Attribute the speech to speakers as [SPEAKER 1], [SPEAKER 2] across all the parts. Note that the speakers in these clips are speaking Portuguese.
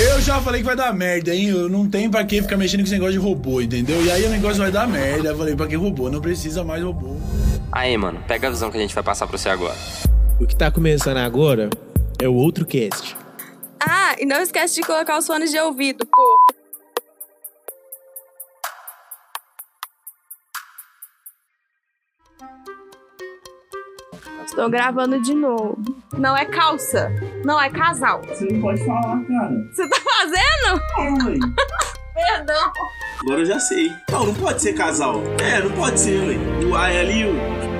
[SPEAKER 1] Eu já falei que vai dar merda, hein? Eu não tenho pra que ficar mexendo com esse negócio de robô, entendeu? E aí o negócio vai dar merda. Eu falei, pra que robô? Não precisa mais robô.
[SPEAKER 2] Aí, mano, pega a visão que a gente vai passar pra você agora.
[SPEAKER 3] O que tá começando agora é o outro cast.
[SPEAKER 4] Ah, e não esquece de colocar os fones de ouvido, pô. Estou gravando de novo. Não é calça. Não é casal.
[SPEAKER 1] Você não pode falar, cara.
[SPEAKER 4] Você tá fazendo?
[SPEAKER 1] Não, mãe.
[SPEAKER 4] Perdão.
[SPEAKER 5] Agora eu já sei. Não, não pode ser casal. É, não pode ser, ué. O A é ali, o.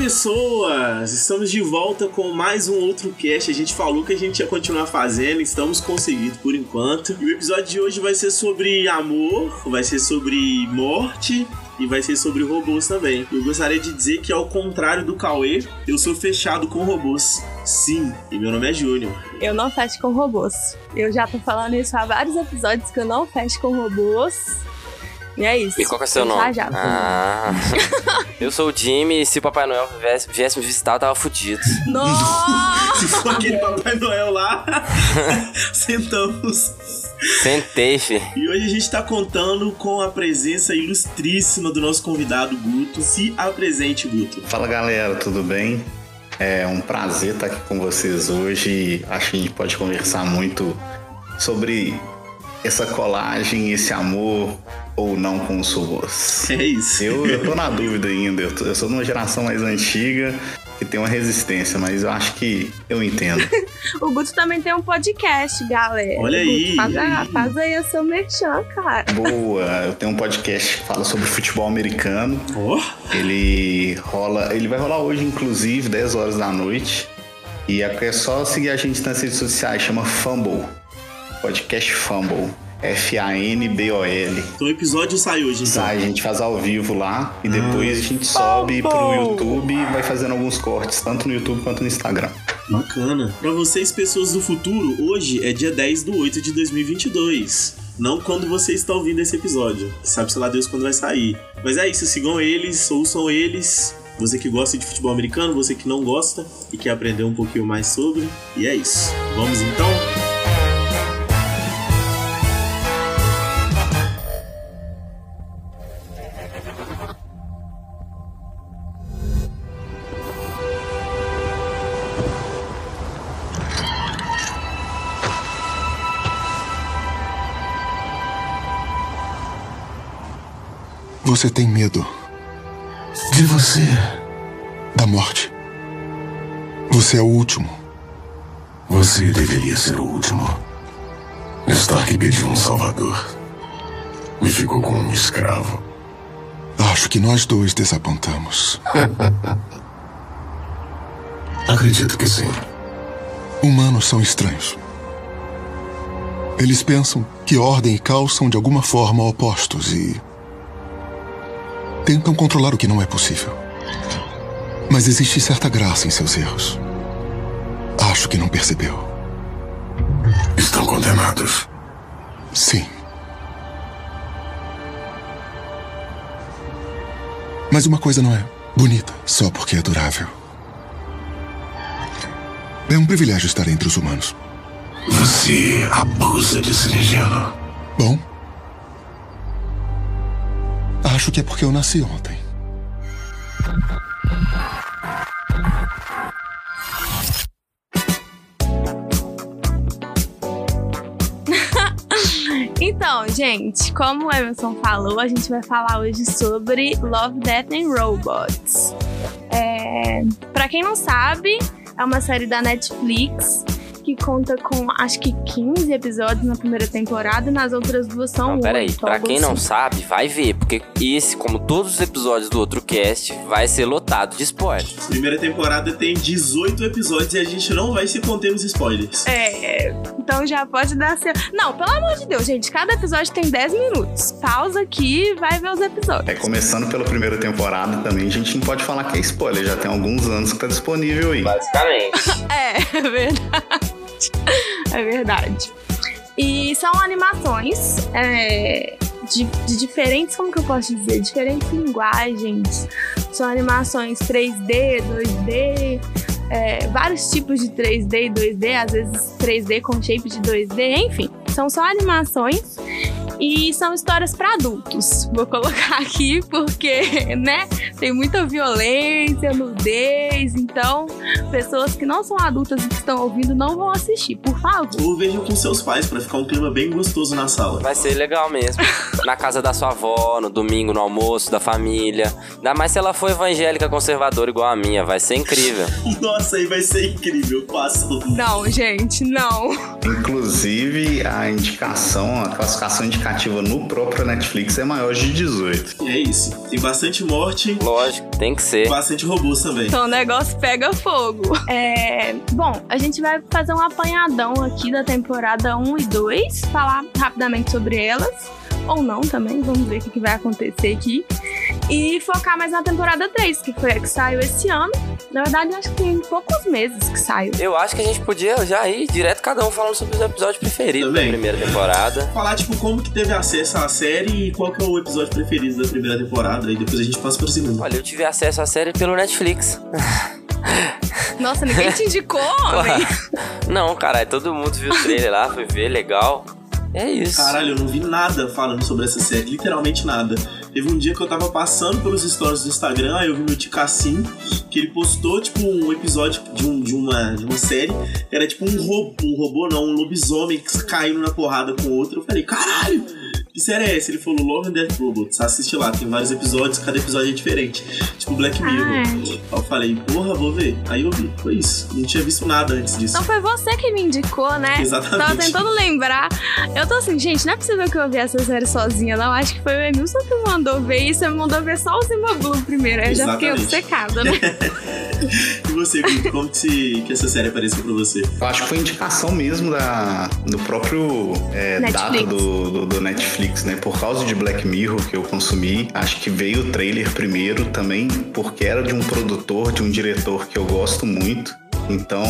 [SPEAKER 5] pessoas! Estamos de volta com mais um outro cast. A gente falou que a gente ia continuar fazendo, estamos conseguindo por enquanto. E o episódio de hoje vai ser sobre amor, vai ser sobre morte e vai ser sobre robôs também. Eu gostaria de dizer que, ao contrário do Cauê, eu sou fechado com robôs. Sim, e meu nome é Júnior.
[SPEAKER 4] Eu não fecho com robôs. Eu já tô falando isso há vários episódios que eu não fecho com robôs. E é isso.
[SPEAKER 2] E qual que é o seu
[SPEAKER 4] Já,
[SPEAKER 2] nome?
[SPEAKER 4] já.
[SPEAKER 2] Ah. eu sou o Jimmy e se o Papai Noel viesse, viesse me visitar, eu tava fudido.
[SPEAKER 4] Nossa!
[SPEAKER 5] Se for aquele Papai Noel lá, sentamos.
[SPEAKER 2] Sentei, fi.
[SPEAKER 5] E hoje a gente tá contando com a presença ilustríssima do nosso convidado Guto. Se apresente, Guto.
[SPEAKER 6] Fala galera, tudo bem? É um prazer estar aqui com vocês hoje. Acho que a gente pode conversar muito sobre essa colagem, esse amor ou não com os robôs.
[SPEAKER 5] É isso.
[SPEAKER 6] Eu, eu tô na dúvida ainda. Eu, tô- eu sou de uma geração mais antiga que tem uma resistência, mas eu acho que eu entendo.
[SPEAKER 4] O Guto também tem um podcast, galera.
[SPEAKER 5] Olha
[SPEAKER 4] Guto,
[SPEAKER 5] aí.
[SPEAKER 4] Faz, a- faz aí o seu merchan, cara.
[SPEAKER 6] Boa, eu tenho um podcast que fala sobre futebol americano.
[SPEAKER 5] Ó,
[SPEAKER 6] Ele rola, ele vai rolar hoje, inclusive, 10 horas da noite. E é só seguir a gente nas redes sociais, chama Fumble. Podcast Fumble. F-A-N-B-O-L.
[SPEAKER 5] então o episódio sai hoje, então.
[SPEAKER 6] Sai, a gente faz ao vivo lá e depois a gente sobe pro YouTube e vai fazendo alguns cortes, tanto no YouTube quanto no Instagram.
[SPEAKER 5] Bacana. Pra vocês, pessoas do futuro, hoje é dia 10 do 8 de 2022. Não quando você está ouvindo esse episódio. Sabe, sei lá Deus, quando vai sair. Mas é isso, sigam eles, ouçam eles. Você que gosta de futebol americano, você que não gosta e quer aprender um pouquinho mais sobre. E é isso. Vamos então?
[SPEAKER 7] Você tem medo de você, da morte. Você é o último.
[SPEAKER 8] Você deveria ser o último. Stark pediu um salvador. E ficou com um escravo.
[SPEAKER 7] Acho que nós dois desapontamos.
[SPEAKER 8] Acredito que sim.
[SPEAKER 7] Humanos são estranhos. Eles pensam que ordem e caos são de alguma forma opostos e. tentam controlar o que não é possível. Mas existe certa graça em seus erros. Acho que não percebeu.
[SPEAKER 8] Estão condenados.
[SPEAKER 7] Sim. Mas uma coisa não é bonita só porque é durável. É um privilégio estar entre os humanos.
[SPEAKER 8] Você abusa desse ingênuo.
[SPEAKER 7] Bom, acho que é porque eu nasci ontem.
[SPEAKER 4] Então, gente, como o Emerson falou, a gente vai falar hoje sobre Love, Death and Robots. É, para quem não sabe, é uma série da Netflix que conta com acho que 15 episódios na primeira temporada e nas outras duas são
[SPEAKER 2] Não, peraí,
[SPEAKER 4] 8,
[SPEAKER 2] pra quem não
[SPEAKER 4] assim.
[SPEAKER 2] sabe, vai ver, porque esse, como todos os episódios do outro cast, vai ser lotado de spoiler.
[SPEAKER 5] Primeira temporada tem 18 episódios e a gente não vai se conter nos spoilers.
[SPEAKER 4] É, então já pode dar seu. Não, pelo amor de Deus, gente, cada episódio tem 10 minutos. Pausa aqui e vai ver os episódios.
[SPEAKER 6] É, começando pela primeira temporada também, a gente não pode falar que é spoiler, já tem alguns anos que tá disponível aí.
[SPEAKER 2] Basicamente.
[SPEAKER 4] É, é verdade. É verdade. E são animações é, de, de diferentes, como que eu posso dizer? Diferentes linguagens. São animações 3D, 2D, é, vários tipos de 3D e 2D, às vezes 3D com shape de 2D, enfim. São só animações e são histórias para adultos. Vou colocar aqui porque, né, tem muita violência, nudez, então pessoas que não são adultas e que estão ouvindo não vão assistir, por favor.
[SPEAKER 5] Ou vejam com seus pais pra ficar um clima bem gostoso na sala.
[SPEAKER 2] Vai ser legal mesmo. Na casa da sua avó, no domingo, no almoço da família. Ainda mais se ela for evangélica conservadora igual a minha, vai ser incrível.
[SPEAKER 5] Nossa, aí vai ser incrível. Passo.
[SPEAKER 4] Não, gente, não.
[SPEAKER 6] Inclusive, a indicação, a classificação indicativa no próprio Netflix é maior de 18.
[SPEAKER 5] E é isso. Tem bastante morte,
[SPEAKER 2] Lógico, tem que ser.
[SPEAKER 5] bastante robôs também.
[SPEAKER 4] Então o negócio pega fogo. É, bom, a gente vai fazer um apanhadão aqui da temporada 1 e 2, falar rapidamente sobre elas. Ou não também, vamos ver o que que vai acontecer aqui. E focar mais na temporada 3, que foi a que saiu esse ano. Na verdade, eu acho que tem poucos meses que saiu.
[SPEAKER 2] Eu acho que a gente podia já ir direto cada um falando sobre os episódios preferidos
[SPEAKER 5] Também.
[SPEAKER 2] da primeira temporada.
[SPEAKER 5] Falar, tipo, como que teve acesso à série e qual que é o episódio preferido da primeira temporada. E depois a gente passa pra segunda.
[SPEAKER 2] Olha, eu tive acesso à série pelo Netflix.
[SPEAKER 4] Nossa, ninguém te indicou, homem.
[SPEAKER 2] Não, caralho, todo mundo viu o trailer lá, foi ver, legal. É isso.
[SPEAKER 5] Caralho, eu não vi nada falando sobre essa série, literalmente nada. Teve um dia que eu tava passando pelos stories do Instagram, aí eu vi no Ticassim, que ele postou, tipo, um episódio de, um- de uma, de uma série. Era tipo um robô, um robô não, um lobisomem caindo na porrada com outro. Eu falei, caralho, que série é essa? Ele falou Love and Death Robots. Assiste lá, tem vários episódios, cada episódio é diferente. Tipo Black Mirror.
[SPEAKER 4] Ah,
[SPEAKER 5] Aí eu falei, porra, vou ver. Aí eu vi, foi isso. Não tinha visto nada antes disso.
[SPEAKER 4] Então foi você que me indicou, né?
[SPEAKER 5] Exatamente.
[SPEAKER 4] Tava tentando lembrar. Eu tô assim, gente, não é possível que eu vi essa série sozinha, não. Acho que foi o Emilson que me mandou ver isso. Ele me mandou ver só o Zima Blue primeiro. Aí eu já fiquei
[SPEAKER 5] Exatamente.
[SPEAKER 4] obcecada, né?
[SPEAKER 5] E você, Vitor, como que, que essa série apareceu pra você?
[SPEAKER 6] Eu acho que foi indicação mesmo da, do próprio é, data do, do, do Netflix, né? Por causa de Black Mirror que eu consumi, acho que veio o trailer primeiro também, porque era de um produtor, de um diretor que eu gosto muito. Então,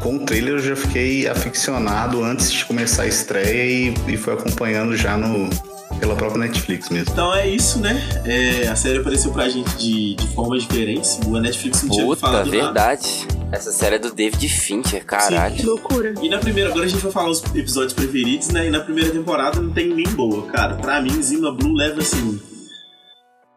[SPEAKER 6] com o trailer eu já fiquei aficionado antes de começar a estreia e, e foi acompanhando já no, pela própria Netflix mesmo.
[SPEAKER 5] Então é isso, né? É, a série apareceu pra gente de, de formas diferentes. A Netflix não tinha
[SPEAKER 2] Puta,
[SPEAKER 5] falado nada.
[SPEAKER 2] verdade. Essa série é do David Fincher, caralho.
[SPEAKER 4] Que loucura.
[SPEAKER 5] E na primeira, agora a gente vai falar os episódios preferidos, né? E na primeira temporada não tem nem boa, cara. Pra mim, Zima Blue leva assim.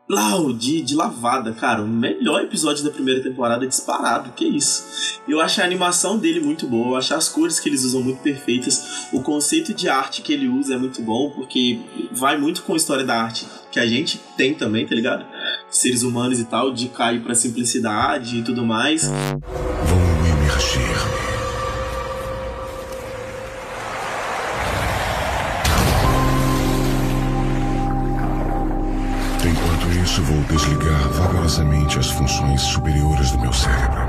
[SPEAKER 5] Lau, de, de lavada, cara. O melhor episódio da primeira temporada disparado, que isso. Eu acho a animação dele muito boa, eu acho as cores que eles usam muito perfeitas. O conceito de arte que ele usa é muito bom, porque vai muito com a história da arte que a gente tem também, tá ligado? Seres humanos e tal, de cair pra simplicidade e tudo mais.
[SPEAKER 8] Vou emergir. Vou desligar vagarosamente as funções superiores do meu cérebro.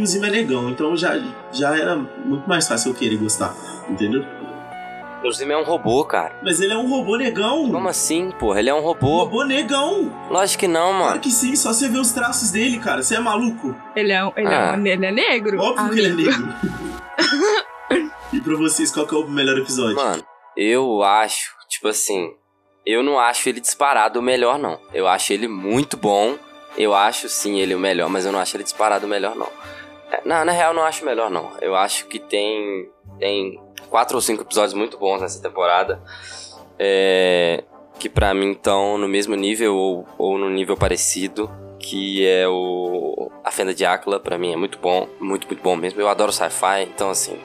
[SPEAKER 5] E o Zima é negão. Então já, já era muito mais fácil eu querer gostar, entendeu?
[SPEAKER 2] O Zima é um robô, cara.
[SPEAKER 5] Mas ele é um robô negão.
[SPEAKER 2] Como assim, porra? Ele é um robô.
[SPEAKER 5] Robô negão.
[SPEAKER 2] Lógico que não,
[SPEAKER 5] Claro
[SPEAKER 2] mano.
[SPEAKER 5] que sim, só você ver os traços dele, cara. Você é maluco?
[SPEAKER 4] Ele é, um- ele,
[SPEAKER 2] Ah.
[SPEAKER 4] é, um- ele é negro?
[SPEAKER 5] Óbvio que ele é
[SPEAKER 4] amigo.
[SPEAKER 5] negro. e pra vocês, qual que é o melhor episódio?
[SPEAKER 2] Mano, eu acho, tipo assim, eu não acho ele disparado o melhor, não. Eu acho ele muito bom. Eu acho sim ele o melhor, mas eu não acho ele disparado o melhor, não. Na, na real, não acho melhor, não. Eu acho que tem, tem quatro ou cinco episódios muito bons nessa temporada. É, que pra mim estão no mesmo nível ou, ou no nível parecido. Que é o. A Fenda de Áquila, pra mim é muito bom. Muito, muito bom mesmo. Eu adoro sci-fi, então assim.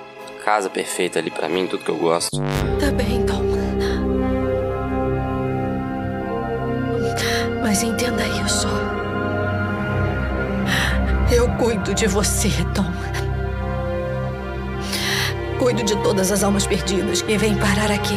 [SPEAKER 2] Casa perfeita ali pra mim, tudo que eu gosto.
[SPEAKER 9] Tá bem, Tom. Mas entenda isso. Eu cuido de você, Tom. Cuido de todas as almas perdidas que vêm parar aqui.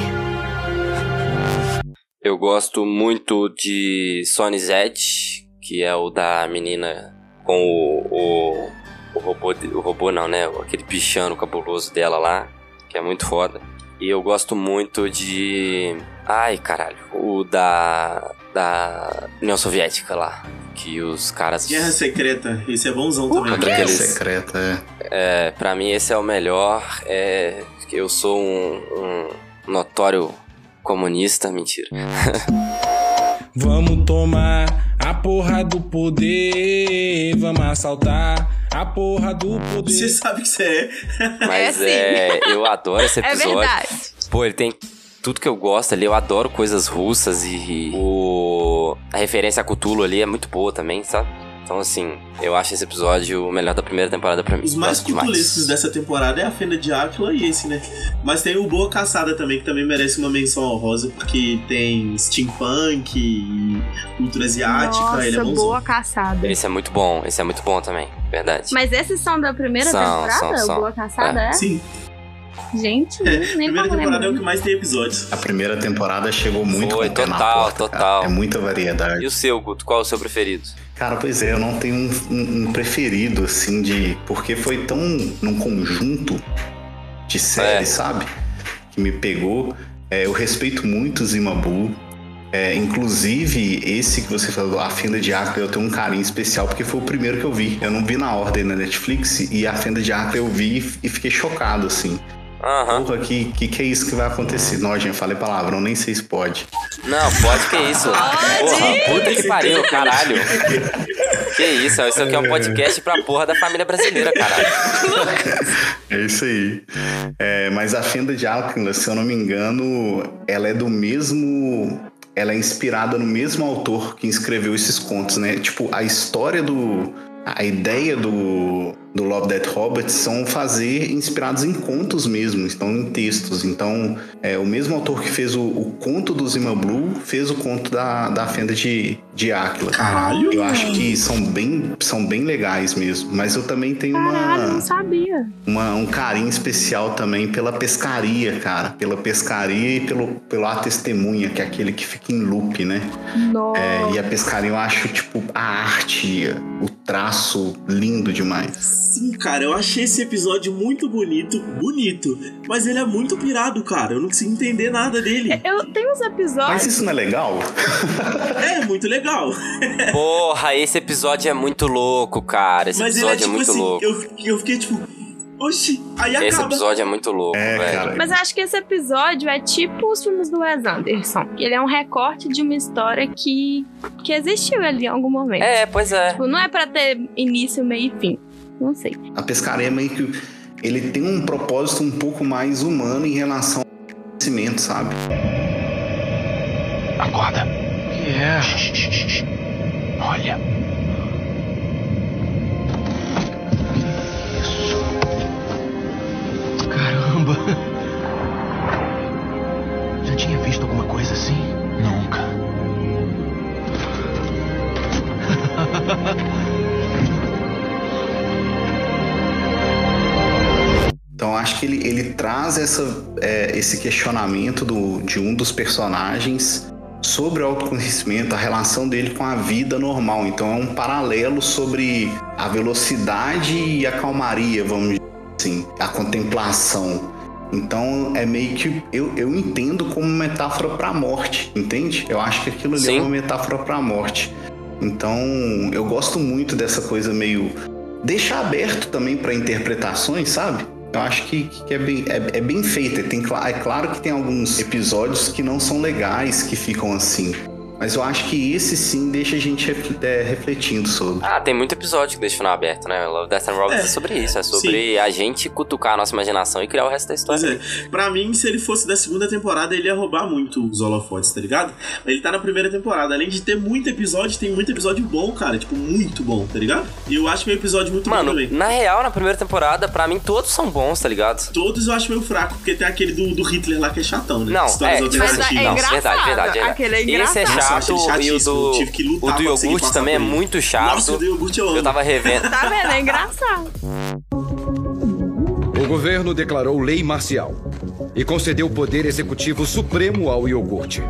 [SPEAKER 2] Eu gosto muito de Sonny's Edge, que é o da menina com o, o, o robô, o robô não, né? Aquele pichano cabuloso dela lá, que é muito foda. E eu gosto muito de. Ai, caralho. O da. Da União Soviética lá. Que os caras.
[SPEAKER 5] Guerra Secreta. Esse é bonzão também.
[SPEAKER 6] Guerra
[SPEAKER 2] aqueles-
[SPEAKER 6] secreta, é.
[SPEAKER 2] É, pra mim esse é o melhor. É, eu sou um, um notório comunista, mentira.
[SPEAKER 10] Vamos tomar a porra do poder, vamos assaltar a porra do poder.
[SPEAKER 5] Você sabe que você é.
[SPEAKER 2] Mas
[SPEAKER 4] sim.
[SPEAKER 2] é, eu adoro esse
[SPEAKER 4] É
[SPEAKER 2] episódio.
[SPEAKER 4] verdade.
[SPEAKER 2] Pô, ele tem tudo que eu gosto ali. Eu adoro coisas russas e o a referência a Cthulhu ali é muito boa também, sabe? Então, assim, eu acho esse episódio o melhor da primeira temporada pra mim.
[SPEAKER 5] Os mais cutulescos dessa temporada é a Fenda de Áquila e esse, né? Mas tem o Boa Caçada também, que também merece uma menção honrosa, porque tem steampunk e cultura asiática,
[SPEAKER 4] Nossa,
[SPEAKER 5] ele é bonzão.
[SPEAKER 4] boa caçada.
[SPEAKER 2] Esse é muito bom, esse é muito bom também, verdade.
[SPEAKER 4] Mas esses são da primeira
[SPEAKER 2] São,
[SPEAKER 4] temporada?
[SPEAKER 2] são, são.
[SPEAKER 4] O Boa Caçada é?
[SPEAKER 5] Sim,
[SPEAKER 4] Gente, nem
[SPEAKER 5] primeira
[SPEAKER 4] como
[SPEAKER 5] temporada é o que mais tem episódios.
[SPEAKER 6] A primeira temporada chegou muito
[SPEAKER 2] Foi, total,
[SPEAKER 6] porta, cara.
[SPEAKER 2] total.
[SPEAKER 6] É muita variedade.
[SPEAKER 2] E o seu, Guto? Qual é o seu preferido?
[SPEAKER 6] Cara, pois é, eu não tenho um, um- um preferido, assim, de. Porque foi tão num conjunto de séries,
[SPEAKER 2] É.
[SPEAKER 6] sabe? Que me pegou. É, eu respeito muito o Zimabu. É, inclusive, esse que você falou, A Fenda de Acre, eu tenho um carinho especial porque foi o primeiro que eu vi. Eu não vi na ordem na Netflix e A Fenda de Acre eu vi e e fiquei chocado, assim.
[SPEAKER 2] Aham.
[SPEAKER 6] Porra, que, que que é isso que vai acontecer? Não, gente, falei palavrão, nem sei se pode.
[SPEAKER 2] Não, pode que isso. Porra, puta que pariu, caralho. Que isso, isso aqui é um podcast pra porra da família brasileira, caralho.
[SPEAKER 6] É isso aí. É, mas a Fenda de Alckmin, se eu não me engano, ela é do mesmo. Ela é inspirada no mesmo autor que escreveu esses contos, né? Tipo, a história do. A ideia do, do Love Death Roberts são fazer inspirados em contos mesmo, estão em textos. Então, é, o mesmo autor que fez o, o conto do Zima Blue fez o conto da, da Fenda de, de Áquila.
[SPEAKER 5] Caralho!
[SPEAKER 6] Eu acho que são bem, são bem legais mesmo. Mas eu também tenho
[SPEAKER 4] Caralho,
[SPEAKER 6] uma
[SPEAKER 4] não sabia.
[SPEAKER 6] uma- um carinho especial também pela pescaria, cara. Pela pescaria e pelo, pelo A Testemunha, que é aquele que fica em loop, né?
[SPEAKER 4] Nossa.
[SPEAKER 6] É, e a pescaria eu acho, tipo, a arte, o traço lindo demais.
[SPEAKER 5] Sim, cara, eu achei esse episódio muito bonito, bonito, mas ele é muito pirado, cara. Eu não consigo entender nada dele.
[SPEAKER 4] Eu tenho uns episódios.
[SPEAKER 6] Mas isso não é legal?
[SPEAKER 5] É, muito legal.
[SPEAKER 2] Porra, esse episódio é muito louco, cara. Esse
[SPEAKER 5] mas ele é
[SPEAKER 2] episódio é,
[SPEAKER 5] tipo
[SPEAKER 2] muito
[SPEAKER 5] assim,
[SPEAKER 2] louco.
[SPEAKER 5] eu, eu fiquei tipo, oxi, aí
[SPEAKER 2] Esse
[SPEAKER 5] acaba.
[SPEAKER 2] episódio é muito louco,
[SPEAKER 6] É,
[SPEAKER 2] velho.
[SPEAKER 6] cara.
[SPEAKER 4] Mas eu acho que esse episódio é tipo os filmes do Wes Anderson. Ele é um recorte de uma história que, que existiu ali em algum momento.
[SPEAKER 2] É, pois é.
[SPEAKER 4] Tipo, não é pra ter início, meio e fim. Não sei.
[SPEAKER 6] A pescaria é meio que. Ele tem um propósito um pouco mais humano em relação ao conhecimento, sabe?
[SPEAKER 8] Acorda.
[SPEAKER 3] Que é?
[SPEAKER 8] Olha.
[SPEAKER 3] Caramba.
[SPEAKER 8] Já tinha visto alguma coisa assim? Nunca.
[SPEAKER 6] Então acho que ele, ele traz essa, é, esse questionamento do, de um dos personagens sobre o autoconhecimento, a relação dele com a vida normal. Então é um paralelo sobre a velocidade e a calmaria, vamos dizer assim, a contemplação. Então é meio que eu, eu entendo como metáfora pra morte, entende? Eu acho que aquilo ali
[SPEAKER 2] Sim.
[SPEAKER 6] é uma metáfora pra morte. Então eu gosto muito dessa coisa meio. Deixar aberto também pra interpretações, sabe? Eu acho que, que é, bem, é, é bem feita. Tem, é claro que tem alguns episódios que não são legais, que ficam assim. Mas eu acho que esse sim deixa a gente é, refletindo sobre.
[SPEAKER 2] Ah, tem muito episódio que deixa o final aberto, né? Love, Death and Robots é,
[SPEAKER 5] É,
[SPEAKER 2] sobre isso. É sobre a gente cutucar a nossa imaginação e criar o resto da
[SPEAKER 5] Pois
[SPEAKER 2] história.
[SPEAKER 5] é, pra mim, se ele fosse da segunda temporada, ele ia roubar muito os holofotes, tá ligado? Mas ele tá na primeira temporada. Além de ter muito episódio, tem muito episódio bom, cara. Tipo, muito bom, tá ligado? E eu acho que é um episódio muito
[SPEAKER 2] Mano,
[SPEAKER 5] bom também.
[SPEAKER 2] na real, na primeira temporada, pra mim, todos são bons, tá ligado?
[SPEAKER 5] Todos eu acho meio fraco, porque tem aquele do, do Hitler lá que é chatão, né?
[SPEAKER 2] Não,
[SPEAKER 5] Histórias
[SPEAKER 2] é, tipo
[SPEAKER 5] alternativas.
[SPEAKER 2] assim, não, verdade, verdade, verdade.
[SPEAKER 4] Aquele é
[SPEAKER 2] Esse é
[SPEAKER 4] engraçado.
[SPEAKER 2] Chato e o do,
[SPEAKER 5] tive que lutar
[SPEAKER 2] o do iogurte também é muito chato.
[SPEAKER 5] Nossa, o do iogurte eu amo.
[SPEAKER 2] Eu tava revendo.
[SPEAKER 4] Tá vendo? É engraçado.
[SPEAKER 11] O governo declarou lei marcial e concedeu o poder executivo supremo ao iogurte.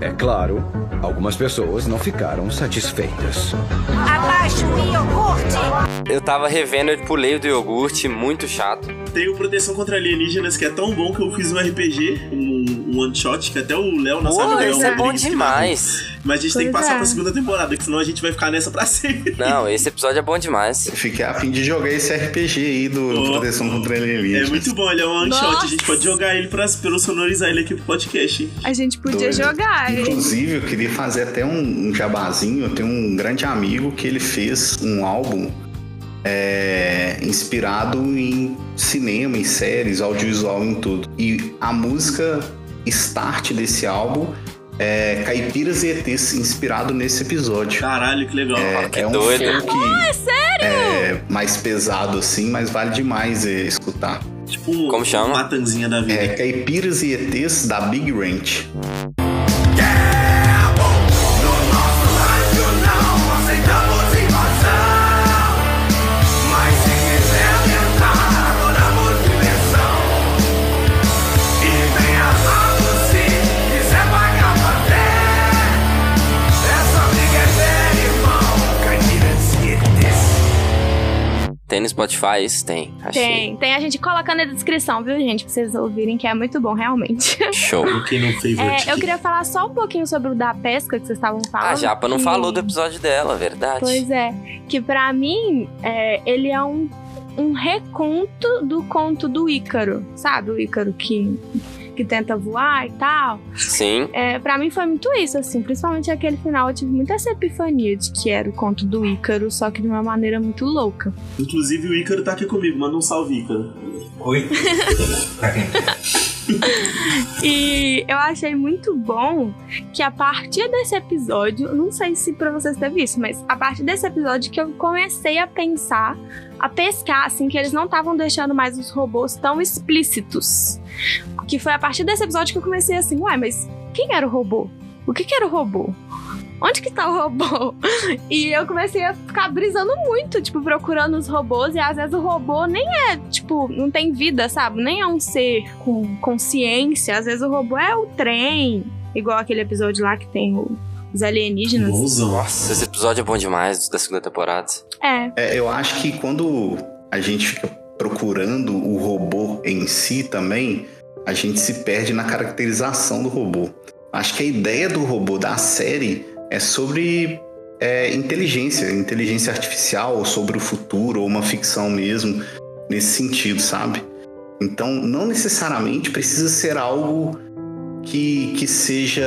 [SPEAKER 11] É claro, algumas pessoas não ficaram satisfeitas.
[SPEAKER 9] Abaixo o iogurte!
[SPEAKER 2] Eu tava revendo, eu pulei o do iogurte, muito chato.
[SPEAKER 5] Tem o Proteção contra Alienígenas, que é tão bom que eu fiz um RPG, um, um one shot, que até o Léo, nosso
[SPEAKER 2] Pô,
[SPEAKER 5] amigo Léo
[SPEAKER 2] esse é bom
[SPEAKER 5] Rodrigues, que
[SPEAKER 2] demais.
[SPEAKER 5] Mas a gente tem que
[SPEAKER 4] Pois
[SPEAKER 5] passar
[SPEAKER 4] é.
[SPEAKER 5] pra segunda temporada, que senão a gente vai ficar nessa pra sempre.
[SPEAKER 2] Não, esse episódio é bom demais.
[SPEAKER 6] Eu fiquei a fim de jogar esse RPG aí do
[SPEAKER 5] Oh.
[SPEAKER 6] Proteção contra Alienígenas.
[SPEAKER 5] É muito bom, ele é um one shot.
[SPEAKER 4] Nossa.
[SPEAKER 5] A gente pode jogar ele pra, pra eu sonorizar ele aqui pro podcast. hein?
[SPEAKER 4] A gente podia
[SPEAKER 6] Doido.
[SPEAKER 4] jogar, hein?
[SPEAKER 6] Inclusive, eu queria fazer até um, um jabazinho. Eu tenho um grande amigo que ele fez um álbum é, inspirado em cinema, em séries, audiovisual, em tudo. E a música start desse álbum é Caipiras e ETs, inspirado nesse episódio.
[SPEAKER 5] Caralho, que legal.
[SPEAKER 6] É,
[SPEAKER 2] que
[SPEAKER 6] é um
[SPEAKER 2] doido.
[SPEAKER 6] folk
[SPEAKER 4] É sério?
[SPEAKER 6] é, mais pesado assim, mas vale demais é, escutar.
[SPEAKER 5] Tipo
[SPEAKER 2] Como chama?
[SPEAKER 5] uma matanzinha da vida.
[SPEAKER 6] É Caipiras e ETs da Big Ranch.
[SPEAKER 2] Tem no Spotify? Isso tem. Achei.
[SPEAKER 4] Tem, tem a gente colocando na descrição, viu, gente? Pra vocês ouvirem que é muito bom, realmente.
[SPEAKER 2] Show.
[SPEAKER 5] Favorite.
[SPEAKER 4] É, eu queria falar só um pouquinho sobre o da pesca que vocês estavam falando.
[SPEAKER 2] A Japa não
[SPEAKER 4] que-
[SPEAKER 2] falou do episódio dela, verdade.
[SPEAKER 4] Pois é, que pra mim, é, ele é um, um reconto do conto do Ícaro, sabe? O Ícaro que, que tenta voar e tal.
[SPEAKER 2] Sim.
[SPEAKER 4] É, pra mim foi muito isso, assim, principalmente aquele final. Eu tive muita essa epifania de que era o conto do Ícaro, só que de uma maneira muito louca.
[SPEAKER 5] Inclusive o Ícaro tá aqui comigo, manda um salve, Ícaro.
[SPEAKER 12] Oi? pra quem?
[SPEAKER 4] E eu achei muito bom que a partir desse episódio, não sei se pra vocês teve isso, mas a partir desse episódio que eu comecei a pensar, a pescar, assim, que eles não estavam deixando mais os robôs tão explícitos. Que foi a partir desse episódio que eu comecei assim, uai, mas quem era o robô? O que, que era o robô? Onde que tá o robô? E eu comecei a ficar brisando muito, tipo, procurando os robôs, e às vezes o robô nem é, tipo, não tem vida, sabe? Nem é um ser com consciência. Às vezes o robô é o trem, igual aquele episódio lá que tem o- os alienígenas.
[SPEAKER 2] Nossa, esse episódio é bom demais da segunda temporada.
[SPEAKER 4] É,
[SPEAKER 6] É, eu acho que quando a gente fica procurando o robô em si também, a gente se perde na caracterização do robô. Acho que a ideia do robô da série é sobre é, inteligência, inteligência artificial, ou sobre o futuro, ou uma ficção mesmo, nesse sentido, sabe? Então, não necessariamente precisa ser algo que, que seja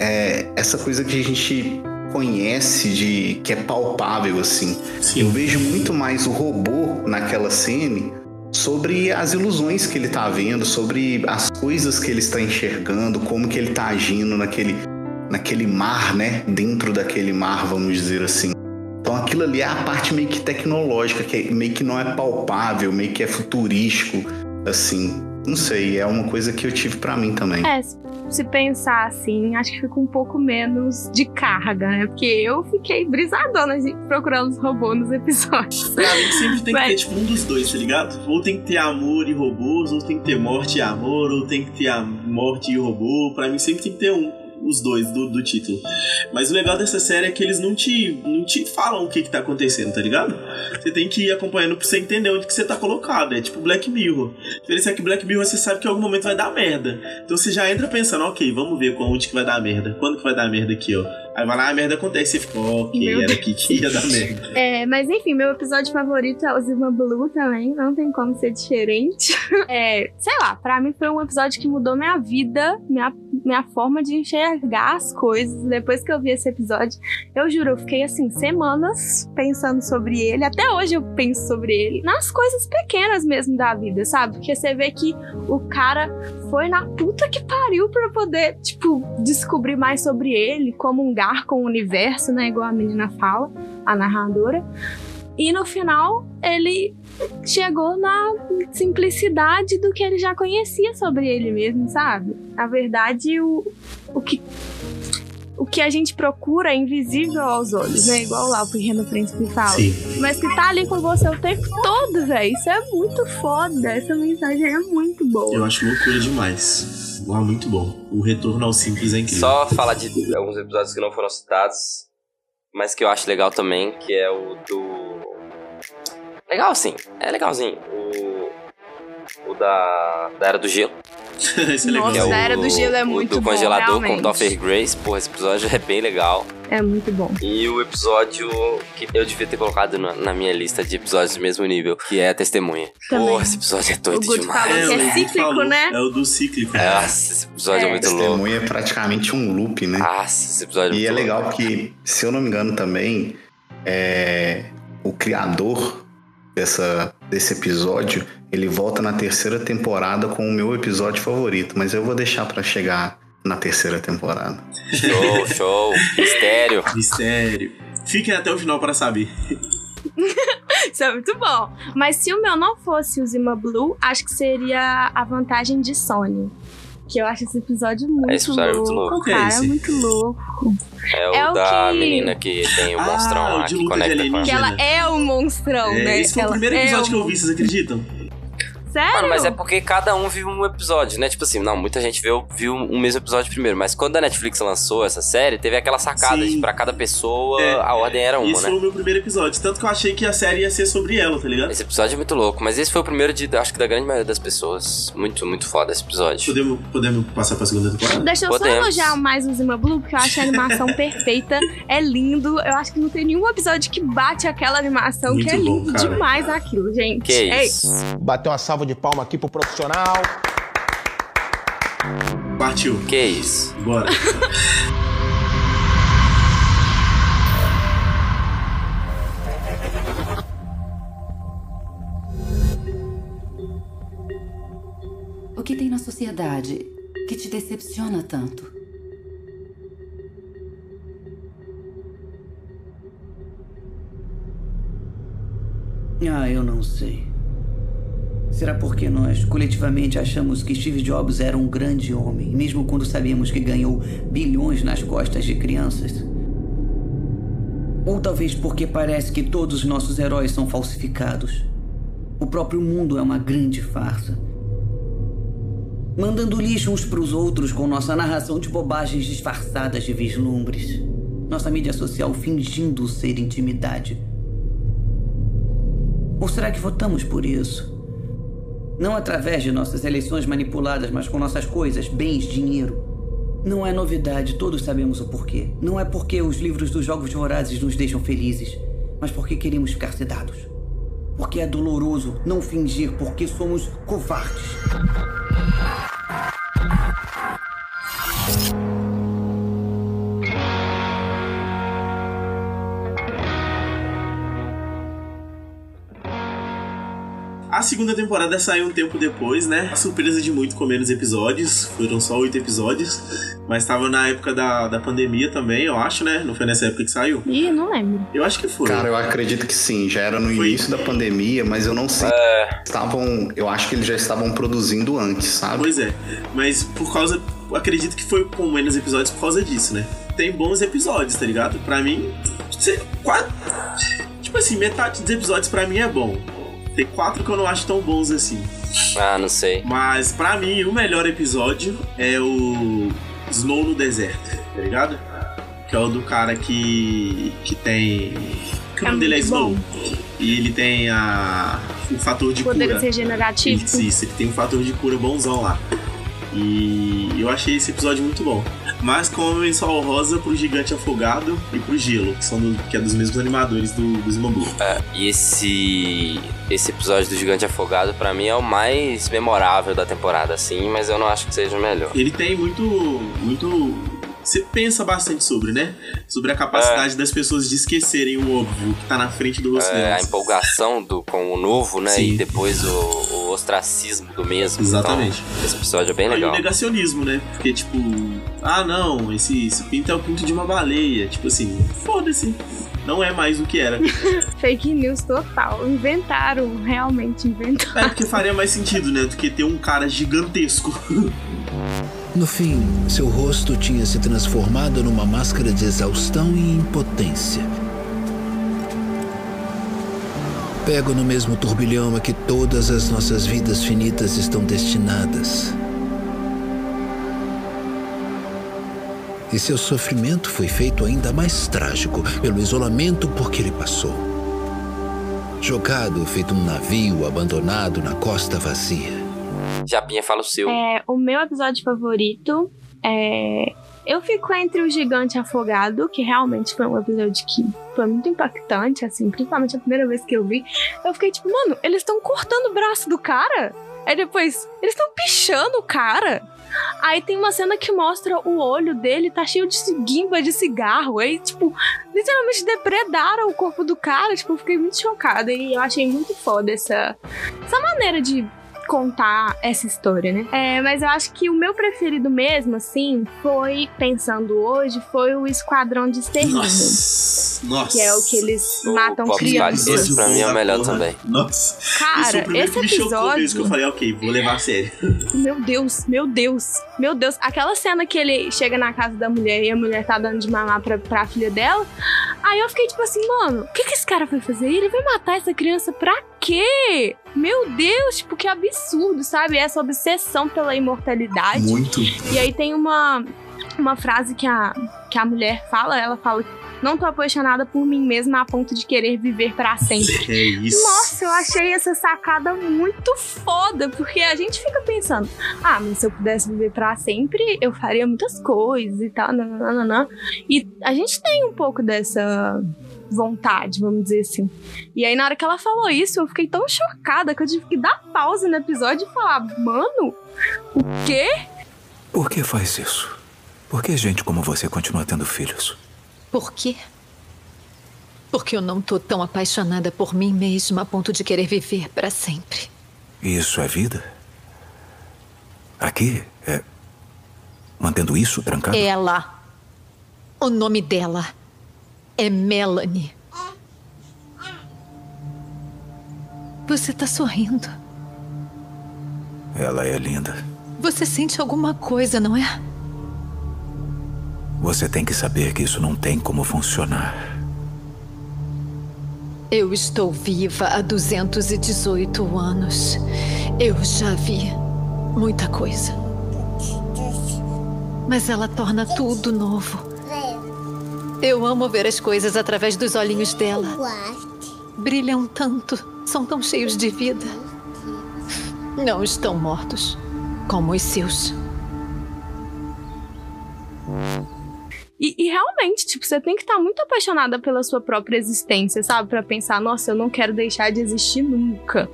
[SPEAKER 6] é, essa coisa que a gente conhece, de que é palpável, assim. Eu
[SPEAKER 5] Sim.
[SPEAKER 6] vejo muito mais o robô naquela cena sobre as ilusões que ele tá vendo, sobre as coisas que ele está enxergando, como que ele tá agindo naquele, naquele mar, né? Dentro daquele mar, vamos dizer assim. Então aquilo ali é a parte meio que tecnológica, que é- meio que não é palpável, meio que é futurístico, assim. Não sei, é uma coisa que eu tive pra mim também.
[SPEAKER 4] é, se- se pensar assim, acho que fica um pouco menos de carga, né? Porque eu fiquei brisadona de procurando os robôs nos episódios.
[SPEAKER 5] Pra mim sempre tem que
[SPEAKER 4] Mas-
[SPEAKER 5] ter tipo um dos dois, tá ligado? Ou tem que ter amor e robôs, ou tem que ter morte e amor, ou tem que ter a morte e robô. Pra mim sempre tem que ter um. Os dois do, do título. Mas o legal dessa série é que eles não te, não te falam o que, que tá acontecendo, tá ligado? Você tem que ir acompanhando pra você entender onde que você tá colocado. É tipo Black Mirror. A diferença é que Black Mirror você sabe que em algum momento vai dar merda. Então você já entra pensando, ok, vamos ver onde que vai dar merda. Quando que vai dar merda aqui, ó. Aí vai lá, a merda acontece e fica, ok,
[SPEAKER 4] Meu
[SPEAKER 5] era aqui que ia dar merda.
[SPEAKER 4] É, mas enfim, meu episódio favorito é o Zima Blue também, não tem como ser diferente. É, sei lá, pra mim foi um episódio que mudou minha vida, minha, minha forma de enxergar as coisas. Depois que eu vi esse episódio, eu juro, eu fiquei assim, semanas pensando sobre ele. Até hoje eu penso sobre ele. Nas coisas pequenas mesmo da vida, sabe? Porque você vê que o cara foi na puta que pariu pra poder, tipo, descobrir mais sobre ele, com o universo, né? Igual a menina fala, a narradora. E no final, ele chegou na simplicidade do que ele já conhecia sobre ele mesmo, sabe? Na verdade, o, o que. O que a gente procura é invisível aos olhos, né? Igual lá o Pequeno Príncipe fala.
[SPEAKER 5] Sim.
[SPEAKER 4] Mas que tá ali com você o tempo todo, velho. Isso é muito foda. Essa mensagem é muito boa.
[SPEAKER 5] Eu acho loucura demais. Uau, muito bom. O retorno ao simples é incrível.
[SPEAKER 2] Só falar de alguns episódios que não foram citados, mas que eu acho legal também, que é o do. Legal sim, é legalzinho. O, o da, da Era do Gelo.
[SPEAKER 5] Esse é legal.
[SPEAKER 4] Nossa,
[SPEAKER 2] que é
[SPEAKER 4] a Era do Gelo é
[SPEAKER 2] o
[SPEAKER 4] muito
[SPEAKER 2] do
[SPEAKER 4] bom,
[SPEAKER 2] congelador com. Topher Grace. Porra, esse episódio é bem legal.
[SPEAKER 4] É muito bom.
[SPEAKER 2] E o episódio que eu devia ter colocado na, na minha lista de episódios do mesmo nível, que é a Testemunha.
[SPEAKER 4] Também.
[SPEAKER 2] Porra, esse episódio é doido
[SPEAKER 4] O
[SPEAKER 2] demais.
[SPEAKER 4] falou que é
[SPEAKER 5] o
[SPEAKER 4] cíclico,
[SPEAKER 5] falou.
[SPEAKER 4] né?
[SPEAKER 5] É o do cíclico.
[SPEAKER 2] Nossa, esse episódio é,
[SPEAKER 4] É.
[SPEAKER 2] muito louco.
[SPEAKER 6] Testemunha é praticamente um loop, né?
[SPEAKER 2] Nossa, esse episódio é
[SPEAKER 6] E é
[SPEAKER 2] louco.
[SPEAKER 6] legal que, se eu não me engano também, é, o criador dessa, desse episódio, ele volta na terceira temporada com o meu episódio favorito, mas eu vou deixar pra chegar na terceira temporada.
[SPEAKER 2] Show, show. Mistério.
[SPEAKER 5] Mistério. Fiquem até o final para saber.
[SPEAKER 4] Isso é muito bom. Mas se o meu não fosse o Zima Blue, acho que seria a vantagem de Sony. Que eu acho esse episódio muito
[SPEAKER 2] Esse episódio é
[SPEAKER 4] louco.
[SPEAKER 2] muito louco.
[SPEAKER 5] É
[SPEAKER 4] cara,
[SPEAKER 5] esse?
[SPEAKER 4] é muito louco.
[SPEAKER 2] É o
[SPEAKER 4] É o
[SPEAKER 2] da
[SPEAKER 4] que-
[SPEAKER 2] menina que tem o
[SPEAKER 5] Ah,
[SPEAKER 2] monstrão
[SPEAKER 5] o
[SPEAKER 2] lá
[SPEAKER 5] de
[SPEAKER 2] que conecta com a...
[SPEAKER 4] Que ela é o monstrão,
[SPEAKER 5] É,
[SPEAKER 4] né?
[SPEAKER 5] esse foi o
[SPEAKER 4] Ela
[SPEAKER 5] primeiro
[SPEAKER 4] é
[SPEAKER 5] episódio que eu
[SPEAKER 4] o-
[SPEAKER 5] vi, vocês acreditam?
[SPEAKER 4] Sério?
[SPEAKER 2] Mano, mas é porque cada um viu um episódio, né? Tipo assim, não, muita gente viu, viu um mesmo episódio primeiro. Mas quando a Netflix lançou essa série, teve aquela sacada
[SPEAKER 5] Sim.
[SPEAKER 2] de pra cada pessoa
[SPEAKER 5] É,
[SPEAKER 2] a ordem era uma,
[SPEAKER 5] Esse
[SPEAKER 2] né?
[SPEAKER 5] foi o meu primeiro episódio. Tanto que eu achei que a série ia ser sobre ela, tá ligado?
[SPEAKER 2] Esse episódio é muito louco, mas esse foi o primeiro de, acho que da grande maioria das pessoas. Muito, muito foda esse episódio.
[SPEAKER 5] Podemos, podemos passar pra segunda temporada?
[SPEAKER 4] Deixa eu
[SPEAKER 2] Podemos.
[SPEAKER 4] só elogiar mais o Zima Blue, porque eu acho a animação perfeita. É lindo. Eu acho que não tem nenhum episódio que bate aquela animação,
[SPEAKER 5] Muito
[SPEAKER 4] que é
[SPEAKER 5] bom,
[SPEAKER 4] lindo
[SPEAKER 5] cara.
[SPEAKER 4] demais aquilo, gente.
[SPEAKER 2] Que
[SPEAKER 4] É
[SPEAKER 2] isso.
[SPEAKER 3] Bater uma salva de palma aqui pro profissional.
[SPEAKER 5] Partiu.
[SPEAKER 2] Que isso.
[SPEAKER 5] Bora.
[SPEAKER 13] O que tem na sociedade que te decepciona tanto?
[SPEAKER 14] Ah, eu não sei. Será porque nós coletivamente achamos que Steve Jobs era um grande homem, mesmo quando sabíamos que ganhou bilhões nas costas de crianças? Ou talvez porque parece que todos os nossos heróis são falsificados. O próprio mundo é uma grande farsa. Mandando lixo uns pros outros com nossa narração de bobagens disfarçadas de vislumbres. Nossa mídia social fingindo ser intimidade. Ou será que votamos por isso? Não através de nossas eleições manipuladas, mas com nossas coisas, bens, dinheiro. Não é novidade, todos sabemos o porquê. Não é porque os livros dos Jogos Vorazes nos deixam felizes, mas porque queremos ficar sedados. Porque é doloroso não fingir porque somos covardes.
[SPEAKER 5] A segunda temporada saiu um tempo depois, né? A surpresa de muito com menos episódios. Foram só oito episódios. Mas tava na época da, da pandemia também, eu acho, né? Não foi nessa época que saiu?
[SPEAKER 4] Ih, não lembro.
[SPEAKER 5] Eu acho que foi.
[SPEAKER 6] Cara, eu acredito que sim. Já era no início da pandemia, mas eu não sei. Estavam. Eu acho que eles já estavam produzindo antes, sabe?
[SPEAKER 5] Pois é. Mas por causa. eu Acredito que foi com menos episódios por causa disso, né? Tem bons episódios, tá ligado? Pra mim, quase. Tipo assim, metade dos episódios pra mim é bom. Tem quatro que eu não acho tão bons assim.
[SPEAKER 2] Ah, não sei.
[SPEAKER 5] Mas pra mim, o melhor episódio é o Snow no Deserto, tá ligado? Que é o do cara que. que tem. Que o
[SPEAKER 4] É
[SPEAKER 5] nome dele é Snow.
[SPEAKER 4] bom.
[SPEAKER 5] E ele tem a. o fator de
[SPEAKER 4] Poderes
[SPEAKER 5] cura.
[SPEAKER 4] regenerativos.
[SPEAKER 5] Isso, isso, ele tem um fator de cura bonzão lá. E eu achei esse episódio muito bom. Mas como menção rosa pro Gigante Afogado e pro Gelo, que, são do- que é dos mesmos animadores do, do Smambu.
[SPEAKER 2] É, e esse esse episódio do Gigante Afogado pra mim é o mais memorável da temporada, assim, mas eu não acho que seja o melhor.
[SPEAKER 5] Ele tem muito. muito. Você pensa bastante sobre, né? Sobre a capacidade das pessoas de esquecerem o óbvio que tá na frente do rosto
[SPEAKER 2] É, a empolgação do, com o novo, né?
[SPEAKER 5] Sim.
[SPEAKER 2] E depois o, o ostracismo do mesmo.
[SPEAKER 5] Exatamente.
[SPEAKER 2] Então, esse episódio é bem
[SPEAKER 5] E o
[SPEAKER 2] legal.
[SPEAKER 5] negacionismo, né? Porque, tipo, ah, não, esse, esse pinto é o pinto de uma baleia. Tipo assim, foda-se. Não é mais o que era.
[SPEAKER 4] Fake news total. Inventaram, realmente inventaram.
[SPEAKER 5] É porque faria mais sentido, né? Do que ter um cara gigantesco.
[SPEAKER 15] No fim, seu rosto tinha se transformado numa máscara de exaustão e impotência. Pego no mesmo turbilhão a que todas as nossas vidas finitas estão destinadas. E seu sofrimento foi feito ainda mais trágico pelo isolamento por que ele passou. Jogado feito um navio abandonado na costa vazia.
[SPEAKER 2] Japinha fala o seu.
[SPEAKER 4] É, o meu episódio favorito é. Eu fico entre o Gigante Afogado, que realmente foi um episódio que foi muito impactante, assim, principalmente a primeira vez que eu vi. Eu fiquei tipo, mano, eles estão cortando o braço do cara? Aí depois, eles estão pichando o cara? Aí tem uma cena que mostra o olho dele, tá cheio de guimba de cigarro. Aí, tipo, literalmente depredaram o corpo do cara. Tipo, eu fiquei muito chocada. E eu achei muito foda essa, essa maneira de contar essa história, né? É, mas eu acho que o meu preferido mesmo, assim, foi, pensando hoje, foi o Esquadrão de Extermínio.
[SPEAKER 5] Nossa, nossa.
[SPEAKER 4] Que é o que eles
[SPEAKER 2] O
[SPEAKER 4] matam
[SPEAKER 2] Pop
[SPEAKER 4] crianças.
[SPEAKER 2] Esse pra mim é o melhor
[SPEAKER 5] Porra.
[SPEAKER 2] também.
[SPEAKER 5] Nossa.
[SPEAKER 4] Cara,
[SPEAKER 5] Isso é
[SPEAKER 4] esse
[SPEAKER 5] que me chocou
[SPEAKER 4] episódio-
[SPEAKER 5] mesmo, que eu falei, ok, vou levar a sério.
[SPEAKER 4] Meu Deus, meu Deus, meu Deus. Aquela cena que ele chega na casa da mulher e a mulher tá dando de mamar pra, pra filha dela. Aí eu fiquei tipo assim, mano, o que, que esse cara foi fazer? Ele vai matar essa criança pra quê? Meu Deus, tipo, que absurdo, sabe? Essa obsessão pela imortalidade.
[SPEAKER 5] Muito.
[SPEAKER 4] E aí tem uma, uma frase que a, que a mulher fala, ela fala. Não tô apaixonada por mim mesma a ponto de querer viver pra sempre.
[SPEAKER 5] É isso.
[SPEAKER 4] Nossa, eu achei essa sacada muito foda, porque a gente fica pensando, ah, mas se eu pudesse viver pra sempre, eu faria muitas coisas e tal, nananana. E a gente tem um pouco dessa vontade, vamos dizer assim. E aí, na hora que ela falou isso, eu fiquei tão chocada que eu tive que dar pausa no episódio e falar, mano, o quê?
[SPEAKER 16] Por que faz isso? Por que gente como você continua tendo filhos?
[SPEAKER 17] Por quê? Porque eu não tô tão apaixonada por mim mesma a ponto de querer viver pra sempre.
[SPEAKER 16] Isso é vida? Aqui é. Mantendo isso trancado?
[SPEAKER 17] Ela. O nome dela é Melanie. Você tá sorrindo.
[SPEAKER 16] Ela é linda.
[SPEAKER 17] Você sente alguma coisa, não é?
[SPEAKER 16] Você tem que saber que isso não tem como funcionar.
[SPEAKER 17] Eu estou viva há 218 anos. Eu já vi muita coisa. Mas ela torna tudo novo. Eu amo ver as coisas através dos olhinhos dela. Brilham tanto, são tão cheios de vida. Não estão mortos, como os seus.
[SPEAKER 4] E, e realmente, tipo, você tem que estar muito apaixonada pela sua própria existência, sabe? Pra pensar, nossa, eu não quero deixar de existir nunca.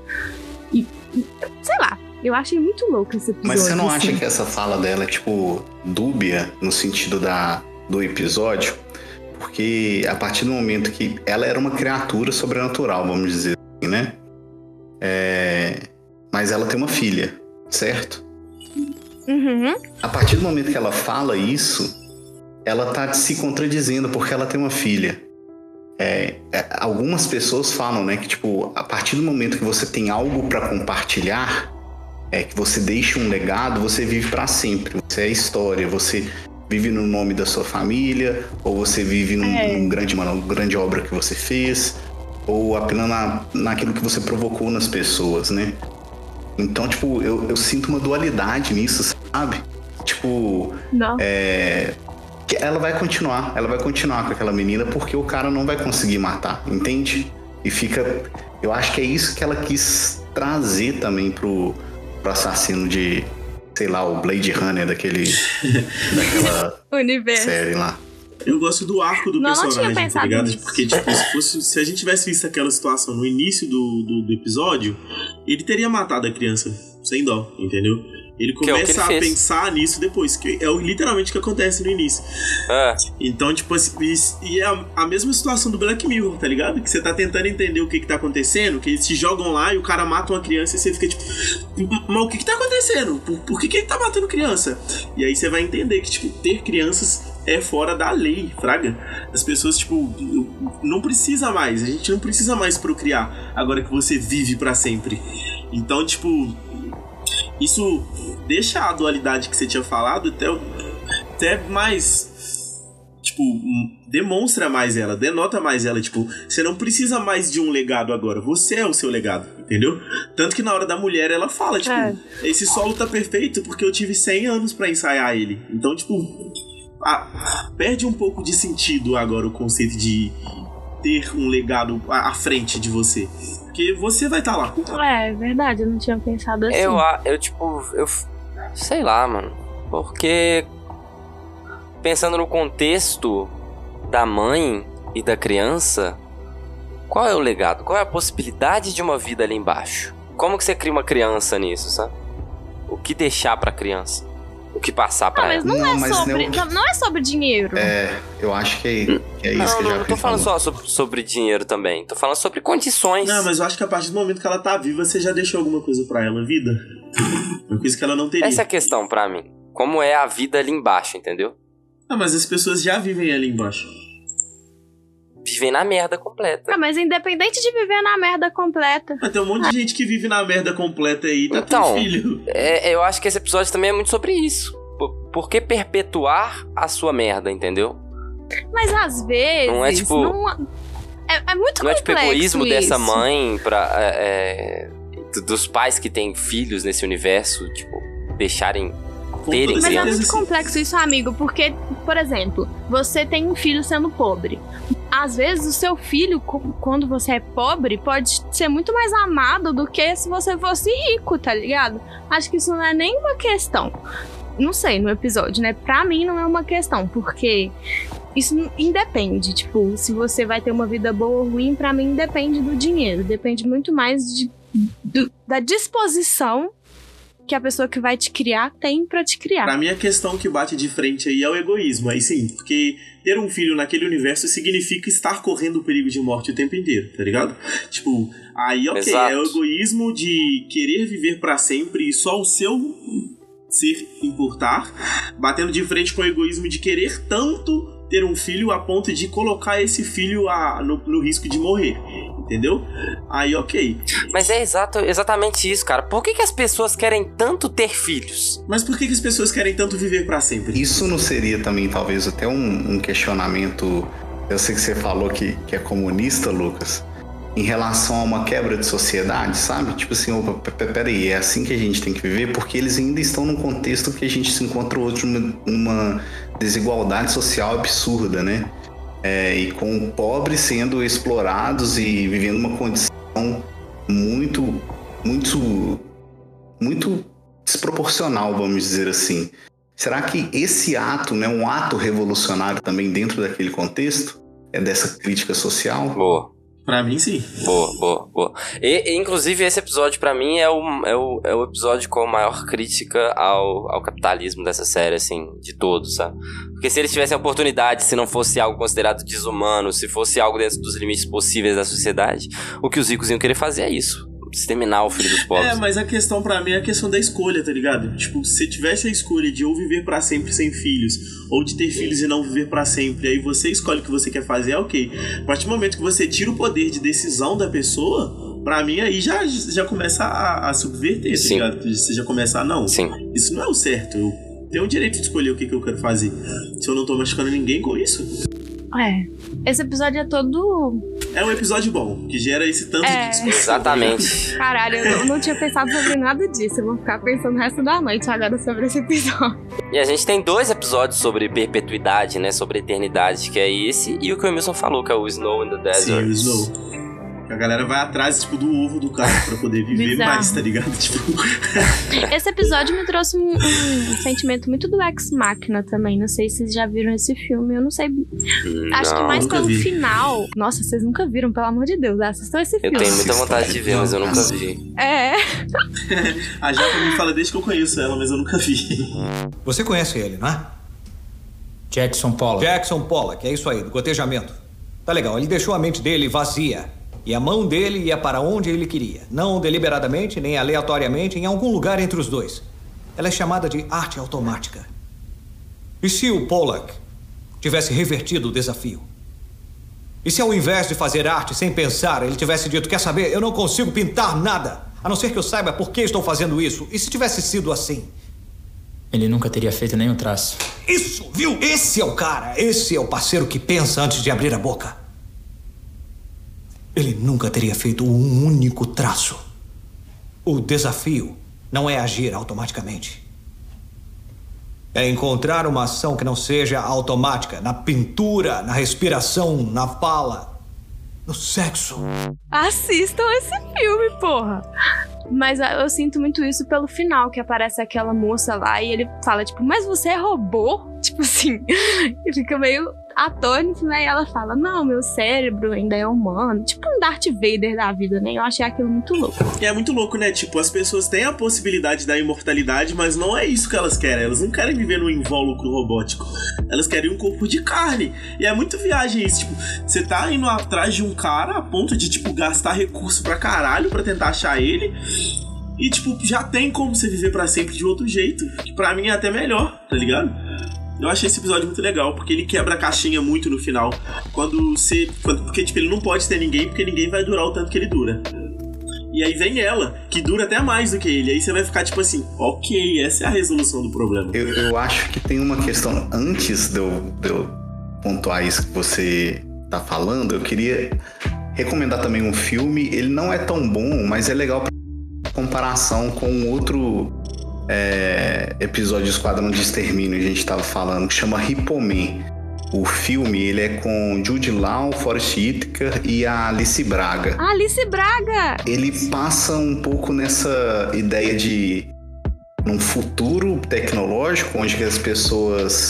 [SPEAKER 4] E, e, sei lá, eu achei muito louco esse episódio.
[SPEAKER 6] Mas você não
[SPEAKER 4] assim.
[SPEAKER 6] acha que essa fala dela é, tipo, dúbia no sentido da, do episódio? Porque a partir do momento que ela era uma criatura sobrenatural, vamos dizer assim, né? É... Mas ela tem uma filha, certo?
[SPEAKER 4] Uhum.
[SPEAKER 6] A partir do momento que ela fala isso, ela tá se contradizendo porque ela tem uma filha. É, é, algumas pessoas falam, né, que tipo, a partir do momento que você tem algo para compartilhar, é que você deixa um legado, você vive para sempre. Você é história, você vive no nome da sua família, ou você vive num,
[SPEAKER 4] É.
[SPEAKER 6] num grande, uma grande obra que você fez, ou apenas na, naquilo que você provocou nas pessoas, né? Então, tipo, eu, eu sinto uma dualidade nisso, sabe? tipo.
[SPEAKER 4] Não.
[SPEAKER 6] É, que ela vai continuar, ela vai continuar com aquela menina porque o cara não vai conseguir matar, entende? E fica. Eu acho que é isso que ela quis trazer também pro, pro assassino de, sei lá, o Blade Runner daquele. daquela
[SPEAKER 4] Universo.
[SPEAKER 6] série lá.
[SPEAKER 5] Eu gosto do arco do
[SPEAKER 4] Não, não tinha
[SPEAKER 5] personagem, tá
[SPEAKER 4] pensado
[SPEAKER 5] ligado?
[SPEAKER 4] nisso.
[SPEAKER 5] Porque, tipo, se, fosse, se a gente tivesse visto aquela situação no início do, do, do episódio, ele teria matado a criança, sem dó, entendeu? Ele
[SPEAKER 2] Que é que
[SPEAKER 5] começa
[SPEAKER 2] ele
[SPEAKER 5] a
[SPEAKER 2] fez.
[SPEAKER 5] pensar nisso depois, que é o- literalmente o que acontece no início.
[SPEAKER 2] É.
[SPEAKER 5] Então, tipo assim, e é a, mesma situação do Black Mirror, tá ligado? Que você tá tentando entender o que que tá acontecendo, que eles te jogam lá e o cara mata uma criança e você fica tipo, mas o que que tá acontecendo? Por, por que que ele tá matando criança? E aí você vai entender que, tipo, ter crianças é fora da lei, fraga. As pessoas, tipo, não precisa mais, a gente não precisa mais procriar agora que você vive pra sempre. Então, tipo, isso deixa a dualidade que você tinha falado até, até mais. Tipo, demonstra mais ela, denota mais ela. Tipo, você não precisa mais de um legado agora, você é o seu legado, entendeu? Tanto que na hora da mulher ela fala, tipo,
[SPEAKER 4] É.
[SPEAKER 5] esse solo tá perfeito porque eu tive 100 anos pra ensaiar ele. Então, tipo, a- perde um pouco de sentido agora o conceito de ter um legado à frente de você. Porque você vai estar lá.
[SPEAKER 4] É, verdade, eu não tinha pensado assim.
[SPEAKER 2] Eu, a- eu tipo, eu. Sei lá, mano. Porque. Pensando no contexto da mãe e da criança, qual é o legado? Qual é a possibilidade de uma vida ali embaixo? Como que você cria uma criança nisso, sabe? O que deixar pra criança? O que passar pra
[SPEAKER 4] Ah, mas
[SPEAKER 2] ela?
[SPEAKER 4] não,
[SPEAKER 6] Não,
[SPEAKER 4] é
[SPEAKER 6] mas
[SPEAKER 4] sobre.
[SPEAKER 6] não-
[SPEAKER 4] Não, não é sobre dinheiro.
[SPEAKER 6] É, eu acho que é, que é isso
[SPEAKER 2] Não,
[SPEAKER 6] que
[SPEAKER 2] não,
[SPEAKER 6] já
[SPEAKER 2] não tô falando só sobre, sobre dinheiro também. Tô falando sobre condições.
[SPEAKER 5] Não, mas eu acho que a partir do momento que ela tá viva, você já deixou alguma coisa pra ela, vida. Uma coisa que ela não teria.
[SPEAKER 2] Essa é a questão pra mim. Como é a vida ali embaixo, entendeu?
[SPEAKER 5] Ah, mas as pessoas já vivem ali embaixo.
[SPEAKER 2] Vivem na merda completa.
[SPEAKER 4] Ah, mas independente de viver na merda completa.
[SPEAKER 5] Mas tem um monte de gente que vive na merda completa aí, tá
[SPEAKER 2] Então,
[SPEAKER 5] tendo filho.
[SPEAKER 2] é, eu acho que esse episódio também é muito sobre isso. Por, por que perpetuar a sua merda, entendeu?
[SPEAKER 4] Mas às vezes.
[SPEAKER 2] Não é tipo-
[SPEAKER 4] é, é muito
[SPEAKER 2] Não é tipo egoísmo dessa
[SPEAKER 4] isso.
[SPEAKER 2] mãe pra, é, é, dos pais que têm filhos nesse universo, tipo, deixarem terem
[SPEAKER 4] Mas é muito complexo isso, amigo, porque, por exemplo, você tem um filho sendo pobre. Às vezes o seu filho, quando você é pobre, pode ser muito mais amado do que se você fosse rico, tá ligado? Acho que isso não é nenhuma questão. Não sei, no episódio, né? Pra mim não é uma questão, porque isso independe. Tipo, se você vai ter uma vida boa ou ruim, pra mim depende do dinheiro. Depende muito mais de, do- da disposição que a pessoa que vai te criar tem pra te criar.
[SPEAKER 5] Pra mim, a questão que bate de frente aí é o egoísmo. Aí sim, porque ter um filho naquele universo significa estar correndo o perigo de morte o tempo inteiro, tá ligado? Tipo, aí ok,
[SPEAKER 2] Exato.
[SPEAKER 5] é o egoísmo de querer viver pra sempre e só o seu ser importar, batendo de frente com o egoísmo de querer tanto ter um filho a ponto de colocar esse filho a, no, no risco de morrer, entendeu? Aí ok.
[SPEAKER 2] Mas é exato, exatamente isso, cara. Por que, que as pessoas querem tanto ter filhos?
[SPEAKER 5] Mas por que, que as pessoas querem tanto viver pra sempre?
[SPEAKER 6] Isso não seria também, talvez, até um, um questionamento. Eu sei que você falou que, que é comunista, Lucas, em relação a uma quebra de sociedade, sabe? Tipo assim, opa, pe- pe- peraí, é assim que a gente tem que viver, porque eles ainda estão num contexto que a gente se encontra hoje numa, numa desigualdade social absurda, né? É, e com pobres sendo explorados e vivendo uma condição muito, muito, muito desproporcional, vamos dizer assim. Será que esse ato, né, um ato revolucionário também dentro daquele contexto, é dessa crítica social?
[SPEAKER 2] Boa.
[SPEAKER 5] Pra mim, sim.
[SPEAKER 2] Boa, boa, boa. E, e, inclusive, esse episódio, pra mim, é o, é, o, é o episódio com a maior crítica ao, ao capitalismo dessa série, assim, de todos, sabe? Porque se eles tivessem a oportunidade, se não fosse algo considerado desumano, se fosse algo dentro dos limites possíveis da sociedade, o que os ricos iam querer fazer é isso. Exterminar o filho dos pobres.
[SPEAKER 5] É, mas a questão pra mim é a questão da escolha, tá ligado? Tipo, se tivesse a escolha de ou viver pra sempre sem filhos, ou de ter filhos e não viver pra sempre, aí você escolhe o que você quer fazer, é ok. A partir do momento que você tira o poder de decisão da pessoa, pra mim aí já, já começa a, a subverter, tá ligado? Você já começa a não.
[SPEAKER 2] Sim.
[SPEAKER 5] Isso não é o certo. Eu tenho o direito de escolher o que, que eu quero fazer. Se eu não tô machucando ninguém com isso.
[SPEAKER 4] É. Esse episódio é todo
[SPEAKER 5] é um episódio bom, que gera esse tanto
[SPEAKER 4] É.
[SPEAKER 5] de discussão.
[SPEAKER 2] Exatamente.
[SPEAKER 4] Caralho, eu não tinha pensado sobre nada disso. Eu vou ficar pensando o resto da noite agora sobre esse episódio.
[SPEAKER 2] E a gente tem dois episódios sobre perpetuidade, né? Sobre eternidade, que é esse, e o que o Emilson falou, que é o Snow in the Desert.
[SPEAKER 5] Sim, o Snow. A galera vai atrás, tipo, do ovo do cara pra poder viver
[SPEAKER 4] Bizarro.
[SPEAKER 5] mais, tá ligado? Tipo,
[SPEAKER 4] Esse episódio me trouxe um, um sentimento muito do Ex Machina também. Não sei se vocês já viram esse filme. Eu não sei. Acho que
[SPEAKER 2] Não,
[SPEAKER 4] mais pelo
[SPEAKER 2] vi.
[SPEAKER 4] final. Nossa, vocês nunca viram, pelo amor de Deus. Assistam esse
[SPEAKER 2] Eu
[SPEAKER 4] filme.
[SPEAKER 2] tenho muita vontade de ver, mas eu nunca vi.
[SPEAKER 4] É.
[SPEAKER 5] a Japa me fala desde que eu conheço ela, mas eu nunca vi.
[SPEAKER 18] Você conhece ele, não é?
[SPEAKER 19] Jackson Pollock.
[SPEAKER 18] Jackson Pollock, é isso aí, do cotejamento. Tá legal, ele deixou a mente dele vazia. E a mão dele ia para onde ele queria. Não deliberadamente, nem aleatoriamente, em algum lugar entre os dois. Ela é chamada de arte automática. E se o Pollock tivesse revertido o desafio? E se ao invés de fazer arte sem pensar, ele tivesse dito: Quer saber, eu não consigo pintar nada, a não ser que eu saiba por que estou fazendo isso? E se tivesse sido assim?
[SPEAKER 19] Ele nunca teria feito nenhum traço.
[SPEAKER 18] Isso, viu? Esse é o cara, esse é o parceiro que pensa antes de abrir a boca. Ele nunca teria feito um único traço. O desafio não é agir automaticamente. É encontrar uma ação que não seja automática na pintura, na respiração, na fala, no sexo.
[SPEAKER 4] Assistam esse filme, porra. Mas ah, eu sinto muito isso pelo final, que aparece aquela moça lá e ele fala, tipo, mas você é robô? Tipo assim, e fica meio atônito, né? E ela fala, não, meu cérebro ainda é humano. Tipo um Darth Vader da vida, né? Eu achei aquilo muito louco.
[SPEAKER 5] É muito louco, né? Tipo, as pessoas têm a possibilidade da imortalidade, mas não é isso que elas querem. Elas não querem viver num invólucro robótico. Elas querem um corpo de carne. E é muito viagem isso. Tipo, você tá indo atrás de um cara a ponto de, tipo, gastar recurso pra caralho pra tentar achar ele. E, tipo, já tem como você viver pra sempre de outro jeito. Que pra mim é até melhor, tá ligado? Eu achei esse episódio muito legal, porque ele quebra a caixinha muito no final. Quando você. quando- porque, tipo, ele não pode ter ninguém, porque ninguém vai durar o tanto que ele dura. E aí vem ela, que dura até mais do que ele. Aí você vai ficar tipo assim, ok, essa é a resolução do problema.
[SPEAKER 6] Eu, eu acho que tem uma questão antes de eu, de eu pontuar isso que você tá falando. Eu queria recomendar também um filme. Ele não é tão bom, mas é legal pra comparação com outro é, episódio do Esquadrão de Extermínio que a gente tava falando, que chama Ripoman. O filme ele é com Jude Law, Forrest Whitaker e a Alice Braga
[SPEAKER 4] Ah, Alice Braga!
[SPEAKER 6] ele passa um pouco nessa ideia de num futuro tecnológico onde as pessoas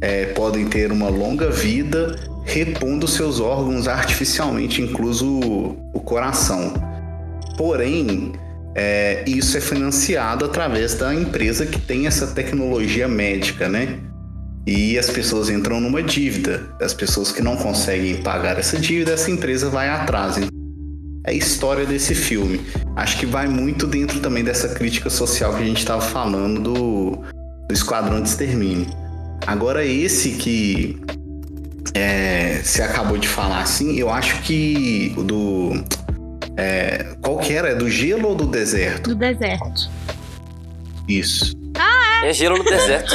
[SPEAKER 6] é, podem ter uma longa vida repondo seus órgãos artificialmente, incluso o coração. Porém, é, isso é financiado através da empresa que tem essa tecnologia médica, né? E as pessoas entram numa dívida. As pessoas que não conseguem pagar essa dívida, essa empresa vai atrás. é a história desse filme. Acho que vai muito dentro também dessa crítica social que a gente estava falando do, do Esquadrão de Extermínio. Agora, esse que é, você acabou de falar assim, eu acho que do. É, qual que era? É do gelo ou do deserto?
[SPEAKER 4] Do deserto.
[SPEAKER 6] Isso.
[SPEAKER 4] Ah,
[SPEAKER 2] É gelo no deserto.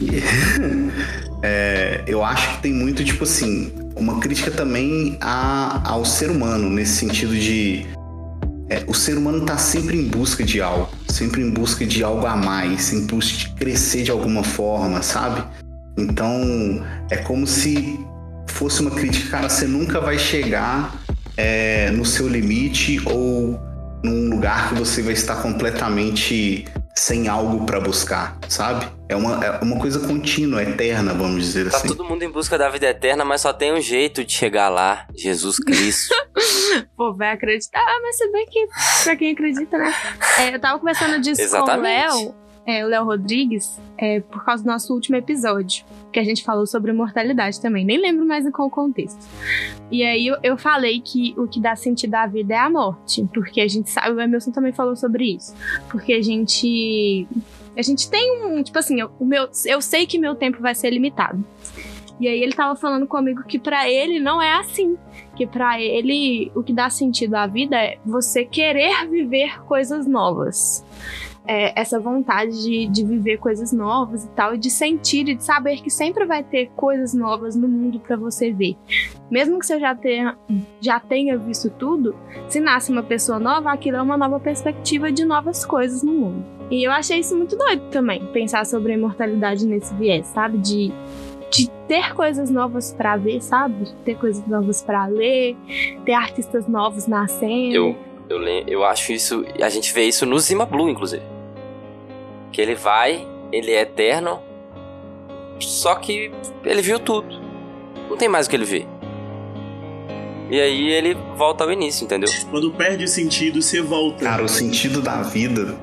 [SPEAKER 6] É, eu acho que tem muito, tipo assim, uma crítica também a, ao ser humano, nesse sentido de. é, o ser humano tá sempre em busca de algo, sempre em busca de algo a mais, sempre em busca de crescer de alguma forma, sabe? Então, é como se fosse uma crítica, cara, você nunca vai chegar é, no seu limite ou num lugar que você vai estar completamente sem algo para buscar, sabe? É uma, é uma coisa contínua, eterna, vamos dizer
[SPEAKER 2] Tá
[SPEAKER 6] assim.
[SPEAKER 2] todo mundo em busca da vida eterna, mas só tem um jeito de chegar lá. Jesus Cristo.
[SPEAKER 4] Pô, vai acreditar. Ah, mas se bem que pra quem acredita, né? É, eu tava conversando disso com o. Léo, é, o Léo Rodrigues, é, por causa do nosso último episódio, que a gente falou sobre imortalidade também. Nem lembro mais em qual contexto. E aí eu, eu falei que o que dá sentido à vida é a morte, porque a gente sabe, o Emerson também falou sobre isso. Porque a gente. A gente tem um. Tipo assim, eu, o meu, eu sei que meu tempo vai ser limitado. E aí ele tava falando comigo que pra ele não é assim. Que pra ele o que dá sentido à vida é você querer viver coisas novas. É, essa vontade de, de viver coisas novas e tal, e de sentir e de saber que sempre vai ter coisas novas no mundo para você ver. Mesmo que você já tenha, já tenha visto tudo, se nasce uma pessoa nova, aquilo é uma nova perspectiva de novas coisas no mundo. E eu achei isso muito doido também, pensar sobre a imortalidade nesse viés, sabe? De, de ter coisas novas para ver, sabe? Ter coisas novas para ler, ter artistas novos nascendo.
[SPEAKER 2] Eu, eu, eu acho isso. A gente vê isso no Zima Blue, inclusive. Que ele vai, ele é eterno, só que ele viu tudo. Não tem mais o que ele ver. E aí ele volta ao início, entendeu?
[SPEAKER 5] Quando perde o sentido, você volta.
[SPEAKER 6] Cara, o sentido da vida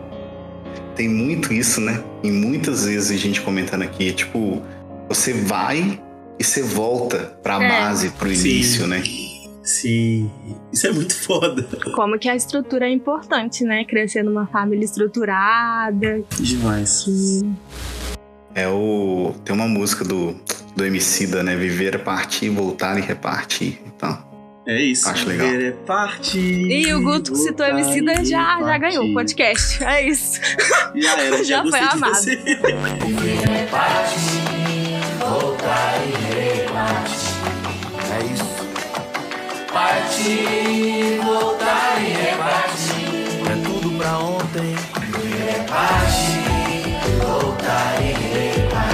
[SPEAKER 6] tem muito isso, né? E muitas vezes a gente comentando aqui, tipo, você vai e você volta pra
[SPEAKER 4] É.
[SPEAKER 6] base, pro
[SPEAKER 5] Sim.
[SPEAKER 6] início, né?
[SPEAKER 5] Sim, isso é muito foda.
[SPEAKER 4] Como que a estrutura é importante, né? Crescer numa família estruturada.
[SPEAKER 5] Demais.
[SPEAKER 6] É o. Tem uma música do, do Emicida, né? Viver é partir, voltar e repartir. Então.
[SPEAKER 5] É isso.
[SPEAKER 6] Acho legal.
[SPEAKER 5] Viver é partir.
[SPEAKER 4] E o Guto que citou a Emicida já, já ganhou o podcast. É isso.
[SPEAKER 5] Já era, já,
[SPEAKER 4] Já foi
[SPEAKER 5] gostei de
[SPEAKER 4] amado.
[SPEAKER 5] você.
[SPEAKER 20] voltar e repartir. Partir, voltar e repartir. É tudo pra ontem. Repartir, voltar e repartir.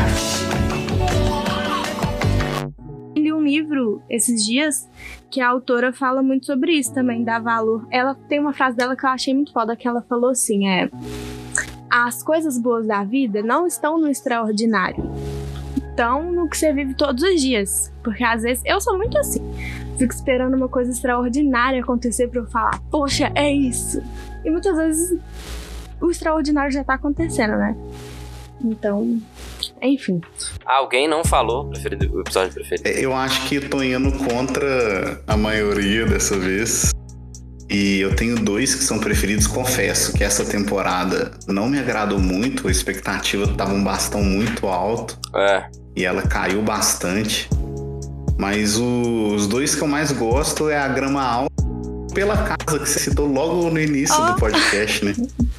[SPEAKER 4] li um livro esses dias que a autora fala muito sobre isso também, dá valor. Ela tem uma frase dela que eu achei muito foda, que ela falou assim, é... As coisas boas da vida não estão no extraordinário. Estão no que você vive todos os dias. Porque às vezes, eu sou muito assim. Fico esperando uma coisa extraordinária acontecer pra eu falar, poxa, é isso. E muitas vezes o extraordinário já tá acontecendo, né? Então, enfim.
[SPEAKER 2] Alguém não falou preferido, o episódio preferido.
[SPEAKER 6] É, Eu acho que tô indo contra a maioria dessa vez. E eu tenho dois que são preferidos, confesso que essa temporada não me agradou muito, a expectativa tava um bastão muito alto.
[SPEAKER 2] É.
[SPEAKER 6] E ela caiu bastante. Mas os dois que eu mais gosto é a grama alta pela casa que você citou logo no início
[SPEAKER 4] Oh.
[SPEAKER 6] do podcast, né?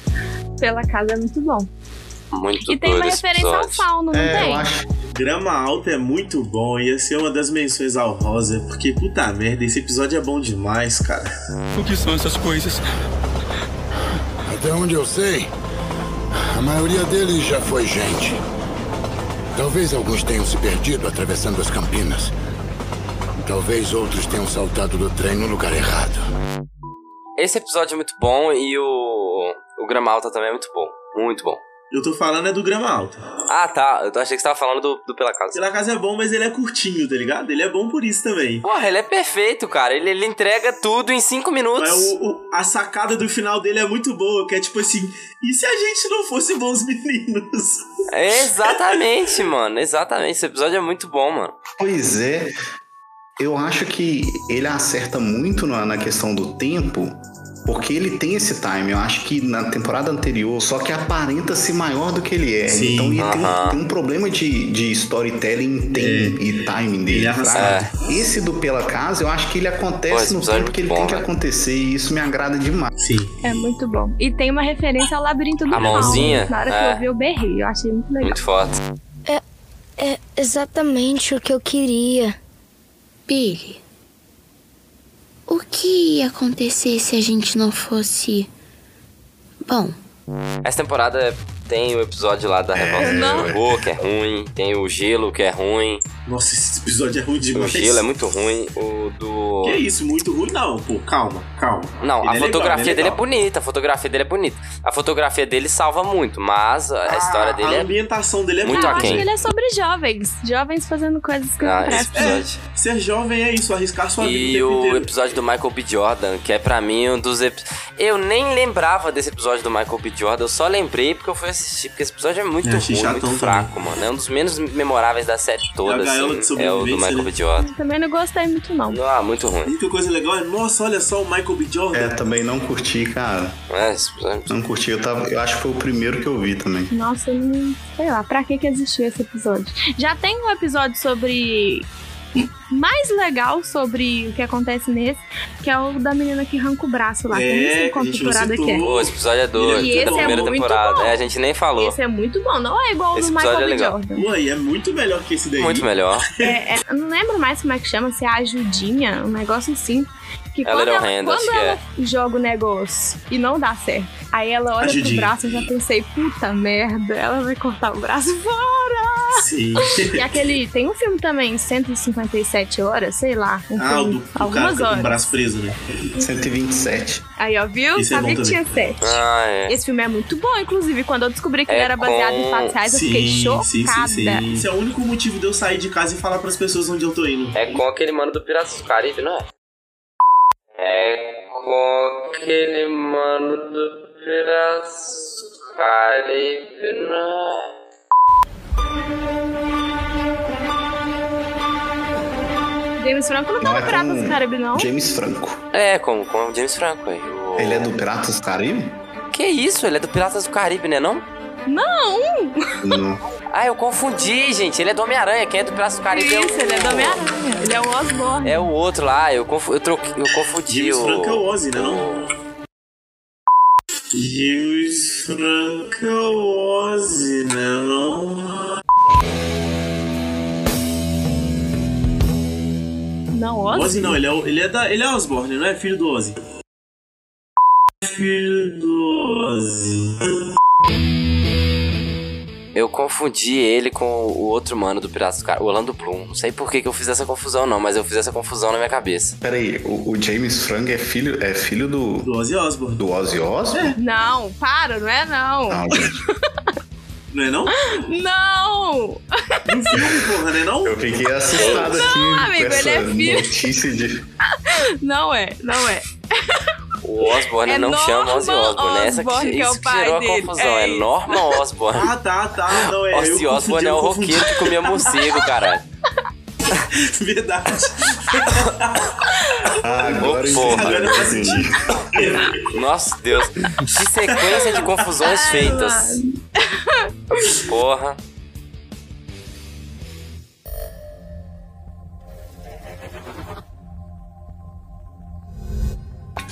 [SPEAKER 4] Pela casa é muito bom.
[SPEAKER 2] Muito
[SPEAKER 4] E tem uma referência ao fauno, não
[SPEAKER 5] É,
[SPEAKER 4] tem?
[SPEAKER 5] eu acho. Grama Alta é muito bom, ia ser uma das menções ao Rosa, porque puta merda, esse episódio é bom demais, cara.
[SPEAKER 7] O que são essas coisas?
[SPEAKER 21] Até onde eu sei, a maioria deles já foi gente. Talvez alguns tenham se perdido atravessando as campinas. Talvez outros tenham saltado do trem no lugar errado.
[SPEAKER 2] Esse episódio é muito bom e o, o Grama Alta também é muito bom. Muito bom.
[SPEAKER 5] Eu tô falando é do Grama Alta.
[SPEAKER 2] Ah, tá. Eu achei que você tava falando do, do Pela Casa.
[SPEAKER 5] Pela Casa é bom, mas ele é curtinho, tá ligado? Ele é bom por isso também.
[SPEAKER 2] Porra, ele é perfeito, cara. Ele, ele entrega tudo em cinco minutos.
[SPEAKER 5] Mas o- o- a sacada do final dele é muito boa, que é tipo assim, e se a gente não fosse bons meninos?
[SPEAKER 2] Exatamente, mano. Exatamente. Esse episódio é muito bom, mano.
[SPEAKER 6] Pois é. Eu acho que ele acerta muito na, na questão do tempo, porque ele tem esse time. Eu acho que na temporada anterior, só que aparenta ser maior do que ele é.
[SPEAKER 5] Sim.
[SPEAKER 6] então ele tem,
[SPEAKER 2] Aham.
[SPEAKER 6] um, tem um problema de, de storytelling tem, e timing dele.
[SPEAKER 5] Ele é.
[SPEAKER 6] Esse do Pela Casa, eu acho que ele
[SPEAKER 2] Pô,
[SPEAKER 6] acontece
[SPEAKER 2] esse
[SPEAKER 6] no
[SPEAKER 2] é
[SPEAKER 6] tempo que ele
[SPEAKER 2] muito
[SPEAKER 6] tem
[SPEAKER 2] bom,
[SPEAKER 6] que acontecer, e isso me agrada demais.
[SPEAKER 5] Sim.
[SPEAKER 4] É muito bom. E tem uma referência ao labirinto do
[SPEAKER 2] A mãozinha?
[SPEAKER 4] Fauno. Na hora que
[SPEAKER 2] É.
[SPEAKER 4] eu vi, eu berrei. Eu achei muito legal.
[SPEAKER 2] Muito forte.
[SPEAKER 22] É exatamente o que eu queria. Billy, o que ia acontecer se a gente não fosse. Bom,
[SPEAKER 2] Essa temporada tem o episódio lá da revolta
[SPEAKER 5] não.
[SPEAKER 2] do robô, que é ruim. Tem o gelo, que é ruim.
[SPEAKER 5] Nossa, esse episódio é ruim
[SPEAKER 2] O
[SPEAKER 5] demais.
[SPEAKER 2] gelo é muito ruim. O do.
[SPEAKER 5] Que isso, muito ruim? Não, pô, calma, calma.
[SPEAKER 2] Não,
[SPEAKER 5] Ele
[SPEAKER 2] a
[SPEAKER 5] é
[SPEAKER 2] fotografia
[SPEAKER 5] legal, é
[SPEAKER 2] dele é
[SPEAKER 5] legal.
[SPEAKER 2] bonita, a fotografia dele é bonita. A fotografia dele salva muito, mas a a história dele
[SPEAKER 5] a
[SPEAKER 2] é
[SPEAKER 5] ambientação dele é
[SPEAKER 2] muito
[SPEAKER 4] Ah, eu acho
[SPEAKER 2] aquém.
[SPEAKER 4] que ele é sobre jovens. Jovens fazendo coisas que
[SPEAKER 2] Ah,
[SPEAKER 4] não prestam.
[SPEAKER 2] episódio.
[SPEAKER 5] Ser jovem é isso, arriscar sua vida
[SPEAKER 2] E
[SPEAKER 5] o
[SPEAKER 2] o
[SPEAKER 5] inteiro.
[SPEAKER 2] episódio do Michael B. Jordan, que é pra mim um dos episódios. Eu nem lembrava desse episódio do Michael B. Jordan, eu só lembrei porque eu fui assistir, porque esse episódio é muito
[SPEAKER 5] É,
[SPEAKER 2] ruim, muito fraco, mano. É um dos menos memoráveis da série toda,
[SPEAKER 5] de
[SPEAKER 2] assim. É o do Michael
[SPEAKER 5] né?
[SPEAKER 2] B. Jordan.
[SPEAKER 4] Também não gostei muito, não.
[SPEAKER 2] Ah, muito ruim.
[SPEAKER 5] A única coisa legal é, nossa, olha só o Michael B. Jordan.
[SPEAKER 6] É, também não curti, cara.
[SPEAKER 2] É, esse episódio.
[SPEAKER 6] Não curti, eu, tava, eu acho que foi o primeiro que eu vi também.
[SPEAKER 4] Nossa, eu não. Sei lá, pra que que existiu esse episódio? Já tem um episódio sobre mais legal sobre o que acontece nesse, que é o da menina que arranca o braço lá. que eu nem sei
[SPEAKER 5] É,
[SPEAKER 4] qual
[SPEAKER 5] a gente não
[SPEAKER 4] temporada que é.
[SPEAKER 2] Pô, esse episódio é doido.
[SPEAKER 4] E esse
[SPEAKER 2] da
[SPEAKER 4] é
[SPEAKER 2] primeira
[SPEAKER 4] muito
[SPEAKER 2] temporada.
[SPEAKER 4] bom.
[SPEAKER 2] É, a gente nem falou.
[SPEAKER 4] Esse é muito bom, não é igual o
[SPEAKER 2] Esse
[SPEAKER 4] do
[SPEAKER 2] episódio
[SPEAKER 4] Michael
[SPEAKER 2] é
[SPEAKER 4] B.
[SPEAKER 2] legal.
[SPEAKER 4] Jordan.
[SPEAKER 5] Pô, e é muito melhor que esse daí.
[SPEAKER 2] Muito melhor.
[SPEAKER 4] É, é, eu não lembro mais como é que chama, se é a ajudinha, um negócio assim. Que
[SPEAKER 2] É
[SPEAKER 4] quando ela, quando ela joga o negócio e não dá certo, aí ela olha pro braço e já pensei, puta merda, ela vai cortar o braço fora!
[SPEAKER 5] Sim.
[SPEAKER 4] E aquele. Tem um filme também, 157 horas, sei lá. Um
[SPEAKER 5] Ah, o
[SPEAKER 4] filme,
[SPEAKER 5] do, do cara
[SPEAKER 4] algumas
[SPEAKER 5] fica com o
[SPEAKER 4] horas.
[SPEAKER 5] braço preso, né?
[SPEAKER 6] 127.
[SPEAKER 4] Aí, ó, viu?
[SPEAKER 5] Esse é
[SPEAKER 4] Sabia
[SPEAKER 5] bom
[SPEAKER 4] que tinha
[SPEAKER 5] também.
[SPEAKER 4] sete.
[SPEAKER 2] Ah, é.
[SPEAKER 4] Esse filme é muito bom, inclusive, quando eu descobri que
[SPEAKER 2] É
[SPEAKER 4] ele era baseado
[SPEAKER 2] com-
[SPEAKER 4] em fatos reais, eu fiquei chocada.
[SPEAKER 5] sim, sim, sim. Esse é o único motivo de eu sair de casa e falar pras pessoas onde eu tô indo.
[SPEAKER 2] É com aquele mano do Piratas do Caribe, não é? É com aquele mano do Piratas do Caribe, não é?
[SPEAKER 4] James Franco não tá no
[SPEAKER 6] é
[SPEAKER 4] Piratas do Caribe, não?
[SPEAKER 6] James Franco.
[SPEAKER 2] É, com, com o James Franco aí. O-
[SPEAKER 6] Ele é do Piratas do Caribe?
[SPEAKER 2] Que isso? Ele é do Piratas do Caribe, né não?
[SPEAKER 4] Não!
[SPEAKER 6] Não.
[SPEAKER 2] Ah, eu confundi, gente. Ele é do Homem-Aranha. Quem é do Piratas do Caribe é o...
[SPEAKER 4] Isso, ele é do Homem-Aranha. Ele é o Osborne.
[SPEAKER 2] É o outro lá. Eu, confu... eu, troquei... eu confundi
[SPEAKER 5] James
[SPEAKER 2] o...
[SPEAKER 5] Franco é o Ozzy, né não? James Franco é o Ozzy, né não?
[SPEAKER 4] Não, Ozzy?
[SPEAKER 5] Ozzy não, ele é, ele é da, ele é Osborne, não é filho do Ozzy. Filho do Ozzy.
[SPEAKER 2] Eu confundi ele com o outro mano do Piratas do Caribe, o Orlando Bloom. Não sei por que, que eu fiz essa confusão, não, mas eu fiz essa confusão na minha cabeça.
[SPEAKER 6] Peraí, o, o James Franco é filho, é filho do.
[SPEAKER 5] Do Ozzy Osbourne.
[SPEAKER 6] Do Ozzy Osbourne?
[SPEAKER 4] Não, para, não é não.
[SPEAKER 6] Não, gente.
[SPEAKER 5] Não é não?
[SPEAKER 4] Não!
[SPEAKER 5] No filme, porra, né não?
[SPEAKER 6] Eu fiquei assustado
[SPEAKER 4] Não,
[SPEAKER 6] aqui
[SPEAKER 4] amigo,
[SPEAKER 6] com essa
[SPEAKER 4] ele é filho.
[SPEAKER 6] notícia de.
[SPEAKER 4] Não é, não é.
[SPEAKER 2] O Osborne
[SPEAKER 4] É
[SPEAKER 2] não chama Ozzy
[SPEAKER 4] Norman
[SPEAKER 2] Osborne. Essa que,
[SPEAKER 4] Osborne que é o
[SPEAKER 2] isso que gerou a
[SPEAKER 4] dele.
[SPEAKER 2] confusão.
[SPEAKER 4] É
[SPEAKER 2] É. Norman Osborne.
[SPEAKER 5] Ah, tá, tá. Não, é.
[SPEAKER 2] Ozzy Osborne é o roqueiro que comia morcego, caralho.
[SPEAKER 5] Verdade.
[SPEAKER 6] Ah, agora
[SPEAKER 2] porra.
[SPEAKER 5] Agora faz sentido.
[SPEAKER 2] Nossa, Deus. Que sequência de confusões feitas. Porra.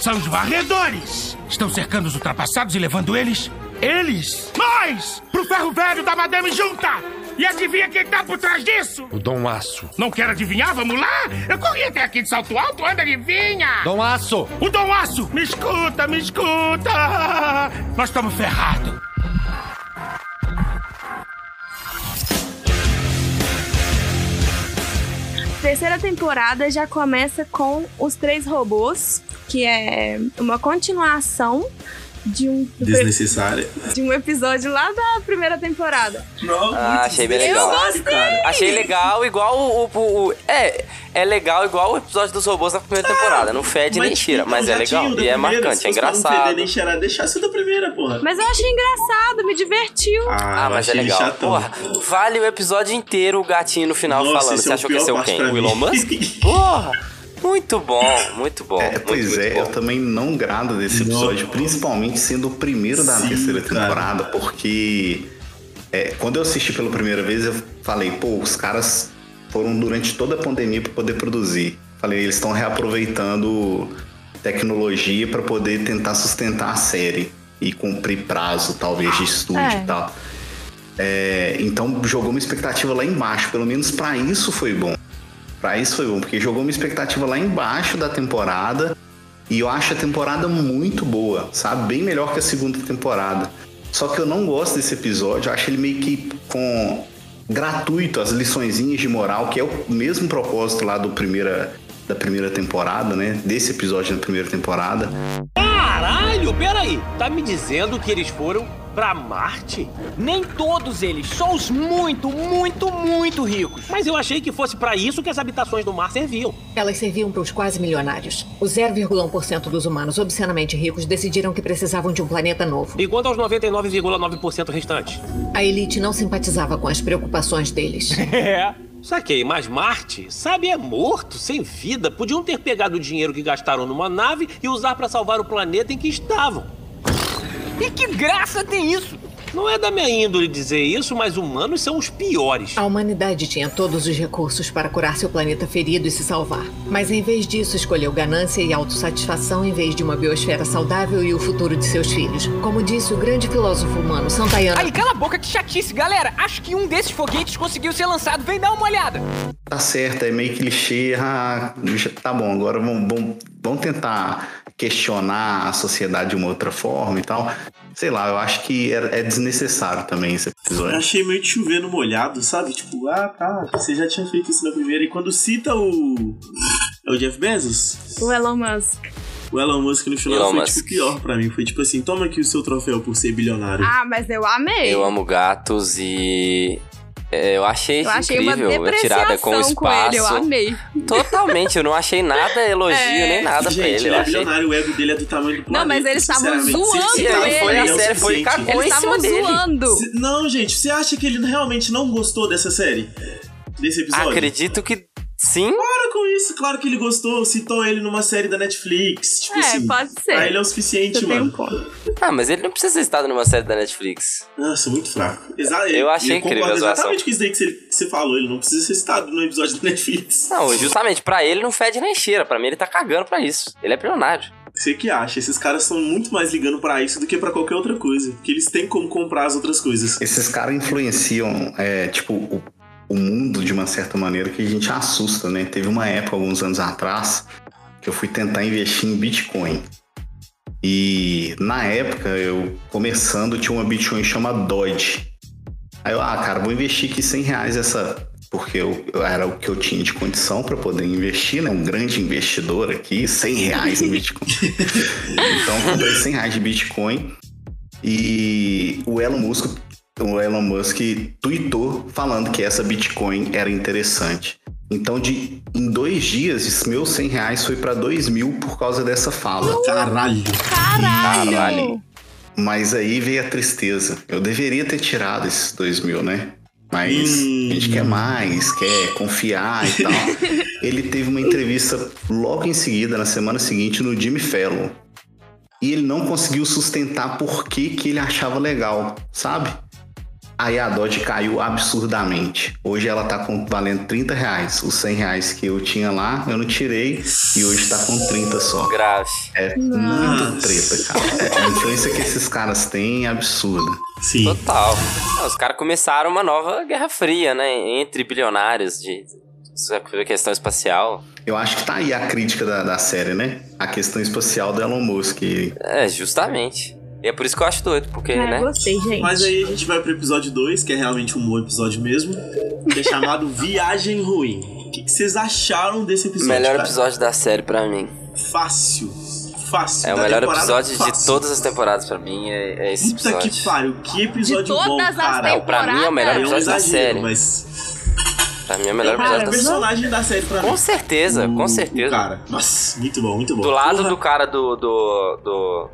[SPEAKER 23] São os varredores! Estão cercando os ultrapassados e levando eles? Eles! Nós! Pro ferro velho da Madame Junta! E adivinha quem tá por trás disso?
[SPEAKER 8] O Dom Aço.
[SPEAKER 23] Não quer adivinhar? Vamos lá? Eu corri até aqui de salto alto, anda, adivinha!
[SPEAKER 11] Dom Aço!
[SPEAKER 23] O Dom Aço! Me escuta, me escuta! Nós estamos ferrados!
[SPEAKER 4] Terceira temporada já começa com os três robôs, que é uma continuação de um
[SPEAKER 5] Desnecessária.
[SPEAKER 4] de um episódio lá da primeira temporada.
[SPEAKER 5] Não,
[SPEAKER 2] Ah, achei bem legal.
[SPEAKER 4] Eu gostei!
[SPEAKER 2] Achei legal, igual o, o- o- É, é legal igual o episódio dos robôs da primeira temporada. Não fede nem tira, mas é legal. E é
[SPEAKER 5] primeira,
[SPEAKER 2] marcante, é
[SPEAKER 5] pra não
[SPEAKER 2] engraçado.
[SPEAKER 5] perder nem cheirar, deixasse o da primeira, porra.
[SPEAKER 4] Mas eu achei engraçado, me divertiu.
[SPEAKER 2] Ah,
[SPEAKER 5] eu
[SPEAKER 2] mas é legal.
[SPEAKER 5] chatão.
[SPEAKER 2] Porra, vale o episódio inteiro o gatinho no final
[SPEAKER 5] Nossa,
[SPEAKER 2] falando. Você
[SPEAKER 5] é
[SPEAKER 2] achou que ia ser o quem? O. Elon Musk? Porra! Muito bom, muito bom.
[SPEAKER 6] É,
[SPEAKER 2] muito,
[SPEAKER 6] pois
[SPEAKER 2] muito
[SPEAKER 6] é,
[SPEAKER 2] bom.
[SPEAKER 6] eu também não grado desse episódio, principalmente sendo o primeiro da
[SPEAKER 5] Sim,
[SPEAKER 6] terceira
[SPEAKER 5] cara.
[SPEAKER 6] temporada, porque é, quando eu assisti pela primeira vez, eu falei, pô, os caras foram durante toda a pandemia para poder produzir. Falei, eles estão reaproveitando tecnologia para poder tentar sustentar a série e cumprir prazo, talvez, de estúdio
[SPEAKER 4] É.
[SPEAKER 6] e tal. É, então jogou uma expectativa lá embaixo, pelo menos pra isso foi bom. Pra isso foi bom, porque jogou uma expectativa lá embaixo da temporada e eu acho a temporada muito boa, sabe? Bem melhor que a segunda temporada. Só que eu não gosto desse episódio, eu acho ele meio que com gratuito as liçõezinhas de moral, que é o mesmo propósito lá do primeira, da primeira temporada, né? Desse episódio da primeira temporada.
[SPEAKER 24] Caralho, peraí. Tá me dizendo que eles foram pra Marte? Nem todos eles, só os muito, muito, muito ricos. Mas eu achei que fosse pra isso que as habitações do mar serviam.
[SPEAKER 25] Elas serviam para os quase milionários. Os 0,1% dos humanos obscenamente ricos decidiram que precisavam de um planeta novo.
[SPEAKER 24] E quanto aos 99,9% restantes?
[SPEAKER 25] A elite não simpatizava com as preocupações deles.
[SPEAKER 24] É. Saquei, mas Marte, sabe, é morto, sem vida. Podiam ter pegado o dinheiro que gastaram numa nave e usar pra salvar o planeta em que estavam.
[SPEAKER 26] E que graça tem isso?
[SPEAKER 24] Não é da minha índole dizer isso, mas humanos são os piores.
[SPEAKER 25] A humanidade tinha todos os recursos para curar seu planeta ferido e se salvar. Mas em vez disso, escolheu ganância e autossatisfação em vez de uma biosfera saudável e o futuro de seus filhos. Como disse o grande filósofo humano Santayana.
[SPEAKER 27] Ai, cala a boca, que chatice, galera! Acho que um desses foguetes conseguiu ser lançado. Vem dar uma olhada!
[SPEAKER 6] Tá certo, é meio clichê. Ah, tá bom, agora vamos, vamos, vamos tentar questionar a sociedade de uma outra forma e tal. Sei lá, eu acho que é, é desnecessário também esse
[SPEAKER 5] Eu
[SPEAKER 6] episódio.
[SPEAKER 5] achei meio de chover no molhado, sabe? Tipo, ah, tá, você já tinha feito isso na primeira. E quando cita o. É o Jeff Bezos?
[SPEAKER 4] O Elon Musk.
[SPEAKER 5] O Elon Musk no final
[SPEAKER 2] Elon
[SPEAKER 5] foi
[SPEAKER 2] Musk.
[SPEAKER 5] tipo pior pra mim. Foi tipo assim: toma aqui o seu troféu por ser bilionário.
[SPEAKER 4] Ah, mas eu amei.
[SPEAKER 2] Eu amo gatos e. é, Eu achei
[SPEAKER 4] Eu achei uma
[SPEAKER 2] incrível. a tirada com o
[SPEAKER 4] depreciação com ele, eu
[SPEAKER 2] espaço.
[SPEAKER 4] amei.
[SPEAKER 2] Totalmente, eu não achei nada elogio,
[SPEAKER 4] É.
[SPEAKER 2] nem nada pra
[SPEAKER 5] Gente,
[SPEAKER 2] ele.
[SPEAKER 5] ele
[SPEAKER 2] Eu
[SPEAKER 5] é
[SPEAKER 2] achei...
[SPEAKER 5] bilionário, o ego dele é do tamanho do planeta.
[SPEAKER 4] Não, mas eles estavam zoando
[SPEAKER 5] Se- se-
[SPEAKER 4] ele.
[SPEAKER 5] foi
[SPEAKER 2] a
[SPEAKER 5] é
[SPEAKER 2] série foi e
[SPEAKER 5] suficiente.
[SPEAKER 2] cagou
[SPEAKER 4] Eles
[SPEAKER 2] em cima
[SPEAKER 4] estavam
[SPEAKER 2] dele.
[SPEAKER 4] zoando.
[SPEAKER 5] Se- Não, gente, você acha que ele realmente não gostou dessa série? Desse episódio?
[SPEAKER 2] Acredito que sim.
[SPEAKER 5] Para com isso, claro que ele gostou. Citou ele numa série da Netflix. Tipo
[SPEAKER 4] É,
[SPEAKER 5] assim,
[SPEAKER 4] pode ser.
[SPEAKER 5] Pra ele é o suficiente,
[SPEAKER 4] Você
[SPEAKER 5] mano.
[SPEAKER 4] um.
[SPEAKER 2] Ah, mas ele não precisa ter estado numa série da Netflix.
[SPEAKER 5] Nossa, muito fraco. Exa
[SPEAKER 2] Eu achei
[SPEAKER 5] eu
[SPEAKER 2] incrível a zoação.
[SPEAKER 5] exatamente com isso daí que você, que você falou. Ele não precisa ser citado no episódio da Netflix.
[SPEAKER 2] Não, justamente, pra ele não fede nem cheira. Pra mim ele tá cagando pra isso. Ele é bilionário.
[SPEAKER 5] Você que acha? Esses caras estão muito mais ligando pra isso do que pra qualquer outra coisa. Porque eles têm como comprar as outras coisas.
[SPEAKER 6] Esses caras influenciam, é, tipo, o, o mundo de uma certa maneira que a gente assusta, né? Teve uma época, alguns anos atrás, que eu fui tentar investir em Bitcoin. E na época, eu começando, tinha uma Bitcoin chamada Dodge. Aí eu, ah, cara, vou investir aqui 100 reais essa. Porque eu, eu- era o que eu tinha de condição para poder investir, né? Um grande investidor aqui, 100 reais em Bitcoin. então eu comprei 100 reais de Bitcoin. E o Elon Musk, o Elon Musk tweetou falando que essa Bitcoin era interessante. Então, de, em dois dias, esses meus 100 reais foi para 2 mil por causa dessa fala.
[SPEAKER 5] Caralho!
[SPEAKER 4] Caralho!
[SPEAKER 6] Mas aí veio a tristeza. Eu deveria ter tirado esses 2 mil, né? Mas a gente quer mais, quer confiar e tal. Ele teve uma entrevista logo em seguida, na semana seguinte, no Jimmy Fallon. E ele não conseguiu sustentar por que, que ele achava legal, sabe? Aí a Dodge caiu absurdamente. Hoje ela tá com, valendo 30 reais. Os 100 reais que eu tinha lá, eu não tirei. E hoje tá com 30 só.
[SPEAKER 2] Grave.
[SPEAKER 6] É muito treta, cara. A influência que esses caras têm é absurda.
[SPEAKER 5] Sim.
[SPEAKER 2] Total. Não, os caras começaram uma nova guerra fria, né? Entre bilionários de sobre a questão espacial.
[SPEAKER 6] Eu acho que tá aí a crítica da, da série, né? A questão espacial do Elon Musk.
[SPEAKER 2] É, justamente. E é por isso que eu acho doido, porque,
[SPEAKER 4] Ah,
[SPEAKER 2] né?
[SPEAKER 4] gostei, gente.
[SPEAKER 5] Mas aí a gente vai pro episódio 2, que é realmente um bom episódio mesmo. Que é chamado Viagem Ruim. O que, que vocês acharam desse episódio?
[SPEAKER 2] melhor
[SPEAKER 5] cara?
[SPEAKER 2] episódio da série pra mim.
[SPEAKER 5] Fácil. Fácil.
[SPEAKER 2] É o
[SPEAKER 5] Da
[SPEAKER 2] melhor episódio de
[SPEAKER 5] fácil.
[SPEAKER 2] todas as temporadas pra mim, é, é esse
[SPEAKER 5] Puta
[SPEAKER 2] episódio.
[SPEAKER 5] que pariu, que episódio
[SPEAKER 4] De todas
[SPEAKER 5] bom,
[SPEAKER 4] as
[SPEAKER 5] cara.
[SPEAKER 2] Não, pra mim é o melhor
[SPEAKER 5] É um
[SPEAKER 2] episódio da
[SPEAKER 5] exagero,
[SPEAKER 2] série.
[SPEAKER 5] mas...
[SPEAKER 2] Pra mim é o melhor
[SPEAKER 5] é o
[SPEAKER 2] episódio da série.
[SPEAKER 5] personagem da série pra mim.
[SPEAKER 2] Com certeza, com certeza.
[SPEAKER 5] Cara, nossa, muito bom, muito bom.
[SPEAKER 2] Do lado
[SPEAKER 5] Porra.
[SPEAKER 2] do cara do, do, do.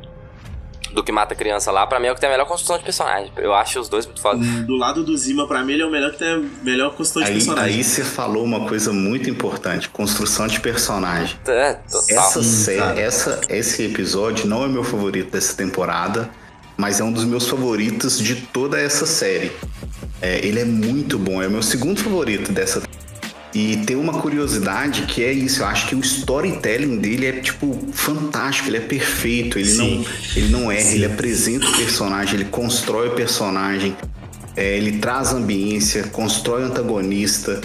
[SPEAKER 2] Do que mata a criança lá, pra mim é o que tem a melhor construção de personagem. Eu acho os dois muito foda.
[SPEAKER 5] Do lado do Zima, pra mim, ele é o melhor que tem a melhor construção de
[SPEAKER 6] Aí,
[SPEAKER 5] personagem.
[SPEAKER 6] aí você falou uma coisa muito importante: construção de personagem.
[SPEAKER 2] É, total.
[SPEAKER 6] Essa série,
[SPEAKER 5] cara.
[SPEAKER 6] essa, esse episódio não é meu favorito dessa temporada, mas é um dos meus favoritos de toda essa série. É, ele é muito bom, é o meu segundo favorito dessa e tem uma curiosidade que é isso, eu acho que o storytelling dele é tipo fantástico, ele é perfeito, ele
[SPEAKER 5] Sim.
[SPEAKER 6] não ele não erra, ele apresenta o personagem, ele constrói o personagem, é, ele traz ambiência, constrói o antagonista,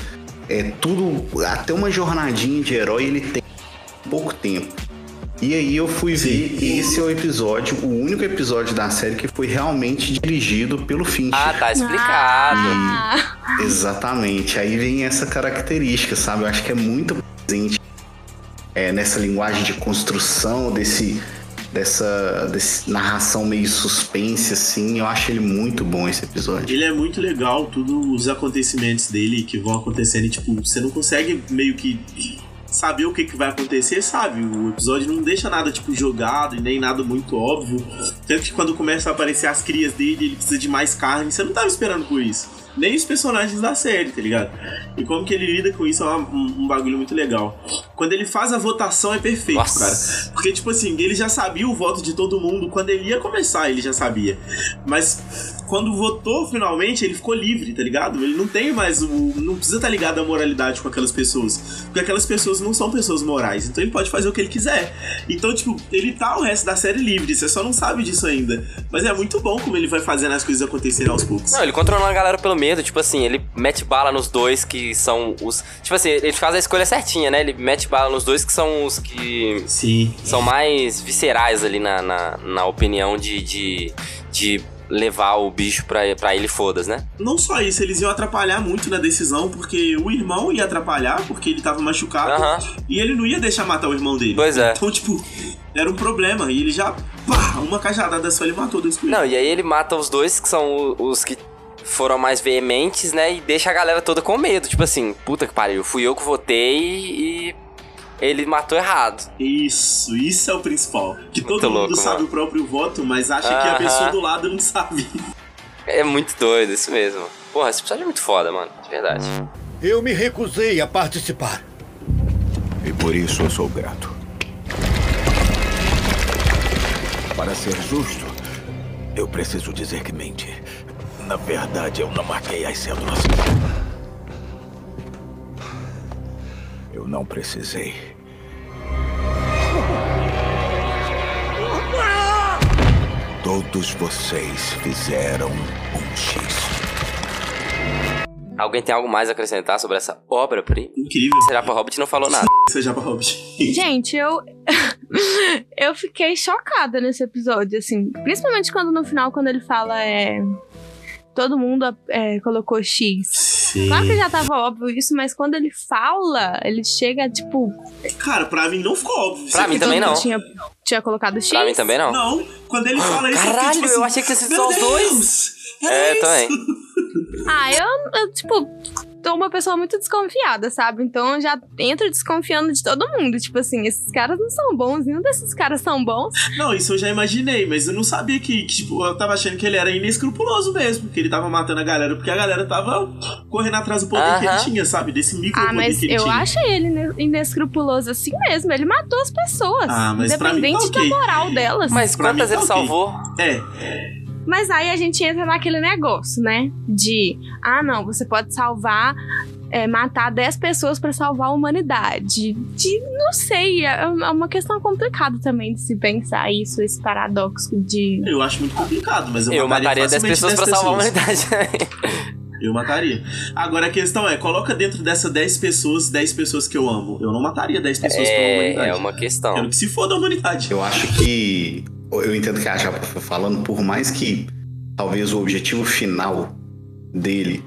[SPEAKER 6] é tudo, até uma jornadinha de herói ele tem em pouco tempo. E aí eu fui ver, esse é o episódio, o único episódio da série que foi realmente dirigido pelo Fincher.
[SPEAKER 2] Ah, tá explicado.
[SPEAKER 4] Ah,
[SPEAKER 6] Exatamente. Aí vem essa característica, sabe? Eu acho que é muito presente é, nessa linguagem de construção, desse, dessa desse narração meio suspense, assim. Eu acho ele muito bom esse episódio.
[SPEAKER 5] Ele é muito legal, tudo os acontecimentos dele que vão acontecendo e, tipo, você não consegue meio que saber o que, que vai acontecer, sabe? O episódio não deixa nada, tipo, jogado e nem nada muito óbvio. Tanto que quando começam a aparecer as crias dele, ele precisa de mais carne, você não tava esperando por isso. Nem os personagens da série, tá ligado? E como que ele lida com isso é um, um bagulho muito legal. Quando ele faz a votação é perfeito,
[SPEAKER 2] Nossa.
[SPEAKER 5] cara. Porque, tipo assim, ele já sabia o voto de todo mundo. Quando ele ia começar, ele já sabia. Mas quando votou finalmente, ele ficou livre, tá ligado? Ele não tem mais o. Não precisa estar ligado à moralidade com aquelas pessoas. Porque aquelas pessoas não são pessoas morais. Então ele pode fazer o que ele quiser. Então, tipo, ele tá o resto da série livre. Você só não sabe disso ainda. Mas é muito bom como ele vai fazendo as coisas acontecerem aos poucos.
[SPEAKER 2] Não, ele controlando a galera pelo medo, tipo assim, ele mete bala nos dois que são os. Tipo assim, ele faz a escolha certinha, né? Ele mete bala nos dois que são os que.
[SPEAKER 5] Sim.
[SPEAKER 2] São mais viscerais ali na, na, na opinião de, de, de levar o bicho pra, pra ele fodas, né?
[SPEAKER 5] Não só isso, eles iam atrapalhar muito na decisão, porque o irmão ia atrapalhar, porque ele tava machucado,
[SPEAKER 2] Aham.
[SPEAKER 5] e ele não ia deixar matar o irmão dele.
[SPEAKER 2] Pois é.
[SPEAKER 5] Então, tipo, era um problema. E ele já, pá, uma cajadada só ele matou dois coelhos.
[SPEAKER 2] Não, e aí ele mata os dois que são os que foram mais veementes, né? E deixa a galera toda com medo. Tipo assim, puta que pariu, fui eu que votei e ele matou errado.
[SPEAKER 5] Isso, isso é o principal. Que todo
[SPEAKER 2] Muito
[SPEAKER 5] mundo
[SPEAKER 2] louco,
[SPEAKER 5] sabe
[SPEAKER 2] mano.
[SPEAKER 5] o próprio voto, mas acha que a pessoa do lado não sabe.
[SPEAKER 2] É muito doido, isso mesmo. Porra, esse episódio é muito foda, mano. De verdade.
[SPEAKER 28] Eu me recusei a participar.
[SPEAKER 8] E por isso eu sou grato. Para ser justo, eu preciso dizer que menti. Na verdade, eu não marquei as cédulas. Eu não precisei. Todos vocês fizeram um X.
[SPEAKER 2] Alguém tem algo mais a acrescentar sobre essa obra-prima?
[SPEAKER 5] Incrível.
[SPEAKER 2] Será pra Hobbit não falou nada.
[SPEAKER 5] Seja pra Hobbit.
[SPEAKER 4] Gente, eu. eu fiquei chocada nesse episódio, assim. Principalmente quando no final, quando ele fala, é. Todo mundo é, colocou X.
[SPEAKER 5] Sim.
[SPEAKER 4] Claro que já tava óbvio isso, mas quando ele fala, ele chega, tipo.
[SPEAKER 5] Cara, pra mim não ficou óbvio.
[SPEAKER 2] Pra mim também não.
[SPEAKER 4] Tinha, tinha colocado X.
[SPEAKER 2] Pra mim também não.
[SPEAKER 5] Não, quando ele fala isso,
[SPEAKER 2] Caralho,
[SPEAKER 5] eu, fiquei, tipo
[SPEAKER 2] eu
[SPEAKER 5] assim,
[SPEAKER 2] achei que
[SPEAKER 5] meu
[SPEAKER 2] só os dois. É,
[SPEAKER 5] isso.
[SPEAKER 2] também.
[SPEAKER 4] Ah, eu, eu, tipo, sou uma pessoa muito desconfiada, sabe? Então eu já entro desconfiando de todo mundo. Tipo assim, esses caras não são bons, nenhum desses caras são bons.
[SPEAKER 5] Não, isso eu já imaginei, mas eu não sabia que, que, tipo, eu tava achando que ele era inescrupuloso mesmo, que ele tava matando a galera, porque a galera tava correndo atrás do poder que ele tinha, sabe? Desse micro
[SPEAKER 4] Ah,
[SPEAKER 5] poder
[SPEAKER 4] mas
[SPEAKER 5] que ele
[SPEAKER 4] eu
[SPEAKER 5] tinha.
[SPEAKER 4] achei ele ine- inescrupuloso assim mesmo. Ele matou as pessoas.
[SPEAKER 5] Ah, mas pra mim tá
[SPEAKER 4] independente
[SPEAKER 5] ok.
[SPEAKER 4] da moral delas.
[SPEAKER 2] Mas
[SPEAKER 5] Pra
[SPEAKER 2] quantas
[SPEAKER 5] mim tá
[SPEAKER 2] ele
[SPEAKER 5] ok.
[SPEAKER 2] salvou?
[SPEAKER 5] É.
[SPEAKER 4] Mas aí a gente entra naquele negócio, né? De, ah, não, você pode salvar, é, matar 10 pessoas pra salvar a humanidade. De, não sei, é é uma questão complicada também de se pensar isso, esse paradoxo de.
[SPEAKER 5] Eu acho muito complicado, mas eu,
[SPEAKER 2] Eu mataria 10
[SPEAKER 5] facilmente
[SPEAKER 2] pessoas pra
[SPEAKER 5] 10
[SPEAKER 2] salvar a humanidade.
[SPEAKER 5] Eu mataria. Agora a questão é, coloca dentro dessas 10 pessoas, 10 pessoas que eu amo. Eu não mataria 10 pessoas pela
[SPEAKER 2] É,
[SPEAKER 5] humanidade.
[SPEAKER 2] é uma questão.
[SPEAKER 5] Quero que se foda a humanidade.
[SPEAKER 6] Eu acho que. Eu entendo que a Japa foi falando, por mais que talvez o objetivo final dele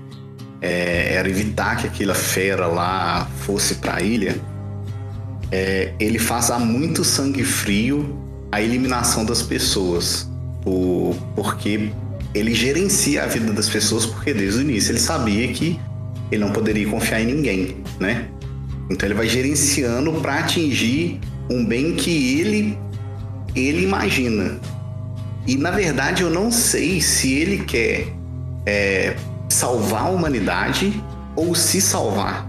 [SPEAKER 6] é, era evitar que aquela fera lá fosse pra ilha, é, ele faz a muito sangue frio a eliminação das pessoas. Por- porque ele gerencia a vida das pessoas, porque desde o início ele sabia que ele não poderia confiar em ninguém, né? Então ele vai gerenciando para atingir um bem que ele ele imagina. E na verdade eu não sei se ele quer é, salvar a humanidade ou se salvar.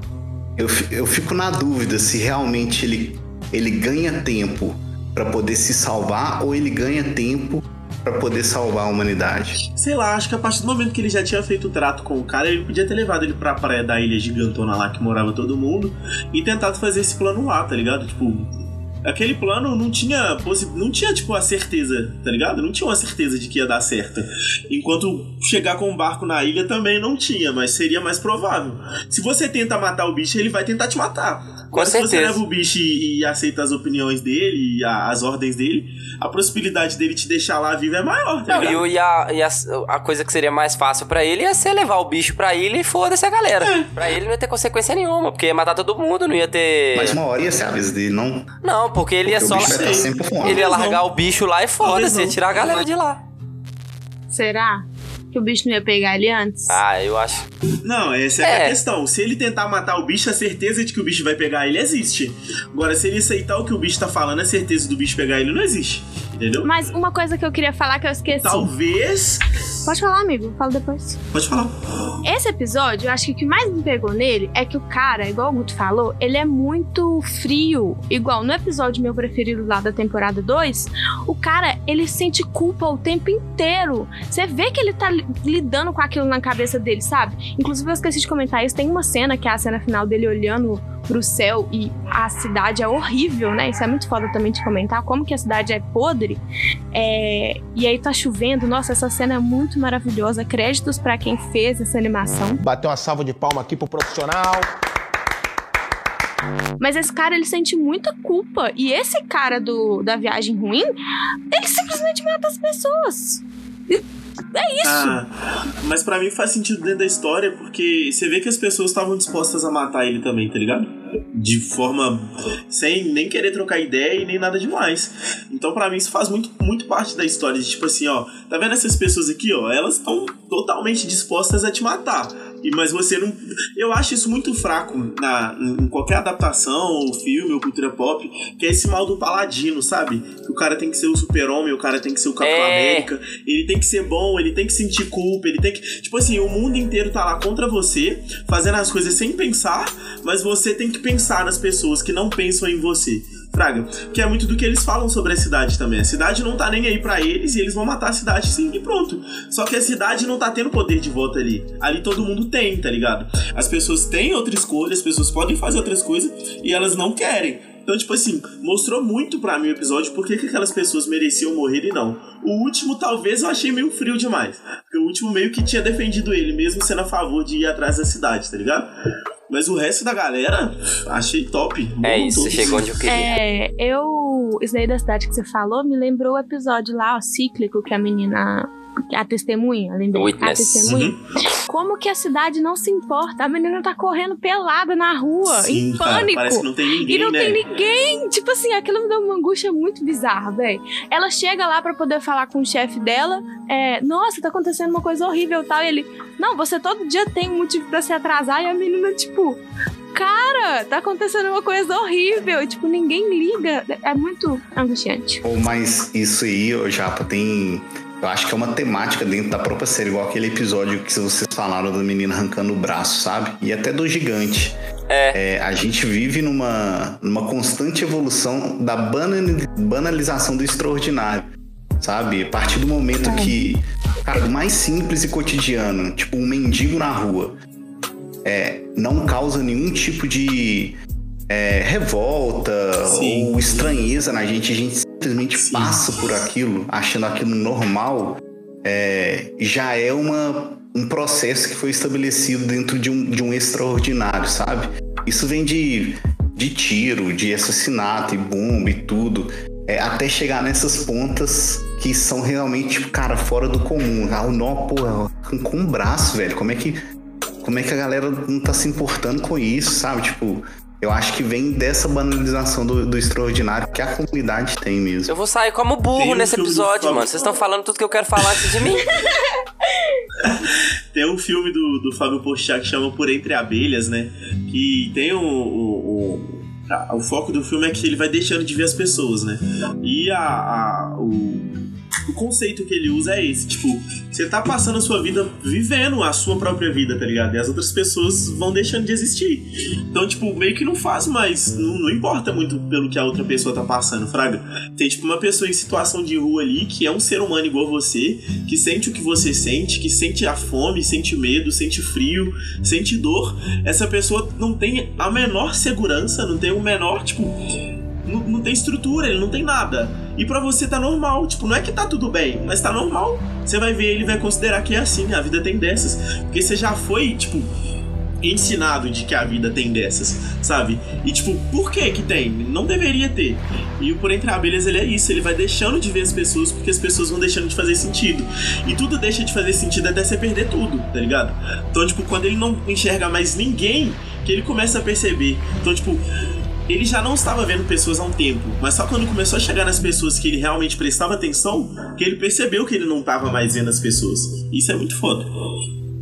[SPEAKER 6] Eu, eu fico na dúvida se realmente ele, ele ganha tempo para poder se salvar ou ele ganha tempo para poder salvar a humanidade.
[SPEAKER 5] Sei lá, acho que a partir do momento que ele já tinha feito o trato com o cara, ele podia ter levado ele pra praia da ilha gigantona lá que morava todo mundo e tentado fazer esse plano lá, tá ligado? Tipo, aquele plano não tinha não tinha tipo a certeza, tá ligado? Não tinha uma certeza de que ia dar certo. Enquanto chegar com um barco na ilha também não tinha, mas seria mais provável. Se você tenta matar o bicho, ele vai tentar te matar.
[SPEAKER 2] Com
[SPEAKER 5] Agora, se você
[SPEAKER 2] certeza.
[SPEAKER 5] leva o bicho e, e aceita as opiniões dele e a- as ordens dele, a possibilidade dele te deixar lá vivo é maior, tá
[SPEAKER 2] Não,
[SPEAKER 5] ligado?
[SPEAKER 2] e, o- e a, e a, a coisa que seria mais fácil pra ele ia ser levar o bicho pra ilha e foda-se a galera.
[SPEAKER 5] É.
[SPEAKER 2] Pra ele não ia ter consequência nenhuma, porque ia matar todo mundo, não ia ter.
[SPEAKER 6] Mas uma hora ia ser a vez dele, não?
[SPEAKER 2] Não, porque ele ia
[SPEAKER 6] Porque
[SPEAKER 2] só.
[SPEAKER 6] bicho vai estar sempre fora.
[SPEAKER 2] Ele ia largar o bicho lá e foda-se, ia tirar a galera de lá.
[SPEAKER 4] Será? Que o bicho não ia pegar ele antes?
[SPEAKER 2] Ah, eu acho.
[SPEAKER 5] Não, essa é,
[SPEAKER 2] É.
[SPEAKER 5] a questão. Se ele tentar matar o bicho, a certeza de que o bicho vai pegar ele existe. Agora, se ele aceitar o que o bicho tá falando, a certeza do bicho pegar ele não existe. Entendeu?
[SPEAKER 4] Mas uma coisa que eu queria falar que eu esqueci.
[SPEAKER 5] Talvez.
[SPEAKER 4] Pode falar, amigo. Fala depois.
[SPEAKER 5] Pode falar.
[SPEAKER 4] Esse episódio, eu acho que o que mais me pegou nele é que o cara, igual o Guto falou, ele é muito frio. Igual no episódio meu preferido lá da temporada 2, o cara ele sente culpa o tempo inteiro. Você vê que ele tá li- lidando com aquilo na cabeça dele, sabe? Inclusive, eu esqueci de comentar isso. Tem uma cena que é a cena final dele olhando pro céu e a cidade é horrível, né? Isso é muito foda também de comentar, como que a cidade é podre. É, E aí tá chovendo. Nossa, essa cena é muito maravilhosa. Créditos pra quem fez essa animação.
[SPEAKER 29] Bateu uma salva de palma aqui pro profissional.
[SPEAKER 4] Mas esse cara, ele sente muita culpa. E esse cara do, da viagem ruim, ele simplesmente mata as pessoas. É isso.
[SPEAKER 5] Ah, mas pra mim faz sentido dentro da história, porque você vê que as pessoas estavam dispostas a matar ele também, tá ligado? De forma. sem nem querer trocar ideia e nem nada demais. Então, pra mim, isso faz muito, muito parte da história. De tipo assim, ó, tá vendo essas pessoas aqui, ó? Elas estão totalmente dispostas a te matar. E, mas você não. Eu acho isso muito fraco na, em qualquer adaptação, filme, ou cultura pop, que é esse mal do paladino, sabe? Que o cara tem que ser o super-homem, o cara tem que ser o Capitão
[SPEAKER 2] É.
[SPEAKER 5] América, ele tem que ser bom, ele tem que sentir culpa, ele tem que. Tipo assim, o mundo inteiro tá lá contra você, fazendo as coisas sem pensar, mas você tem que pensar nas pessoas que não pensam em você. Fraga, que é muito do que eles falam sobre a cidade também. A cidade não tá nem aí pra eles e eles vão matar a cidade sim e pronto. Só que a cidade não tá tendo poder de voto ali. Ali todo mundo tem, tá ligado? As pessoas têm outra escolha, as pessoas podem fazer outras coisas e elas não querem. Então, tipo assim, mostrou muito pra mim o episódio por que que aquelas pessoas mereciam morrer e não. O último, talvez, eu achei meio frio demais. Porque o último meio que tinha defendido ele, mesmo sendo a favor de ir atrás da cidade, tá ligado? Mas o resto da galera, achei top.
[SPEAKER 2] É
[SPEAKER 5] Bom
[SPEAKER 2] isso,
[SPEAKER 5] todos.
[SPEAKER 2] você chegou onde eu queria.
[SPEAKER 4] É, eu. Isso daí da cidade que você falou me lembrou o episódio lá, ó, cíclico, que a menina. A testemunha, lembrei. A
[SPEAKER 2] Witness.
[SPEAKER 4] testemunha.
[SPEAKER 2] Uhum.
[SPEAKER 4] Como que a cidade não se importa? A menina tá correndo pelada na rua,
[SPEAKER 5] Sim,
[SPEAKER 4] em
[SPEAKER 5] cara,
[SPEAKER 4] pânico.
[SPEAKER 5] parece que não tem ninguém,
[SPEAKER 4] E não
[SPEAKER 5] né?
[SPEAKER 4] tem ninguém. Tipo assim, aquilo me dá uma angústia muito bizarra, velho. Ela chega lá pra poder falar com o chefe dela. É, Nossa, tá acontecendo uma coisa horrível e tal. E ele, não, você todo dia tem um motivo pra se atrasar. E a menina, tipo, cara, tá acontecendo uma coisa horrível. E, tipo, ninguém liga. É muito angustiante.
[SPEAKER 6] Mas isso aí, ô Japa, tem. Eu acho que é uma temática dentro da própria série, igual aquele episódio que vocês falaram da menina arrancando o braço, sabe? E até do gigante.
[SPEAKER 2] É.
[SPEAKER 6] a gente vive numa, numa constante evolução da banali- banalização do extraordinário, sabe? A partir do momento que, cara, do mais simples e cotidiano, tipo um mendigo na rua, é, não causa nenhum tipo de é, revolta ou estranheza na gente, a gente simplesmente passa por aquilo, achando aquilo normal, é, já é uma, um processo que foi estabelecido dentro de um, de um extraordinário, sabe? Isso vem de, de tiro, de assassinato e bomba e tudo, é, até chegar nessas pontas que são realmente, tipo, cara, fora do comum. Ah, o nó, pô, arrancou um braço, velho. Como é que como é que a galera não tá se importando com isso, sabe? Tipo, eu acho que vem dessa banalização do, do extraordinário que a comunidade tem mesmo.
[SPEAKER 2] Eu vou sair como burro
[SPEAKER 5] Tem um
[SPEAKER 2] nesse episódio, mano. Vocês estão falando tudo que eu quero falar antes de mim.
[SPEAKER 5] Tem um filme do, do Fábio Porchat que chama Por Entre Abelhas, né? Que tem o, o, o, a- o foco do filme é que ele vai deixando de ver as pessoas, né? E a, a- o, o conceito que ele usa é esse, tipo, você tá passando a sua vida vivendo a sua própria vida, tá ligado? E as outras pessoas vão deixando de existir. Então, tipo, meio que não faz mais, não, não importa muito pelo que a outra pessoa tá passando, fraga. Tem, tipo, uma pessoa em situação de rua ali que é um ser humano igual você, que sente o que você sente, que sente a fome, sente medo, sente frio, sente dor. Essa pessoa não tem a menor segurança, não tem o menor, tipo, não, não tem estrutura, ele não tem nada. E pra você tá normal, tipo, não é que tá tudo bem, mas tá normal. Você vai ver ele vai considerar que é assim, a vida tem dessas. Porque você já foi, tipo, ensinado de que a vida tem dessas, sabe? E tipo, por que que tem? Não deveria ter. E o Por Entre Abelhas, ele é isso, ele vai deixando de ver as pessoas porque as pessoas vão deixando de fazer sentido. E tudo deixa de fazer sentido até você perder tudo, tá ligado? Então, tipo, quando ele não enxerga mais ninguém, que ele começa a perceber. Então, tipo, ele já não estava vendo pessoas há um tempo, mas só quando começou a chegar nas pessoas que ele realmente prestava atenção, que ele percebeu que ele não estava mais vendo as pessoas. Isso é muito foda.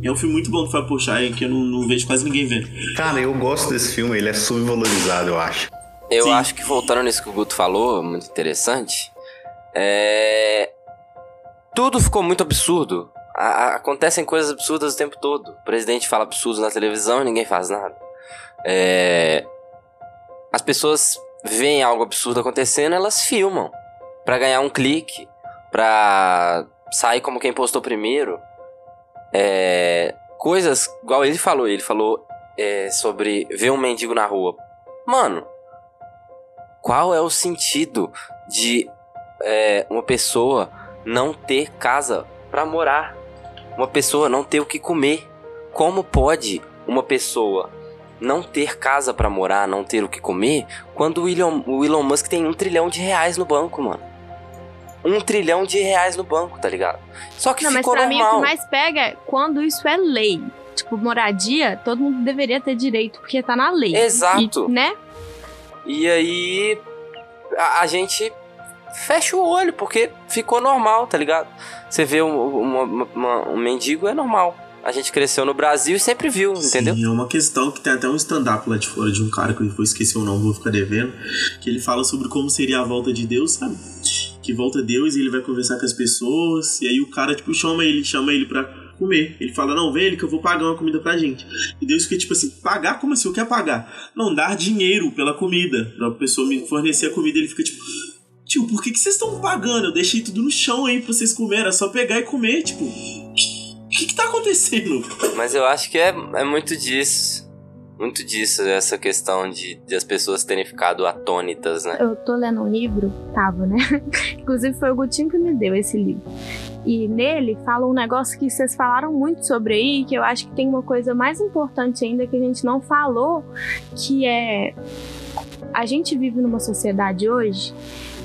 [SPEAKER 5] É um filme muito bom do Fábio Porchat, que eu não, não vejo quase ninguém vendo.
[SPEAKER 6] Cara, eu gosto desse filme, ele é subvalorizado, eu acho.
[SPEAKER 2] Eu acho que voltando nisso que o Guto falou, muito interessante. É. Tudo ficou muito absurdo. A- a- acontecem coisas absurdas o tempo todo. O presidente fala absurdos na televisão e ninguém faz nada. É. As pessoas veem algo absurdo acontecendo, elas filmam. Pra ganhar um clique. pra sair como quem postou primeiro, é, coisas, igual ele falou, ele falou é, sobre ver um mendigo na rua. Mano, qual é o sentido de é, uma pessoa não ter casa para morar? Uma pessoa não ter o que comer? Como pode uma pessoa não ter casa para morar, não ter o que comer, quando o Elon, o Elon Musk tem um trilhão de reais no banco, mano? Um trilhão de reais no banco, tá ligado? Só que
[SPEAKER 4] Não, mas
[SPEAKER 2] ficou
[SPEAKER 4] pra mim o
[SPEAKER 2] normal.
[SPEAKER 4] que mais pega é quando isso é lei. Tipo, moradia, todo mundo deveria ter direito, porque tá na lei.
[SPEAKER 2] Exato.
[SPEAKER 4] E, né?
[SPEAKER 2] E aí a, a gente fecha o olho, porque ficou normal, tá ligado? Você vê um, uma- uma- um mendigo, é normal. A gente cresceu no Brasil e sempre viu, entendeu?
[SPEAKER 5] Sim, é uma questão que tem até um stand-up lá de fora de um cara que eu vou esquecer o nome, vou ficar devendo. Que ele fala sobre como seria a volta de Deus, sabe? Que volta Deus e ele vai conversar com as pessoas. E aí o cara, tipo, chama ele, chama ele pra comer. Ele fala, não, vem ele que eu vou pagar uma comida pra gente. E Deus fica tipo assim, pagar? Como assim? O que é pagar? Não, dar dinheiro pela comida. Pra pessoa me fornecer a comida. Ele fica tipo, tio, por que, que vocês estão pagando? Eu deixei tudo no chão aí pra vocês comerem. Era só pegar e comer, tipo. O que, que tá acontecendo?
[SPEAKER 2] Mas eu acho que é, é muito disso. Muito disso, essa questão de, de as pessoas terem ficado atônitas, né?
[SPEAKER 4] Eu tô lendo um livro, tava, né? Inclusive foi o Gutinho que me deu esse livro. E nele fala um negócio que vocês falaram muito sobre aí, que eu acho que tem uma coisa mais importante ainda que a gente não falou, que é a gente vive numa sociedade hoje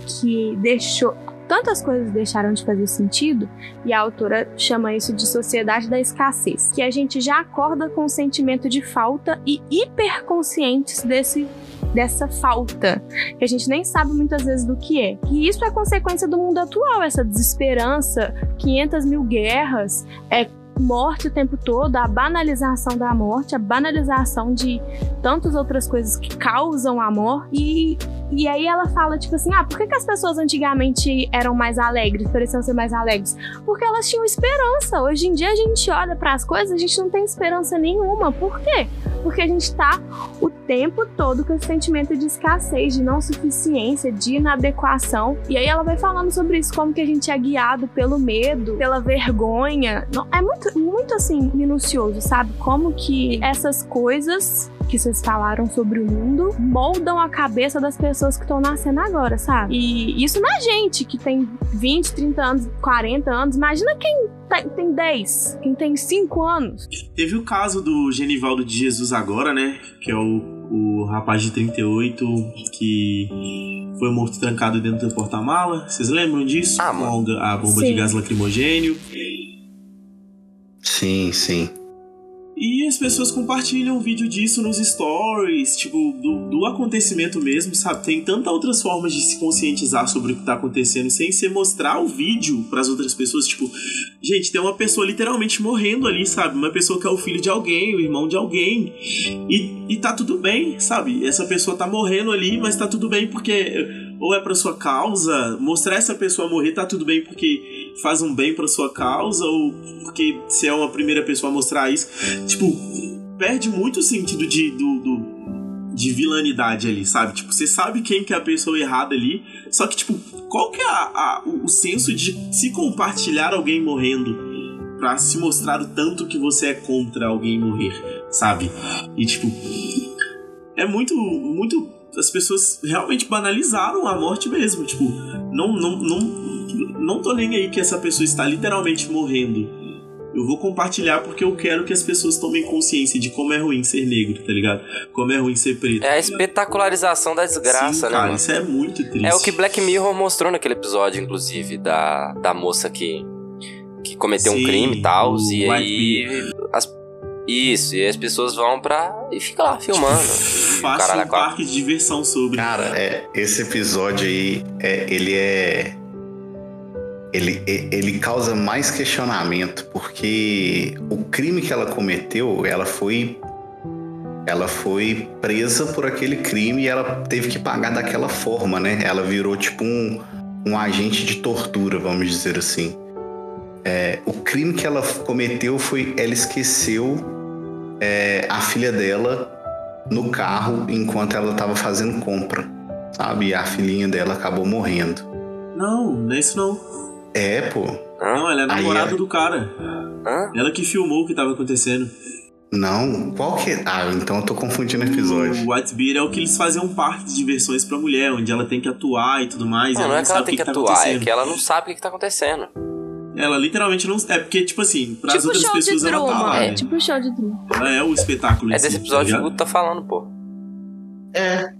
[SPEAKER 4] que deixou tantas coisas deixaram de fazer sentido e a autora chama isso de sociedade da escassez, que a gente já acorda com o sentimento de falta e hiperconscientes desse dessa falta, que a gente nem sabe muitas vezes do que é. E isso é consequência do mundo atual, essa desesperança, 500 mil guerras, é morte o tempo todo, a banalização da morte, a banalização de tantas outras coisas que causam a morte. E, e aí ela fala, tipo assim, ah, por que, que as pessoas antigamente eram mais alegres, pareciam ser mais alegres? Porque elas tinham esperança. Hoje em dia a gente olha para as coisas, a gente não tem esperança nenhuma. Por quê? Porque a gente tá o tempo todo com esse sentimento de escassez, de não suficiência, de inadequação. E aí ela vai falando sobre isso, como que a gente é guiado pelo medo, pela vergonha. Não, é muito, muito assim, minucioso, sabe? Como que essas coisas que vocês falaram sobre o mundo moldam a cabeça das pessoas que estão nascendo agora, sabe? E isso na gente, que tem 20, 30 anos, 40 anos. Imagina quem tem, tem 10, quem tem 5 anos.
[SPEAKER 5] Teve o caso do Genivaldo de Jesus agora, né? Que é o, o rapaz de 38 que foi morto trancado dentro do porta-mala. Vocês lembram disso?
[SPEAKER 2] Ah,
[SPEAKER 5] Com a bomba
[SPEAKER 6] Sim.
[SPEAKER 5] de gás lacrimogênio.
[SPEAKER 6] Sim, sim.
[SPEAKER 5] E as pessoas compartilham vídeo disso nos stories, tipo, do, do acontecimento mesmo, sabe? Tem tantas outras formas de se conscientizar sobre o que tá acontecendo sem ser mostrar o vídeo pras outras pessoas. Tipo, gente, tem uma pessoa literalmente morrendo ali, sabe? Uma pessoa que é o filho de alguém, o irmão de alguém. E, e tá tudo bem, sabe? Essa pessoa tá morrendo ali, mas tá tudo bem porque ou é pra sua causa, mostrar essa pessoa morrer tá tudo bem porque faz um bem pra sua causa, ou porque você é uma primeira pessoa a mostrar isso. Tipo, perde muito o sentido de, do, do- de vilanidade ali, sabe? Tipo, você sabe quem que é a pessoa errada ali, só que, tipo, qual que é a- a- o senso de se compartilhar alguém morrendo pra se mostrar o tanto que você é contra alguém morrer, sabe? E, tipo, é muito, muito. As pessoas realmente banalizaram a morte mesmo. Tipo, não, não, não, não tô nem aí que essa pessoa está literalmente morrendo. Eu vou compartilhar porque eu quero que as pessoas tomem consciência de como é ruim ser negro, tá ligado? Como é ruim ser preto.
[SPEAKER 2] É a espetacularização da desgraça,
[SPEAKER 5] Sim,
[SPEAKER 2] né,
[SPEAKER 5] cara,
[SPEAKER 2] mano?
[SPEAKER 5] isso é muito triste.
[SPEAKER 2] É o que Black Mirror mostrou naquele episódio, inclusive, da, da moça que, que cometeu um
[SPEAKER 5] Sim,
[SPEAKER 2] crime e tal. E aí. as- isso, e as pessoas vão pra. e fica lá filmando.
[SPEAKER 5] Faça um parque de diversão sobre.
[SPEAKER 6] Cara, é, esse episódio aí, é, ele é. Ele, ele causa mais questionamento, porque o crime que ela cometeu, ela foi. Ela foi presa por aquele crime e ela teve que pagar daquela forma, né? Ela virou tipo um, um agente de tortura, vamos dizer assim. É, o crime que ela cometeu foi. Ela esqueceu é, a filha dela no carro enquanto ela estava fazendo compra, sabe? E a filhinha dela acabou morrendo.
[SPEAKER 5] Não, não é isso não.
[SPEAKER 6] É, pô.
[SPEAKER 5] Não, ela é namorada
[SPEAKER 6] ela-
[SPEAKER 5] do cara. Ela que filmou o que tava acontecendo.
[SPEAKER 6] Não, qual que é? Ah, então eu tô confundindo episódio.
[SPEAKER 5] O Whitebeard é o que eles faziam um parque de diversões pra mulher, onde ela tem que atuar e tudo mais.
[SPEAKER 2] Não,
[SPEAKER 5] ela
[SPEAKER 2] não é que ela tem
[SPEAKER 5] o
[SPEAKER 2] que
[SPEAKER 5] tá
[SPEAKER 2] atuar, é
[SPEAKER 5] acontecendo.
[SPEAKER 2] que ela não sabe o que, que tá acontecendo.
[SPEAKER 5] Ela literalmente não. É porque, tipo assim, pras
[SPEAKER 4] Tipo
[SPEAKER 5] outras pessoas ela tá lá.
[SPEAKER 4] É
[SPEAKER 5] né?
[SPEAKER 4] tipo show de Truman.
[SPEAKER 5] Ela é o espetáculo.
[SPEAKER 2] É
[SPEAKER 5] em si,
[SPEAKER 2] desse episódio que
[SPEAKER 5] tá
[SPEAKER 2] o? Guto tá falando, pô.
[SPEAKER 6] É.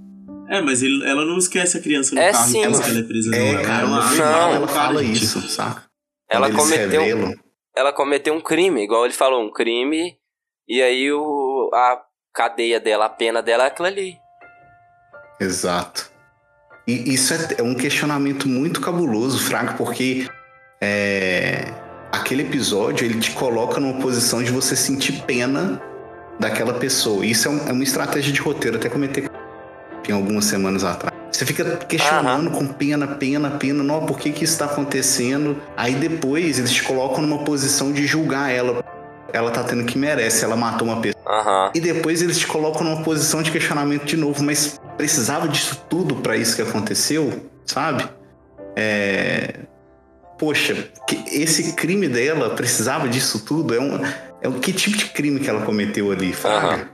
[SPEAKER 5] É, mas ele- ela não esquece a criança no
[SPEAKER 2] É
[SPEAKER 5] carro
[SPEAKER 2] sim.
[SPEAKER 5] e que ela é presa, não.
[SPEAKER 6] É,
[SPEAKER 5] Ela
[SPEAKER 6] cara,
[SPEAKER 5] é ela é
[SPEAKER 6] ela fala
[SPEAKER 5] gente.
[SPEAKER 6] isso, saca?
[SPEAKER 2] Ela
[SPEAKER 6] Quando
[SPEAKER 2] cometeu,
[SPEAKER 6] revelam.
[SPEAKER 2] ela cometeu um crime, igual ele falou, um crime, e aí o, a cadeia dela, a pena dela é aquilo ali.
[SPEAKER 6] Exato. E isso é, é um questionamento muito cabuloso, Fraga, porque é, aquele episódio ele te coloca numa posição de você sentir pena daquela pessoa. Isso é, um- é uma estratégia de roteiro, até comentei em algumas semanas atrás. Você fica questionando com pena, pena, pena, não, por que, que isso está acontecendo? Aí depois eles te colocam numa posição de julgar ela. Ela tá tendo que merece, ela matou uma pessoa.
[SPEAKER 2] Aham.
[SPEAKER 6] E depois eles te colocam numa posição de questionamento de novo, mas precisava disso tudo pra isso que aconteceu, sabe? É... Poxa, esse crime dela precisava disso tudo? É um, é um que tipo de crime que ela cometeu ali, Fraga?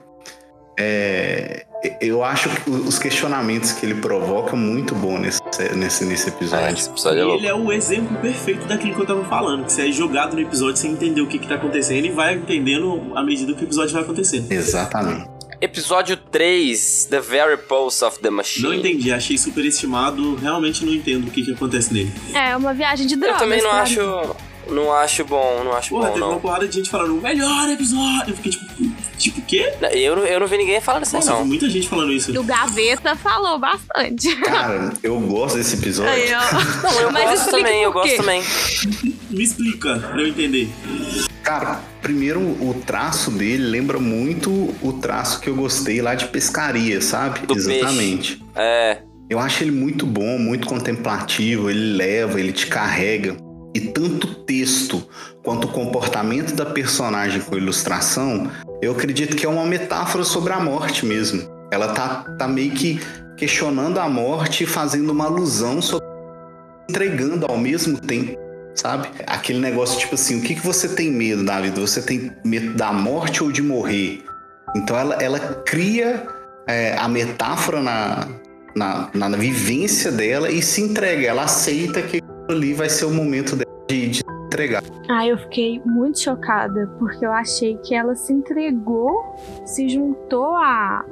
[SPEAKER 6] É, eu acho que os questionamentos que ele provoca é muito bom nesse, nesse, nesse episódio.
[SPEAKER 2] é
[SPEAKER 5] Ele é o exemplo perfeito daquilo que eu tava falando. Que você é jogado no episódio sem entender o que, que tá acontecendo e vai entendendo à medida que o episódio vai acontecendo.
[SPEAKER 6] Exatamente.
[SPEAKER 2] Episódio 3, The Very Pulse of the Machine.
[SPEAKER 5] Não entendi, achei superestimado. Realmente não entendo o que, que acontece nele.
[SPEAKER 4] É uma viagem de drogas.
[SPEAKER 2] Eu também não acho, não acho bom, não acho
[SPEAKER 5] Porra,
[SPEAKER 2] bom,
[SPEAKER 5] teve uma
[SPEAKER 2] não.
[SPEAKER 5] porrada de gente falando o melhor episódio. Eu fiquei tipo, tipo o quê?
[SPEAKER 2] Eu, não- eu não vi ninguém falando isso aí,
[SPEAKER 5] Nossa, eu
[SPEAKER 2] não.
[SPEAKER 5] vi muita gente falando isso.
[SPEAKER 4] O Gaveta falou bastante.
[SPEAKER 6] Cara, eu gosto desse episódio.
[SPEAKER 4] Aí, ó.
[SPEAKER 2] Não, eu
[SPEAKER 4] Mas
[SPEAKER 2] gosto também, eu gosto também.
[SPEAKER 5] Me explica, pra eu entender.
[SPEAKER 6] Cara, primeiro o traço dele lembra muito o traço que eu gostei lá de pescaria, sabe?
[SPEAKER 2] Do
[SPEAKER 6] Exatamente.
[SPEAKER 2] peixe. É.
[SPEAKER 6] Eu acho ele muito bom, muito contemplativo, ele leva, ele te carrega. E tanto o texto quanto o comportamento da personagem com ilustração, eu acredito que é uma metáfora sobre a morte mesmo. Ela tá, tá meio que questionando a morte fazendo uma alusão sobre entregando ao mesmo tempo, sabe? Aquele negócio tipo assim, o que, que você tem medo da vida? Você tem medo da morte ou de morrer? Então ela, ela cria é, a metáfora na, na, na vivência dela e se entrega. Ela aceita que ali vai ser o momento dela de, de entregar.
[SPEAKER 4] Ah, eu fiquei muito chocada, porque eu achei que ela se entregou, se juntou a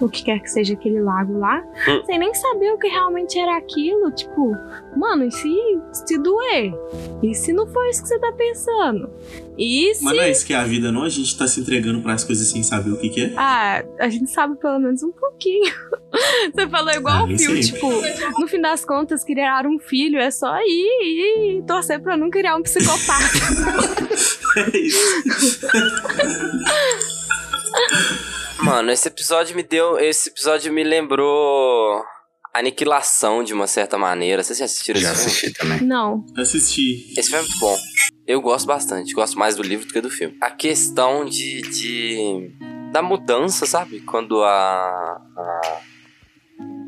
[SPEAKER 4] o que quer que seja aquele lago lá,
[SPEAKER 2] Hum.
[SPEAKER 4] sem nem saber o que realmente era aquilo. Tipo, mano, e se, se doer? E se não for isso que você tá pensando? E se.
[SPEAKER 5] Mas não é isso que é a vida, não? A gente tá se entregando pras coisas sem saber o que, que é.
[SPEAKER 4] Ah, a gente sabe pelo menos um pouquinho. Você falou igual
[SPEAKER 5] Ah,
[SPEAKER 4] o
[SPEAKER 5] sei.
[SPEAKER 4] tipo, no fim das contas, criar um filho é só ir e torcer pra não criar um psicopata.
[SPEAKER 5] É isso.
[SPEAKER 2] Mano, esse episódio me deu. Esse episódio me lembrou. Aniquilação de uma certa maneira. Vocês já assistiram
[SPEAKER 6] Já
[SPEAKER 2] esse filme?
[SPEAKER 6] assisti também.
[SPEAKER 4] Não.
[SPEAKER 5] Assisti.
[SPEAKER 2] Esse filme é muito bom. Eu gosto bastante. Gosto mais do livro do que do filme. A questão de. de da mudança, sabe? Quando a. a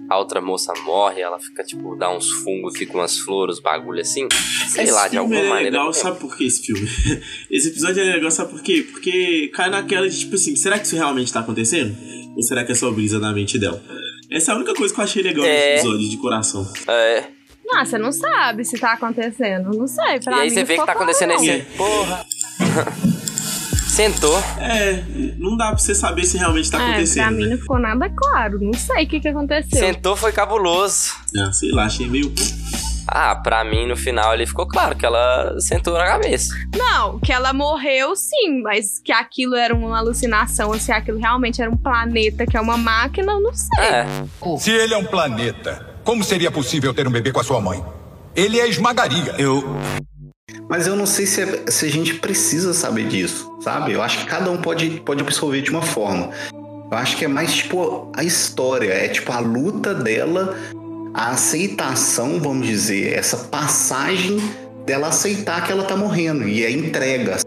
[SPEAKER 2] a outra moça morre, ela fica, tipo, dá uns fungos, fica umas flores, bagulho assim. Sei
[SPEAKER 5] esse
[SPEAKER 2] lá, de
[SPEAKER 5] filme
[SPEAKER 2] alguma
[SPEAKER 5] é
[SPEAKER 2] maneira.
[SPEAKER 5] legal, sabe por que esse filme? esse episódio é legal, sabe por quê? Porque cai naquela de tipo assim, será que isso realmente tá acontecendo? Ou será que é só brisa na mente dela? Essa é a única coisa que eu achei legal
[SPEAKER 2] É.
[SPEAKER 5] nesse episódio, de coração.
[SPEAKER 2] É.
[SPEAKER 4] Não, você não sabe se tá acontecendo. Não sei, pra
[SPEAKER 2] e aí
[SPEAKER 4] mim
[SPEAKER 2] você
[SPEAKER 4] não
[SPEAKER 2] vê que tá acontecendo aí, você. Porra. Sentou.
[SPEAKER 5] É, não dá pra você saber se realmente tá.
[SPEAKER 4] É,
[SPEAKER 5] acontecendo.
[SPEAKER 4] pra mim
[SPEAKER 5] né?
[SPEAKER 4] não ficou nada claro. Não sei o que, que aconteceu.
[SPEAKER 2] Sentou foi cabuloso.
[SPEAKER 5] Ah, sei lá, achei meio.
[SPEAKER 2] Ah, pra mim no final ele ficou claro que ela sentou na cabeça.
[SPEAKER 4] Não, que ela morreu sim, mas que aquilo era uma alucinação, ou se aquilo realmente era um planeta que é uma máquina, eu não sei.
[SPEAKER 2] É.
[SPEAKER 30] Se ele é um planeta, como seria possível ter um bebê com a sua mãe? Ele é esmagaria.
[SPEAKER 6] Eu. Mas eu não sei se, é- se a gente precisa saber disso, sabe? Eu acho que cada um pode, pode absorver de uma forma. Eu acho que é mais tipo a história, é tipo a luta dela, a aceitação, vamos dizer, essa passagem dela aceitar que ela tá morrendo e a entrega.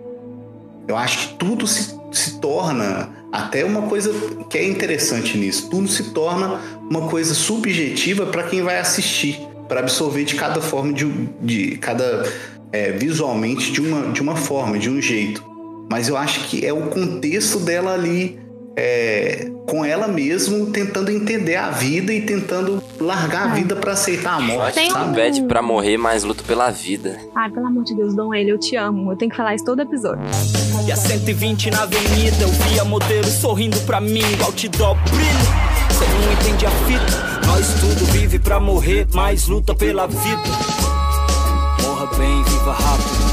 [SPEAKER 6] Eu acho que tudo se, se torna até uma coisa que é interessante nisso. Tudo se torna uma coisa subjetiva para quem vai assistir. para absorver de cada forma, de, de cada é, visualmente de uma, de uma forma, de um jeito. Mas eu acho que é o contexto dela ali é, com ela mesmo, tentando entender a vida e tentando largar a vida para aceitar a morte,
[SPEAKER 4] Tem
[SPEAKER 6] sabe?
[SPEAKER 4] um-
[SPEAKER 2] Pede pra morrer, mas luta pela vida.
[SPEAKER 4] Ai, pelo amor de Deus, Dom ele, eu te amo. Eu tenho que falar isso todo episódio.
[SPEAKER 31] E a 120 na avenida, eu via modelo sorrindo pra mim, o outdoor brilho. Cê não entende a fita, nós tudo vive pra morrer, mas luta pela vida. Bem, viva rápido.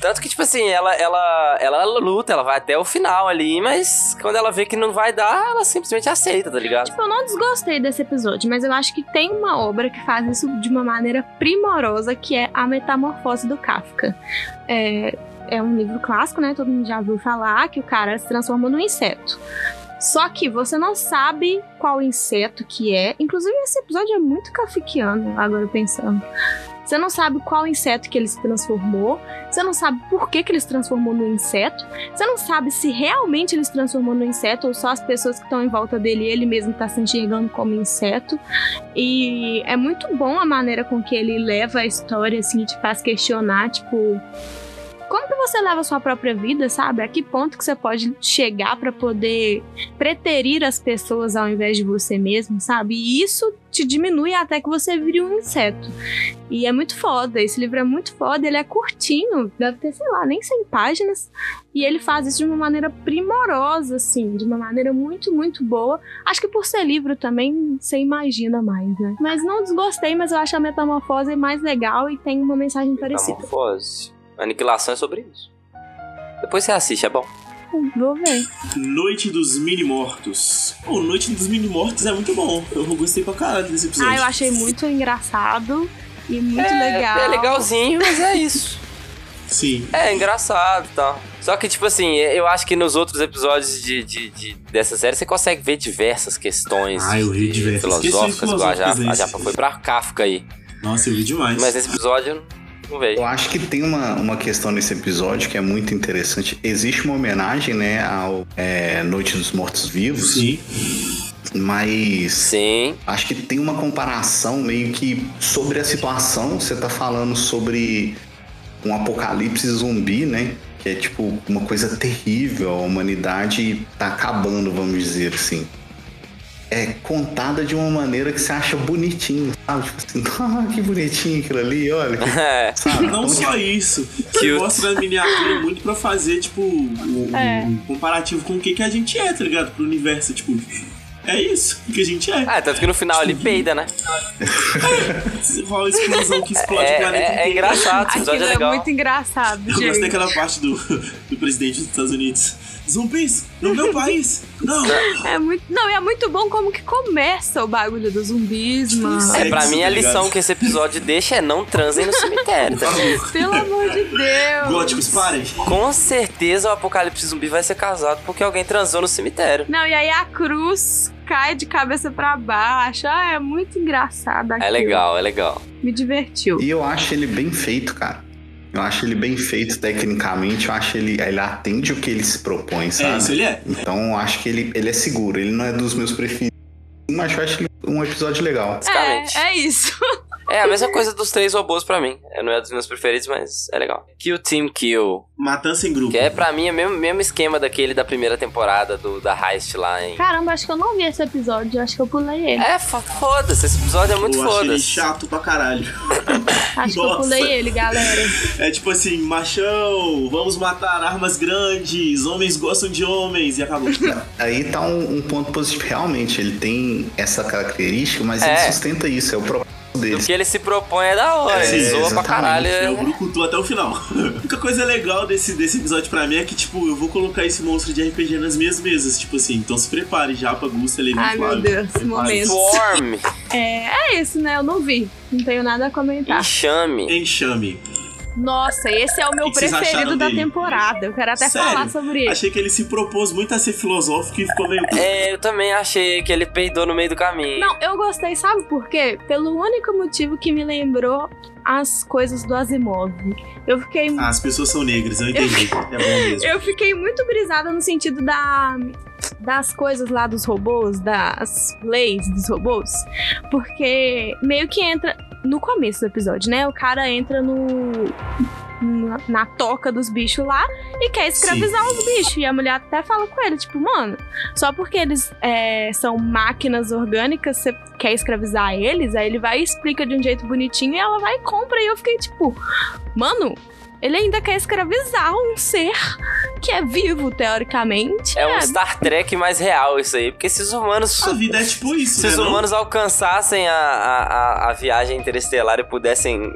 [SPEAKER 2] Tanto que, tipo assim, ela, ela, ela luta, ela vai até o final ali, mas quando ela vê que não vai dar, ela simplesmente aceita, tá ligado?
[SPEAKER 4] Tipo, eu não desgostei desse episódio, mas eu acho que tem uma obra que faz isso de uma maneira primorosa, que é A Metamorfose do Kafka. É, é um livro clássico, né? Todo mundo já ouviu falar que o cara se transformou num inseto. Só que você não sabe qual inseto que é. Inclusive, esse episódio é muito kafkiano, agora pensando. Você não sabe qual inseto que ele se transformou. Você não sabe por que, que ele se transformou no inseto. Você não sabe se realmente ele se transformou no inseto ou só as pessoas que estão em volta dele ele mesmo tá se enxergando como inseto. E é muito bom a maneira com que ele leva a história, assim, te faz questionar, tipo. Como que você leva a sua própria vida, sabe? A que ponto que você pode chegar pra poder preterir as pessoas ao invés de você mesmo, sabe? E isso te diminui até que você vire um inseto. E é muito foda. Esse livro é muito foda. Ele é curtinho, deve ter, sei lá, nem 100 páginas. E ele faz isso de uma maneira primorosa, assim, de uma maneira muito, muito boa. Acho que por ser livro também você imagina mais, né? Mas não desgostei, mas eu acho a metamorfose mais legal e tem uma mensagem parecida.
[SPEAKER 2] Metamorfose. Aniquilação é sobre isso. Depois você assiste, é bom.
[SPEAKER 4] Vou ver.
[SPEAKER 5] Noite dos Mini-Mortos. Pô, Noite dos Mini-Mortos é muito bom. Eu gostei pra caralho desse episódio.
[SPEAKER 4] Ah, eu achei muito engraçado e muito
[SPEAKER 2] É,
[SPEAKER 4] legal.
[SPEAKER 2] é legalzinho, mas é isso.
[SPEAKER 5] Sim.
[SPEAKER 2] É engraçado e tal. Só que, tipo assim, eu acho que nos outros episódios de, de- de- dessa série você consegue ver diversas questões
[SPEAKER 5] Ah, eu ri diversas
[SPEAKER 2] filosóficas,
[SPEAKER 5] questões
[SPEAKER 2] igual a Japa, a
[SPEAKER 5] filosóficas
[SPEAKER 2] Japa foi pra Kafka aí.
[SPEAKER 5] Nossa, eu vi demais.
[SPEAKER 2] Mas nesse episódio não vejo.
[SPEAKER 6] Eu acho que tem uma, uma questão nesse episódio que é muito interessante. Existe uma homenagem, né, ao é, Noite dos Mortos Vivos.
[SPEAKER 5] Sim.
[SPEAKER 6] Mas.
[SPEAKER 2] Sim.
[SPEAKER 6] Acho que tem uma comparação meio que sobre a situação. Você tá falando sobre um apocalipse zumbi, né? Que é tipo uma coisa terrível. A humanidade tá acabando, vamos dizer assim. É contada de uma maneira que você acha bonitinho, sabe? Tipo assim, ah, que bonitinho aquilo ali, olha. que-
[SPEAKER 2] É.
[SPEAKER 6] Sabe?
[SPEAKER 5] Não
[SPEAKER 6] Então,
[SPEAKER 5] só isso. Você mostra a miniatura muito pra fazer, tipo, um, um
[SPEAKER 4] É.
[SPEAKER 5] comparativo com o que, que a gente é, tá ligado? Pro universo, tipo. É isso que a gente é.
[SPEAKER 2] Ah, tanto que no final ele peida, né?
[SPEAKER 5] Rola a explosão que explode
[SPEAKER 2] É-
[SPEAKER 5] o planeta
[SPEAKER 2] é- é engraçado, esse episódio é
[SPEAKER 4] é
[SPEAKER 2] legal.
[SPEAKER 4] muito engraçado,
[SPEAKER 5] Eu
[SPEAKER 4] gente.
[SPEAKER 5] gosto daquela parte do, do presidente dos Estados Unidos. Zumbis no meu país! Não!
[SPEAKER 4] É muito, não, e é muito bom como que começa o bagulho dos zumbis, mano.
[SPEAKER 2] É, pra mim a
[SPEAKER 5] tá
[SPEAKER 2] lição que esse episódio deixa é não transem no cemitério. tá?
[SPEAKER 4] Pelo amor de Deus.
[SPEAKER 5] Góticos, parem!
[SPEAKER 2] Com certeza o apocalipse zumbi vai ser casado porque alguém transou no cemitério.
[SPEAKER 4] Não, e aí a cruz cai de cabeça pra baixo. Ah, é muito engraçado
[SPEAKER 2] É legal, é legal.
[SPEAKER 4] Me divertiu.
[SPEAKER 6] E eu acho ele bem feito, cara. Eu acho ele bem feito tecnicamente. Eu acho ele ele atende o que ele se propõe, sabe?
[SPEAKER 5] isso ele é.
[SPEAKER 6] Então eu acho que ele, ele é seguro. Ele não é dos meus preferidos, mas eu acho ele um episódio legal.
[SPEAKER 4] É, é isso.
[SPEAKER 2] É a mesma coisa dos três robôs pra mim. É, Não é dos meus preferidos, mas é legal. Kill Team Kill.
[SPEAKER 5] Matança em grupo.
[SPEAKER 2] Que é pra mim o mesmo, mesmo esquema daquele da primeira temporada do, da Heist lá em.
[SPEAKER 4] Caramba, acho que eu não vi esse episódio. Acho que eu pulei ele.
[SPEAKER 2] É, fo- foda-se. Esse episódio é muito
[SPEAKER 5] eu acho ele
[SPEAKER 2] foda-se.
[SPEAKER 5] chato pra caralho.
[SPEAKER 4] Acho que eu
[SPEAKER 5] Nossa.
[SPEAKER 4] pulei ele, galera.
[SPEAKER 5] É tipo assim, machão, vamos matar armas grandes, homens gostam de homens, e acabou.
[SPEAKER 6] Aí tá um, um ponto positivo. Realmente, ele tem essa característica, mas ele
[SPEAKER 2] É.
[SPEAKER 6] sustenta isso. É o propósito dele.
[SPEAKER 2] O que ele se propõe é da hora.
[SPEAKER 6] É,
[SPEAKER 2] ele zoa pra caralho.
[SPEAKER 5] É o
[SPEAKER 2] É...
[SPEAKER 5] Brucutu até o final. A única coisa legal desse, desse episódio pra mim é que, tipo, eu vou colocar esse monstro de RPG nas minhas mesas. Tipo assim, então se prepare já pra Gusta, Levi
[SPEAKER 4] Ai, meu
[SPEAKER 5] Flávio.
[SPEAKER 4] Deus,
[SPEAKER 5] Prepare.
[SPEAKER 4] momento.
[SPEAKER 2] Form.
[SPEAKER 4] É, é isso, né? Eu não vi. Não tenho nada a comentar.
[SPEAKER 2] Enxame.
[SPEAKER 5] Enxame.
[SPEAKER 4] Nossa, esse é o meu preferido da
[SPEAKER 5] dele?
[SPEAKER 4] temporada. Eu quero até
[SPEAKER 5] Sério?
[SPEAKER 4] falar sobre ele.
[SPEAKER 5] Achei que ele se propôs muito a ser filosófico e ficou meio.
[SPEAKER 2] É, eu também achei que ele peidou no meio do caminho.
[SPEAKER 4] Não, eu gostei, sabe por quê? Pelo único motivo que me lembrou as coisas do Asimov. Eu fiquei.
[SPEAKER 5] Ah, as pessoas são negras, eu entendi. É bom mesmo.
[SPEAKER 4] Eu fiquei muito brisada no sentido da das coisas lá dos robôs, das leis dos robôs, porque meio que entra no começo do episódio, né? O cara entra no na, na toca dos bichos lá e quer escravizar
[SPEAKER 5] Sim.
[SPEAKER 4] os bichos. E a mulher até fala com ele, tipo, mano, só porque eles é, são máquinas orgânicas, você quer escravizar eles? Aí ele vai e explica de um jeito bonitinho e ela vai e compra. E eu fiquei tipo, mano, ele ainda quer escravizar um ser que é vivo, teoricamente.
[SPEAKER 2] É um Star Trek mais real isso aí. Porque se os humanos.
[SPEAKER 5] A vida é tipo isso,
[SPEAKER 2] Se
[SPEAKER 5] né,
[SPEAKER 2] os
[SPEAKER 5] não?
[SPEAKER 2] humanos alcançassem a, a, a, a viagem interestelar e pudessem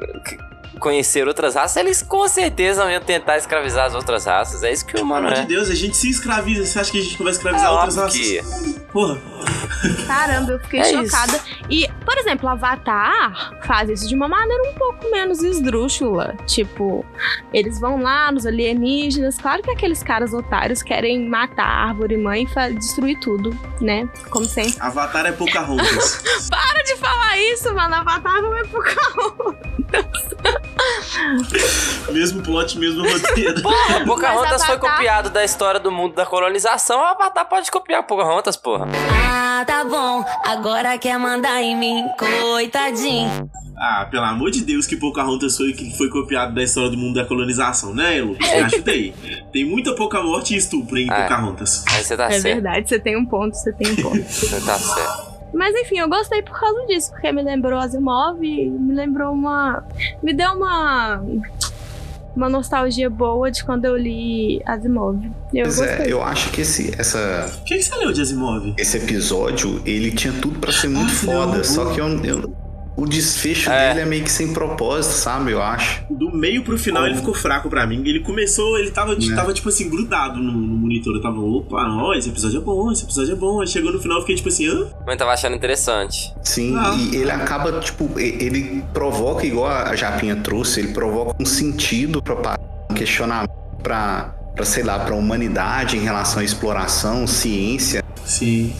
[SPEAKER 2] conhecer outras raças, eles com certeza iam tentar escravizar as outras raças. É isso que o
[SPEAKER 5] Pelo
[SPEAKER 2] humano
[SPEAKER 5] amor
[SPEAKER 2] é.
[SPEAKER 5] de Deus, a gente se escraviza. Você acha que a gente vai escravizar
[SPEAKER 2] É
[SPEAKER 5] outras
[SPEAKER 2] óbvio
[SPEAKER 5] raças?
[SPEAKER 2] que-
[SPEAKER 5] Porra.
[SPEAKER 4] Caramba, eu fiquei
[SPEAKER 2] É
[SPEAKER 4] chocada. E, por exemplo, Avatar faz isso de uma maneira um pouco menos esdrúxula. Tipo, eles vão lá nos alienígenas. Claro que aqueles caras otários querem matar a árvore mãe e destruir tudo, né? Como sempre.
[SPEAKER 5] Avatar é Pocahontas.
[SPEAKER 4] Para de falar isso, mano. Avatar não é Pocahontas.
[SPEAKER 5] mesmo plot, mesmo roteiro.
[SPEAKER 2] Porra, Pocahontas foi copiado da história do mundo da colonização. O Avatar pode copiar Pocahontas, porra.
[SPEAKER 32] Ah, tá bom. Agora quer mandar em mim, coitadinho.
[SPEAKER 5] Ah, pelo amor de Deus, que Pocahontas foi que foi copiado da história do mundo da colonização, né, Lu? Você acha daí? Tem muita pouca morte e estupro em
[SPEAKER 2] Ah, é.
[SPEAKER 5] Pocahontas.
[SPEAKER 2] Aí você tá
[SPEAKER 4] é
[SPEAKER 2] certo.
[SPEAKER 4] verdade, você tem um ponto, você tem um ponto.
[SPEAKER 2] Você tá certo.
[SPEAKER 4] Mas enfim, eu gostei por causa disso, porque me lembrou Asimov me lembrou uma. Me deu uma. Uma nostalgia boa de quando eu li Asimov. Eu
[SPEAKER 6] Pois
[SPEAKER 4] gostei.
[SPEAKER 6] é, eu acho que esse, essa,
[SPEAKER 5] O que, que você leu de Asimov?
[SPEAKER 6] esse episódio, ele tinha tudo pra ser muito
[SPEAKER 5] Ah,
[SPEAKER 6] foda,
[SPEAKER 5] não,
[SPEAKER 6] só que eu, eu- o desfecho
[SPEAKER 2] É.
[SPEAKER 6] dele é meio que sem propósito, sabe? Eu acho.
[SPEAKER 5] Do meio pro final ele ficou fraco pra mim. Ele começou, ele tava,
[SPEAKER 6] Né?
[SPEAKER 5] tava tipo assim, grudado no, no monitor. Eu tava, opa, ó, esse episódio é bom, esse episódio é bom. Aí chegou no final eu fiquei tipo assim, hã?
[SPEAKER 2] Mas tava achando interessante.
[SPEAKER 6] Sim,
[SPEAKER 5] Ah.
[SPEAKER 6] e ele acaba, tipo, ele provoca, igual a Japinha trouxe, ele provoca um sentido pra um questionamento pra, pra, sei lá, pra humanidade em relação à exploração, ciência.
[SPEAKER 5] Sim.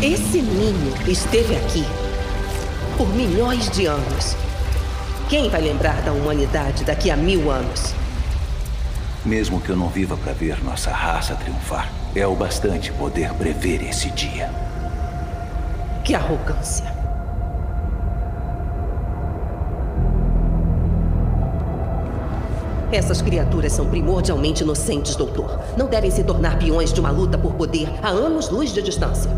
[SPEAKER 33] Esse ninho esteve aqui por milhões de anos. Quem vai lembrar da humanidade daqui a mil anos?
[SPEAKER 34] Mesmo que eu não viva para ver nossa raça triunfar, é o bastante poder prever esse dia.
[SPEAKER 33] Que arrogância. Essas criaturas são primordialmente inocentes, doutor. Não devem se tornar peões de uma luta por poder a anos-luz de distância.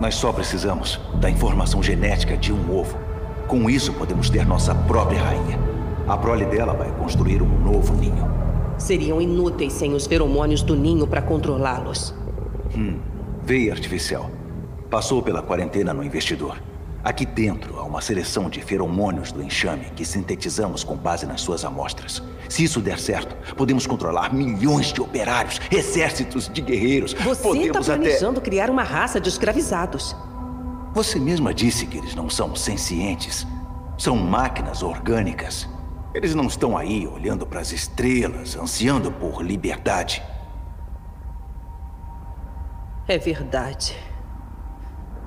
[SPEAKER 34] Nós só precisamos da informação genética de um ovo. Com isso, podemos ter nossa própria rainha. A prole dela vai construir um novo ninho.
[SPEAKER 33] Seriam inúteis sem os feromônios do ninho para controlá-los.
[SPEAKER 34] Hum, veia artificial. Passou pela quarentena no investidor. Aqui dentro há uma seleção de feromônios do enxame que sintetizamos com base nas suas amostras. Se isso der certo, podemos controlar milhões de operários, exércitos de guerreiros.
[SPEAKER 33] Você está
[SPEAKER 34] podemos até.
[SPEAKER 33] planejando criar uma raça de escravizados.
[SPEAKER 34] Você mesma disse que eles não são sencientes. São máquinas orgânicas. Eles não estão aí olhando para as estrelas, ansiando por liberdade.
[SPEAKER 33] É verdade.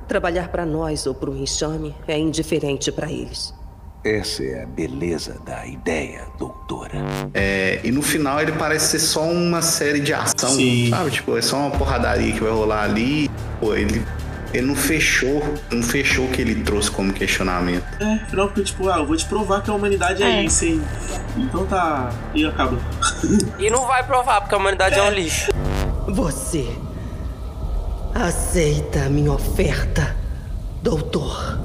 [SPEAKER 33] Trabalhar para nós ou para o enxame é indiferente para eles.
[SPEAKER 34] Essa é a beleza da ideia, doutora.
[SPEAKER 6] É, e no final ele parece ser só uma série de ação,
[SPEAKER 5] Sim.
[SPEAKER 6] sabe? Tipo, é só uma porradaria que vai rolar ali. Pô, ele, ele não fechou, não fechou o que ele trouxe como questionamento.
[SPEAKER 5] É, porque tipo, ah, eu vou te provar que a humanidade é,
[SPEAKER 4] É.
[SPEAKER 5] isso, hein? Então tá. E acaba.
[SPEAKER 2] E não vai provar, porque a humanidade é um lixo.
[SPEAKER 33] Você aceita a minha oferta, doutor?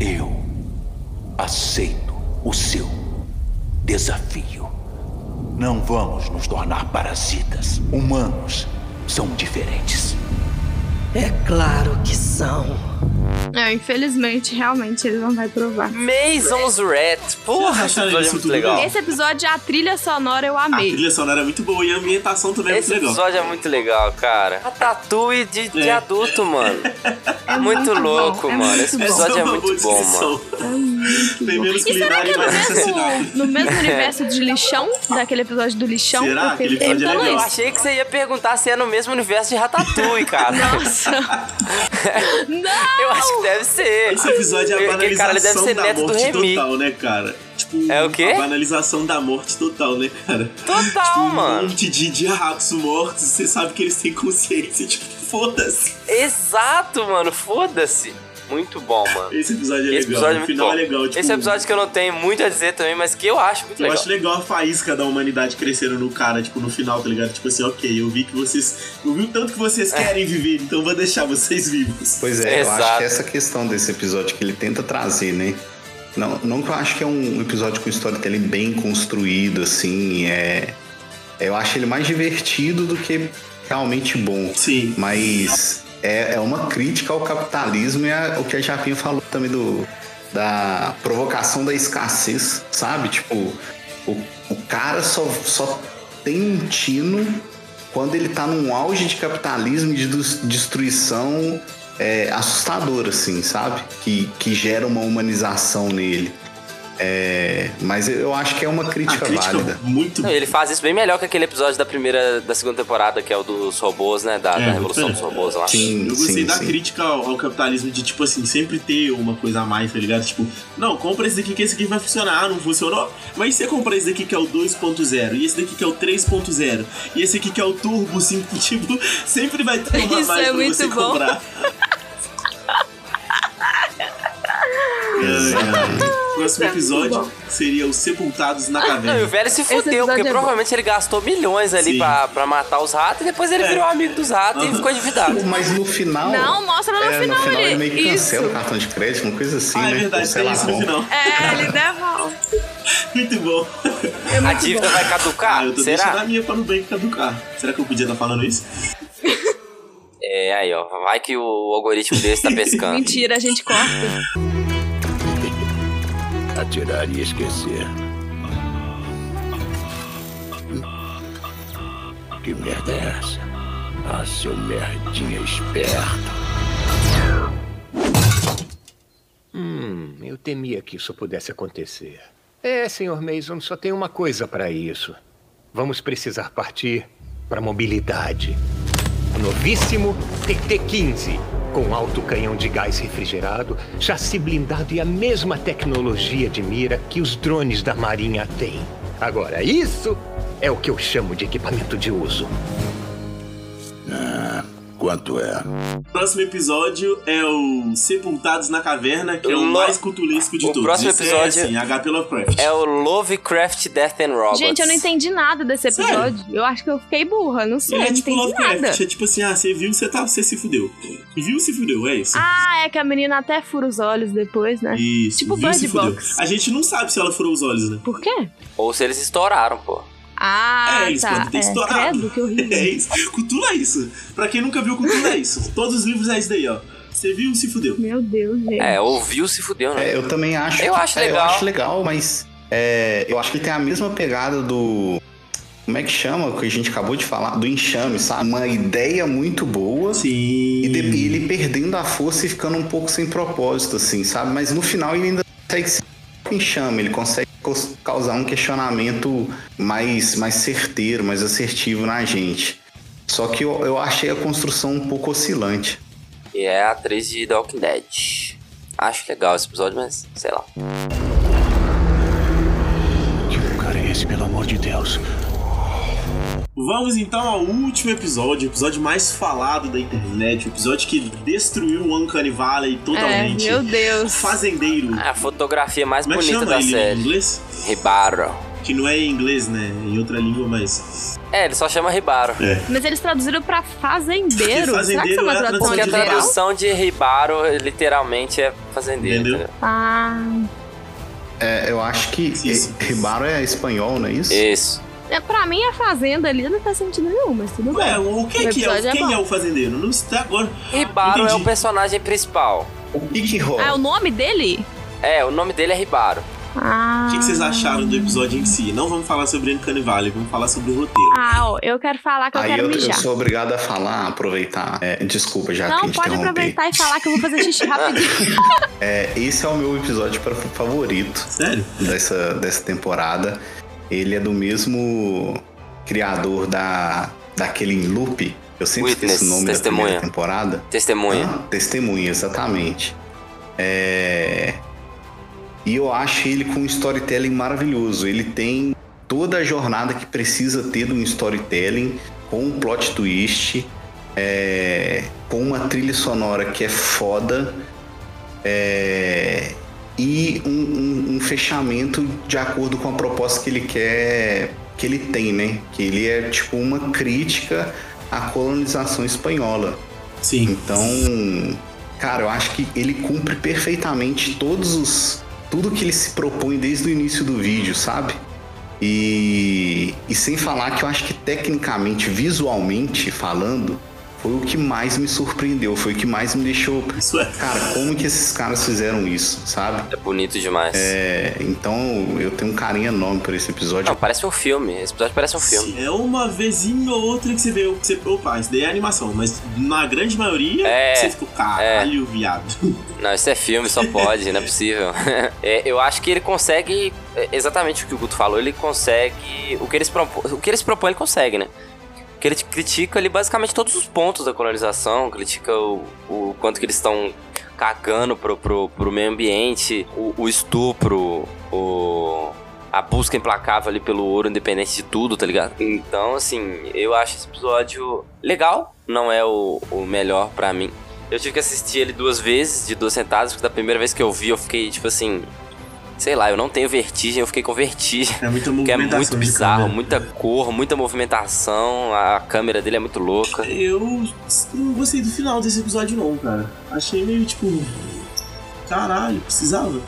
[SPEAKER 34] Eu aceito o seu desafio. Não vamos nos tornar parasitas. Humanos são diferentes.
[SPEAKER 33] É claro que são.
[SPEAKER 4] É, infelizmente, realmente, ele não vai provar.
[SPEAKER 2] Mason's Rat. Porra, esse episódio é muito legal.
[SPEAKER 4] Esse episódio, a trilha sonora eu
[SPEAKER 5] A
[SPEAKER 4] amei.
[SPEAKER 5] trilha sonora é muito boa e a ambientação também é
[SPEAKER 2] Esse
[SPEAKER 5] muito legal.
[SPEAKER 2] episódio é muito legal, cara. A tatu de, de
[SPEAKER 5] É.
[SPEAKER 2] adulto, mano.
[SPEAKER 4] É
[SPEAKER 2] muito,
[SPEAKER 4] muito
[SPEAKER 2] louco,
[SPEAKER 4] é
[SPEAKER 2] mano.
[SPEAKER 4] muito
[SPEAKER 2] Esse episódio
[SPEAKER 5] Essa
[SPEAKER 2] é
[SPEAKER 5] uma
[SPEAKER 2] muito bom, mano.
[SPEAKER 5] Tem menos
[SPEAKER 4] E será que é no mesmo, no mesmo universo de lixão? Daquele episódio do lixão?
[SPEAKER 5] Será?
[SPEAKER 4] Eu fiquei
[SPEAKER 5] Aquele episódio é legal.
[SPEAKER 2] Eu achei que você ia perguntar se é no mesmo universo de Ratatouille, cara.
[SPEAKER 4] Nossa. Não!
[SPEAKER 2] Eu acho que deve ser.
[SPEAKER 5] Esse episódio é a
[SPEAKER 2] Aquele cara ele deve
[SPEAKER 5] banalização
[SPEAKER 2] ser
[SPEAKER 5] da morte total, né, cara? Tipo.
[SPEAKER 2] É o quê?
[SPEAKER 5] A banalização da morte total, né, cara?
[SPEAKER 2] Total,
[SPEAKER 5] tipo, um
[SPEAKER 2] mano.
[SPEAKER 5] monte de, de ratos mortos, você sabe que eles têm consciência, tipo, foda-se.
[SPEAKER 2] Exato, mano. Foda-se. Muito bom, mano.
[SPEAKER 5] Esse episódio é
[SPEAKER 2] Esse
[SPEAKER 5] legal.
[SPEAKER 2] episódio é
[SPEAKER 5] no
[SPEAKER 2] muito
[SPEAKER 5] final
[SPEAKER 2] bom.
[SPEAKER 5] é legal. Tipo,
[SPEAKER 2] Esse episódio que eu não tenho muito a dizer também, mas que eu acho muito
[SPEAKER 5] Eu
[SPEAKER 2] legal.
[SPEAKER 5] acho legal a faísca da humanidade crescendo no cara, tipo, no final, tá ligado? Tipo assim, ok, eu vi que vocês. Eu vi o tanto que vocês querem viver, então vou deixar vocês vivos.
[SPEAKER 6] Pois é, eu acho que essa questão desse episódio que ele tenta trazer, né? Não, não que eu acho que é um episódio com storytelling bem construído, assim, é... Eu acho ele mais divertido do que realmente bom.
[SPEAKER 5] Sim.
[SPEAKER 6] Mas é, é uma crítica ao capitalismo e a- o que a Japinha falou também do, da provocação da escassez, sabe? Tipo, o, o cara só, só tem um tino quando ele tá num auge de capitalismo e de destruição é, assustador, assim, sabe? Que, que gera uma humanização nele. É, mas eu acho que é uma crítica, válida.
[SPEAKER 5] Muito
[SPEAKER 2] Não, ele faz isso bem melhor que aquele episódio da primeira, da segunda temporada, que é o dos robôs, né? Da, da
[SPEAKER 5] É,
[SPEAKER 2] Revolução
[SPEAKER 5] muito
[SPEAKER 2] dos Robôs lá.
[SPEAKER 5] eu gostei da crítica ao, ao capitalismo de, tipo assim, sempre ter uma coisa a mais, tá ligado? Tipo, não, compra esse daqui que esse aqui vai funcionar. Ah, não funcionou? Mas você compra esse daqui que é o 2.0, e esse daqui que é o 3.0, e esse aqui que é o Turbo 5, tipo, sempre vai ter uma
[SPEAKER 4] Isso
[SPEAKER 5] mais
[SPEAKER 4] é
[SPEAKER 5] pra
[SPEAKER 4] muito
[SPEAKER 5] você
[SPEAKER 4] bom.
[SPEAKER 5] comprar. Ai, ai. Próximo episódio seria os Sepultados na
[SPEAKER 2] Não, e
[SPEAKER 5] Caverna.
[SPEAKER 2] o velho se fudeu, porque
[SPEAKER 5] é bom.
[SPEAKER 2] provavelmente ele gastou milhões ali pra, pra matar os ratos e depois ele
[SPEAKER 5] É.
[SPEAKER 2] virou amigo dos ratos e ficou endividado.
[SPEAKER 6] Mas no final.
[SPEAKER 4] Não, mostra no
[SPEAKER 6] é,
[SPEAKER 4] final
[SPEAKER 6] no final ele
[SPEAKER 4] ele-
[SPEAKER 6] meio que
[SPEAKER 4] isso.
[SPEAKER 6] cancela o cartão de crédito, uma coisa assim,
[SPEAKER 5] Ah, é
[SPEAKER 6] né?
[SPEAKER 5] verdade,
[SPEAKER 6] Ou sei
[SPEAKER 5] tem
[SPEAKER 6] lá
[SPEAKER 5] isso no final.
[SPEAKER 4] É, ele devolve.
[SPEAKER 5] Muito bom.
[SPEAKER 2] a dívida vai caducar?
[SPEAKER 5] Ah, eu tô
[SPEAKER 2] Será?
[SPEAKER 5] deixando a minha pra não bem caducar. Será que eu podia estar falando isso?
[SPEAKER 2] É, aí, ó. Vai que o algoritmo desse tá pescando.
[SPEAKER 4] Mentira, a gente corta.
[SPEAKER 21] Atirar e esquecer. Que merda é essa? Ah, seu merdinha esperto.
[SPEAKER 24] Hum, eu temia que isso pudesse acontecer. É, Sr. Mason, só tem uma coisa para isso. Vamos precisar partir para mobilidade. O novíssimo TT-15, com alto canhão de gás refrigerado, chassi blindado e a mesma tecnologia de mira que os drones da Marinha têm. Agora, isso é o que eu chamo de equipamento de uso.
[SPEAKER 21] Quanto é?
[SPEAKER 5] Próximo episódio é o Sepultados na Caverna, que é o mais cutulesco de
[SPEAKER 2] O
[SPEAKER 5] todos.
[SPEAKER 2] próximo
[SPEAKER 5] Esse
[SPEAKER 2] episódio
[SPEAKER 5] é, assim, HP Lovecraft.
[SPEAKER 2] É o Lovecraft Death and Robots.
[SPEAKER 4] Gente, eu não entendi nada desse episódio. Eu acho que eu fiquei burra, não sei,
[SPEAKER 5] Ele é
[SPEAKER 4] não
[SPEAKER 5] tipo
[SPEAKER 4] entendi
[SPEAKER 5] Lovecraft,
[SPEAKER 4] nada.
[SPEAKER 5] é tipo assim, ah, você viu, você, tá, você se fudeu. Viu, se fudeu, é isso.
[SPEAKER 4] Ah, é que a menina até fura os olhos depois, né?
[SPEAKER 5] Isso,
[SPEAKER 4] Tipo
[SPEAKER 5] viu, se
[SPEAKER 4] Bird
[SPEAKER 5] fudeu.
[SPEAKER 4] Box.
[SPEAKER 5] A gente não sabe se ela furou os olhos, né?
[SPEAKER 4] Por quê?
[SPEAKER 2] Ou se eles estouraram, pô.
[SPEAKER 4] Ah,
[SPEAKER 5] é, eles
[SPEAKER 4] tá.
[SPEAKER 5] podem ter
[SPEAKER 4] é,
[SPEAKER 5] estourado.
[SPEAKER 4] credo, que horrível.
[SPEAKER 5] É isso. Cutula é isso. Pra quem nunca viu, Cutula é isso. Todos os livros é isso daí, ó. Você viu, se fudeu.
[SPEAKER 4] Meu Deus, gente.
[SPEAKER 2] É, ouviu, se fudeu, né?
[SPEAKER 6] É, eu também acho.
[SPEAKER 2] Eu
[SPEAKER 6] que-
[SPEAKER 2] acho
[SPEAKER 6] é,
[SPEAKER 2] legal.
[SPEAKER 6] eu acho legal, mas é, eu acho que ele tem a mesma pegada do. Como é que chama? Que a gente acabou de falar, do enxame, sabe? Uma ideia muito boa.
[SPEAKER 5] Sim.
[SPEAKER 6] E, de- e ele perdendo a força e ficando um pouco sem propósito, assim, sabe? Mas no final ele ainda consegue ser um enxame, ele consegue causar um questionamento mais, mais certeiro, mais assertivo na gente. Só que eu, eu achei a construção um pouco oscilante.
[SPEAKER 2] E é a atriz de The Walking Dead. Acho legal esse episódio, mas sei lá.
[SPEAKER 24] Que lugar é esse, pelo amor de Deus?
[SPEAKER 5] Vamos então ao último episódio, o episódio mais falado da internet, o episódio que destruiu o Uncanny Valley totalmente.
[SPEAKER 4] É, meu Deus.
[SPEAKER 5] Fazendeiro.
[SPEAKER 2] É a fotografia mais
[SPEAKER 5] Como é que
[SPEAKER 2] bonita
[SPEAKER 5] chama
[SPEAKER 2] da
[SPEAKER 5] ele
[SPEAKER 2] série.
[SPEAKER 5] em inglês?
[SPEAKER 2] Ribaro.
[SPEAKER 5] Que não é em inglês, né? Em outra língua, mas.
[SPEAKER 2] É, ele só chama Ribaro.
[SPEAKER 5] É.
[SPEAKER 4] Mas eles traduziram pra fazendeiro.
[SPEAKER 5] Porque
[SPEAKER 4] Será que isso é
[SPEAKER 5] fazendeiro
[SPEAKER 4] uma
[SPEAKER 5] é a
[SPEAKER 4] tradução
[SPEAKER 2] Porque a tradução de Ribaro literalmente é fazendeiro.
[SPEAKER 5] Entendeu?
[SPEAKER 2] entendeu?
[SPEAKER 4] Ah,
[SPEAKER 6] É, eu acho que
[SPEAKER 5] Isso.
[SPEAKER 6] Ribaro é espanhol, não é isso?
[SPEAKER 2] Isso.
[SPEAKER 4] É, pra mim a fazenda ali não faz sentido nenhum, mas tudo bem.
[SPEAKER 5] Ué, o que,
[SPEAKER 4] O
[SPEAKER 5] que é?
[SPEAKER 4] é
[SPEAKER 5] Quem
[SPEAKER 4] bom.
[SPEAKER 5] é o fazendeiro? Não sei até agora.
[SPEAKER 2] Ribaro é o personagem principal.
[SPEAKER 6] O que que rola?
[SPEAKER 4] Ah, é o nome dele?
[SPEAKER 2] É, o nome dele é Ribaro.
[SPEAKER 4] Ah.
[SPEAKER 5] O que, vocês acharam do episódio em si? Não vamos falar sobre Uncanny Valley, vamos falar sobre o roteiro.
[SPEAKER 4] Ah, eu quero falar que eu
[SPEAKER 6] Aí
[SPEAKER 4] quero
[SPEAKER 6] eu, eu
[SPEAKER 4] mijar.
[SPEAKER 6] sou obrigado a falar, aproveitar. É, desculpa, já que
[SPEAKER 4] Não,
[SPEAKER 6] te
[SPEAKER 4] pode aproveitar e falar que eu vou fazer xixi rapidinho.
[SPEAKER 6] É, esse é o meu episódio pra- favorito
[SPEAKER 5] Sério?
[SPEAKER 6] dessa, dessa temporada. Ele é do mesmo criador da daquele loop. Eu sempre
[SPEAKER 2] Witness,
[SPEAKER 6] esqueço o nome
[SPEAKER 2] Testemunha.
[SPEAKER 6] da primeira temporada.
[SPEAKER 2] Testemunha.
[SPEAKER 6] Ah, testemunha, exatamente. É... E eu acho ele com um storytelling maravilhoso. Ele tem toda a jornada que precisa ter de um storytelling, com um plot twist, é, com uma trilha sonora que é foda. É, e um, um, um, fechamento de acordo com a proposta que ele quer que ele tem, né? Que ele é tipo uma crítica à colonização espanhola.
[SPEAKER 5] Sim.
[SPEAKER 6] Então, cara, eu acho que ele cumpre perfeitamente todos os tudo que ele se propõe desde o início do vídeo, sabe? E, e sem falar que eu acho que tecnicamente, visualmente falando, foi o que mais me surpreendeu, foi o que mais me deixou.
[SPEAKER 5] Isso é.
[SPEAKER 6] Cara, como que esses caras fizeram isso, sabe?
[SPEAKER 2] É bonito demais.
[SPEAKER 6] É, então eu tenho um carinho enorme por esse episódio.
[SPEAKER 2] Não, parece um filme. Esse episódio parece um filme.
[SPEAKER 5] É uma vezinha ou outra que você vê, que você, opa, isso daí é animação, mas na grande maioria
[SPEAKER 2] é,
[SPEAKER 5] você fica, caralho, é. viado.
[SPEAKER 2] Não, isso é filme, só pode, não é possível. É, eu acho que ele consegue, é, exatamente o que o Guto falou, ele consegue, o que eles propõem, o que eles propõem ele consegue, né? Que ele critica ali basicamente todos os pontos da colonização, critica o, o quanto que eles estão cagando pro, pro, pro meio ambiente, o, o estupro, o, a busca implacável ali pelo ouro, independente de tudo, tá ligado? Então, assim, eu acho esse episódio legal, não é o, o melhor para mim. Eu tive que assistir ele duas vezes, de duas sentadas, porque da primeira vez que eu vi, eu fiquei, tipo assim, sei lá, eu não tenho vertigem, eu fiquei com vertigem.
[SPEAKER 5] É muita
[SPEAKER 2] Que é muito bizarro, muita cor, muita movimentação, a câmera dele é muito louca.
[SPEAKER 5] Eu não gostei do final desse episódio, não, cara. Achei meio tipo. Caralho, precisava.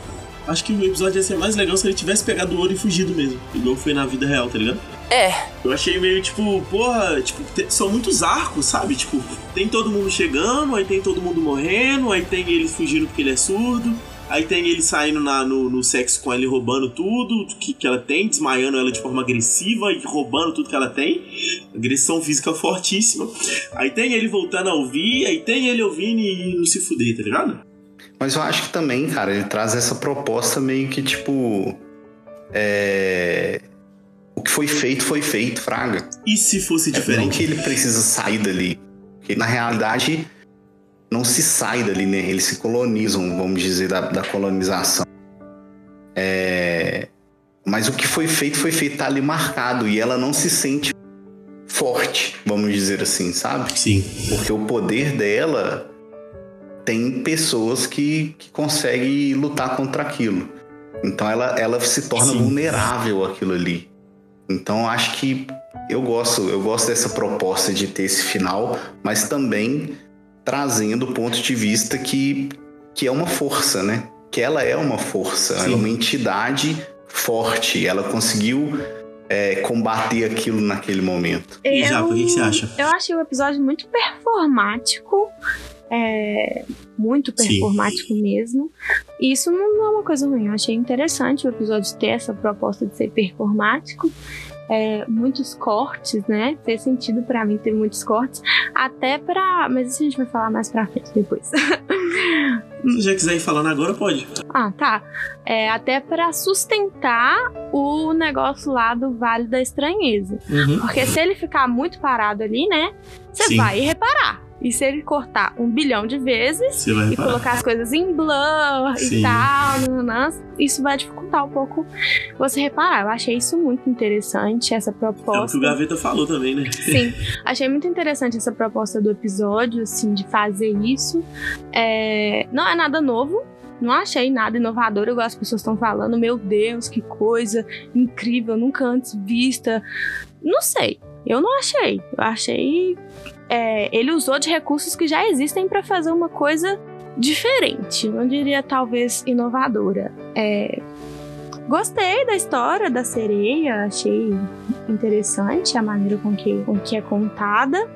[SPEAKER 5] Acho que o episódio ia ser mais legal se ele tivesse pegado o ouro e fugido mesmo. Igual foi na vida real, tá ligado?
[SPEAKER 2] É.
[SPEAKER 5] Eu achei meio tipo, porra, tipo, são muitos arcos, sabe? Tipo, tem todo mundo chegando, aí tem todo mundo morrendo, aí tem ele fugindo porque ele é surdo. Aí tem ele saindo na- no, no sexo com ela e roubando tudo que, que ela tem, desmaiando ela de forma agressiva e roubando tudo que ela tem. Agressão física fortíssima. Aí tem ele voltando a ouvir, aí tem ele ouvindo e não se fuder, tá ligado?
[SPEAKER 6] Mas eu acho que também, cara, ele traz essa proposta meio que tipo. É. O que foi feito, foi feito, Fraga.
[SPEAKER 5] E se fosse
[SPEAKER 6] É, não
[SPEAKER 5] diferente?
[SPEAKER 6] que ele precisa sair dali. Porque na realidade não se sai dali, né? Eles se colonizam, vamos dizer, da, da colonização. É, Mas o que foi feito, foi feito, tá ali marcado. E ela não se sente forte, vamos dizer assim, sabe?
[SPEAKER 5] Sim.
[SPEAKER 6] Porque o poder dela tem pessoas que, que conseguem lutar contra aquilo. Então ela, ela se torna
[SPEAKER 5] Sim.
[SPEAKER 6] vulnerável àquilo ali. Então acho que eu gosto, eu gosto dessa proposta de ter esse final, mas também trazendo o ponto de vista que, que é uma força, né? Que ela é uma força, ela é uma entidade forte. Ela conseguiu é, combater aquilo naquele momento.
[SPEAKER 5] E Japa, o que você acha?
[SPEAKER 4] Eu achei o episódio muito performático. é, muito
[SPEAKER 5] Sim.
[SPEAKER 4] performático mesmo. E isso não não é uma coisa ruim. Eu achei interessante o episódio ter essa proposta de ser performático. É, muitos cortes, né? Fez sentido pra mim ter muitos cortes. Até pra. Mas isso a gente vai falar mais pra frente depois.
[SPEAKER 5] Se já quiser ir falando agora, pode.
[SPEAKER 4] Ah, tá. É, até pra sustentar o negócio lá do Vale da Estranheza.
[SPEAKER 5] Uhum.
[SPEAKER 4] Porque se ele ficar muito parado ali, né? Você vai reparar. E se ele cortar um bilhão de vezes e colocar as coisas em blur
[SPEAKER 5] Sim.
[SPEAKER 4] e tal, isso vai dificultar um pouco você reparar. Eu achei isso muito interessante, essa
[SPEAKER 5] É o que
[SPEAKER 4] proposta.
[SPEAKER 5] o Gaveta falou também, né?
[SPEAKER 4] Sim, achei muito interessante essa proposta do episódio, assim, de fazer isso. É, não é nada novo, não achei nada inovador, igual as pessoas estão falando. Meu Deus, que coisa incrível, nunca antes vista. Não sei, eu não achei. Eu achei. É, ele usou de recursos que já existem para fazer uma coisa diferente, não diria talvez inovadora. É, Gostei da história da sereia, achei interessante a maneira com que, com que é contada.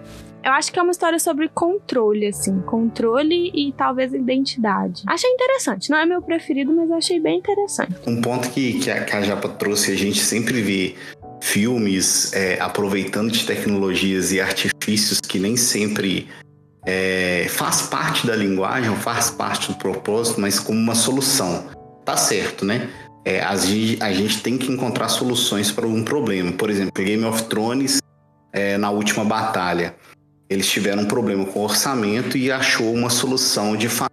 [SPEAKER 4] Eu acho que é uma história sobre controle, assim, controle e talvez identidade. Achei interessante, não é meu preferido, mas achei bem interessante.
[SPEAKER 6] Um ponto que, que, a, que a Japa trouxe, a gente sempre vê filmes é, aproveitando de tecnologias e artifícios que nem sempre é, faz parte da linguagem, faz parte do propósito, mas como uma solução. Tá certo, né? É, a, gente, a gente tem que encontrar soluções para um problema. Por exemplo, Game of Thrones, é, na última batalha, eles tiveram um problema com o orçamento e achou uma solução de fa-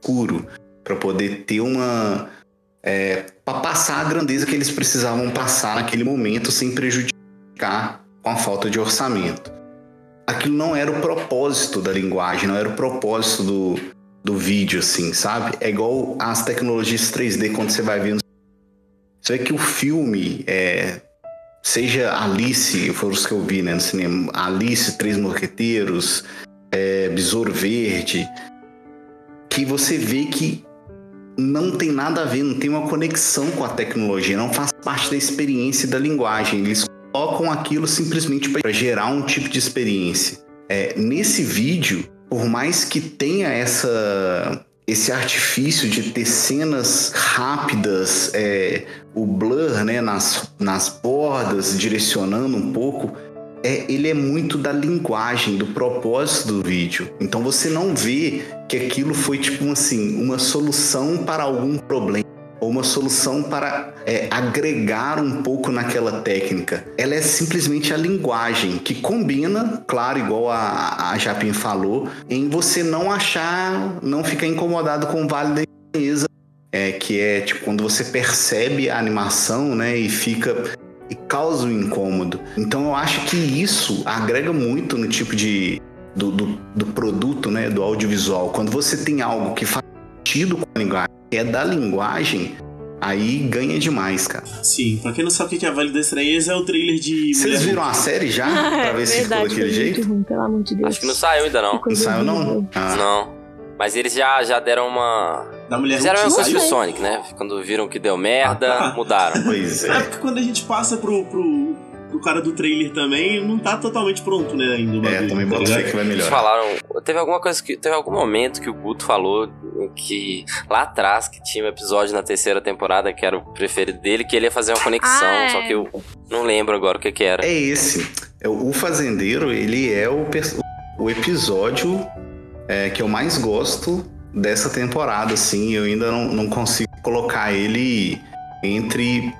[SPEAKER 6] escuro. para poder ter uma é, para passar a grandeza que eles precisavam passar naquele momento sem prejudicar com a falta de orçamento. Aquilo não era o propósito da linguagem, não era o propósito do, do vídeo, assim, sabe? É igual as tecnologias 3D quando você vai vendo. Você vê que o filme, é, seja Alice, foram os que eu vi né, no cinema, Alice, Três Mosqueteiros, é, Besouro Verde, que você vê que não tem nada a ver, não tem uma conexão com a tecnologia, não faz parte da experiência e da linguagem. Eles colocam aquilo simplesmente para gerar um tipo de experiência. É, nesse vídeo, por mais que tenha essa esse artifício de ter cenas rápidas, é, o blur né, nas, nas bordas, direcionando um pouco, é, ele é muito da linguagem, do propósito do vídeo. Então você não vê que aquilo foi tipo assim, uma solução para algum problema ou uma solução para é, agregar um pouco naquela técnica. Ela é simplesmente a linguagem que combina, claro, igual a, a Japim falou, em você não achar, não ficar incomodado com o Vale da Beleza, é, que é tipo quando você percebe a animação, né, e fica e causa um incômodo. Então eu acho que isso agrega muito no tipo de do, do, do produto, né, do audiovisual. Quando você tem algo que faz sentido com a linguagem, que é da linguagem, aí ganha demais, cara.
[SPEAKER 5] Sim, pra quem não sabe o que é a Vale da Estranheza, é o trailer de.
[SPEAKER 6] Vocês viram a série já?
[SPEAKER 4] Ah,
[SPEAKER 6] pra
[SPEAKER 4] é
[SPEAKER 6] ver se ficou
[SPEAKER 4] verdade,
[SPEAKER 6] daquele
[SPEAKER 4] foi
[SPEAKER 6] jeito?
[SPEAKER 4] ruim, pelo amor de Deus.
[SPEAKER 2] Acho que não saiu ainda não.
[SPEAKER 6] Não saiu, não? Ah.
[SPEAKER 2] Não. Mas eles já, já deram uma.
[SPEAKER 5] Da mulher
[SPEAKER 2] Fizeram a mesma
[SPEAKER 5] Hulk
[SPEAKER 2] coisa que o
[SPEAKER 5] saiu?
[SPEAKER 2] Sonic, né? Quando viram que deu merda,
[SPEAKER 5] Ah, tá.
[SPEAKER 2] mudaram.
[SPEAKER 6] Pois
[SPEAKER 5] É porque quando a gente passa pro, pro, pro cara do trailer também, não tá totalmente pronto, né, ainda bagulho.
[SPEAKER 6] também
[SPEAKER 5] tá
[SPEAKER 6] boto fé
[SPEAKER 5] ligado?
[SPEAKER 6] que vai
[SPEAKER 2] Eles
[SPEAKER 6] melhorar.
[SPEAKER 2] falaram. Teve alguma coisa que. Teve algum momento que o Guto falou que lá atrás que tinha um episódio na terceira temporada que era o preferido dele, que ele ia fazer uma conexão,
[SPEAKER 4] Ah, é.
[SPEAKER 2] só que eu não lembro agora o que que era.
[SPEAKER 6] É esse. É, O Fazendeiro, ele é o, o episódio é, que eu mais gosto dessa temporada, assim. Eu ainda não, não consigo colocar ele entre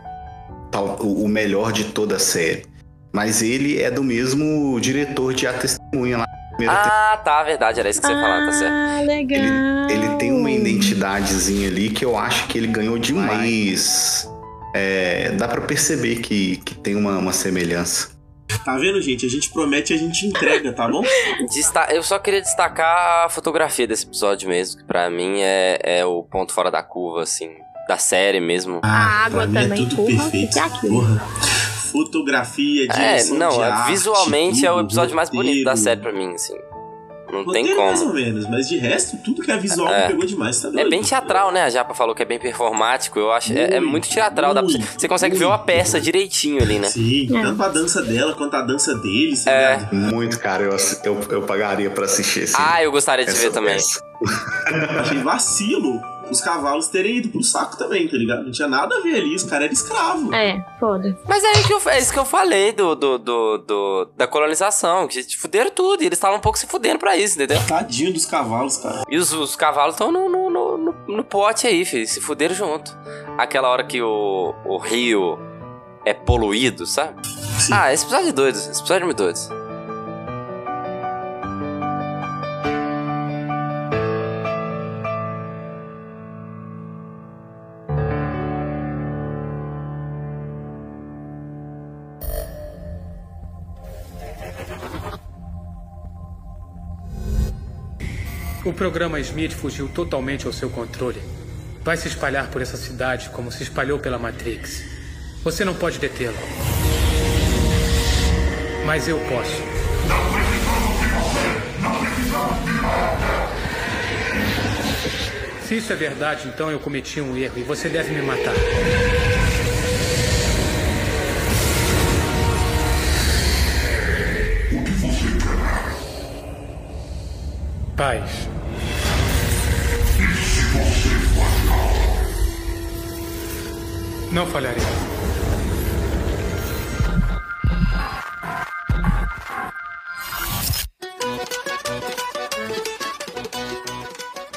[SPEAKER 6] tal- o o melhor de toda a série. Mas ele é do mesmo diretor de A Testemunha lá.
[SPEAKER 2] Ah, tá, verdade, era isso que você ia falar, tá certo.
[SPEAKER 4] Ah, legal.
[SPEAKER 6] Ele tem uma identidadezinha ali que eu acho que ele ganhou demais. É, dá pra perceber que, que tem uma, uma semelhança.
[SPEAKER 5] Tá vendo, gente? A gente promete e a gente entrega, tá bom?
[SPEAKER 2] Desta- Eu só queria destacar a fotografia desse episódio mesmo, que pra mim é, é o ponto fora da curva, assim, da série mesmo.
[SPEAKER 4] A água
[SPEAKER 5] é
[SPEAKER 4] também,
[SPEAKER 5] tudo
[SPEAKER 4] porra,
[SPEAKER 5] perfeito.
[SPEAKER 4] é.
[SPEAKER 5] Porra. Fotografia,
[SPEAKER 2] É,
[SPEAKER 5] direção
[SPEAKER 2] não,
[SPEAKER 5] de
[SPEAKER 2] é-
[SPEAKER 5] arte,
[SPEAKER 2] visualmente é o
[SPEAKER 5] tudo,
[SPEAKER 2] episódio mais bonito da série pra mim, assim. Não tem
[SPEAKER 5] Roteiro mais ou
[SPEAKER 2] como.
[SPEAKER 5] menos, mas de resto, tudo que é visual
[SPEAKER 2] É.
[SPEAKER 5] me pegou demais, tá
[SPEAKER 2] É
[SPEAKER 5] doido?
[SPEAKER 2] bem teatral, né? A Japa falou que é bem performático. Eu acho. É, é muito teatral. dá pra você, consegue ver uma peça direitinho ali, né?
[SPEAKER 5] Sim,
[SPEAKER 4] É.
[SPEAKER 5] tanto a dança dela quanto a dança deles, tá
[SPEAKER 2] É.
[SPEAKER 5] ligado?
[SPEAKER 6] Muito, cara. Eu, eu, eu pagaria pra assistir esse.
[SPEAKER 2] Ah, eu gostaria de
[SPEAKER 6] essa
[SPEAKER 2] ver também.
[SPEAKER 5] Achei vacilo os cavalos terem ido pro saco também, tá ligado? Não tinha nada a ver ali, os caras eram escravos.
[SPEAKER 4] É, foda.
[SPEAKER 2] Mas é, que eu, é isso que eu falei do, do, do, do- da colonização, que fuderam tudo, e eles estavam um pouco se fudendo pra isso, entendeu?
[SPEAKER 5] Tadinho dos cavalos, cara.
[SPEAKER 2] E os, os cavalos estão no, no, no, no- no pote aí, filho, se fuderam junto. Aquela hora que o, o rio é poluído, sabe? Ah, esse episódio é doido, esse episódio é muito doido.
[SPEAKER 35] O programa Smith fugiu totalmente ao seu controle. Vai se espalhar por essa cidade como se espalhou pela Matrix. Você não pode detê-lo. Mas eu posso. Se isso é verdade, então eu cometi um erro e você deve me matar. Paz. Não falharei.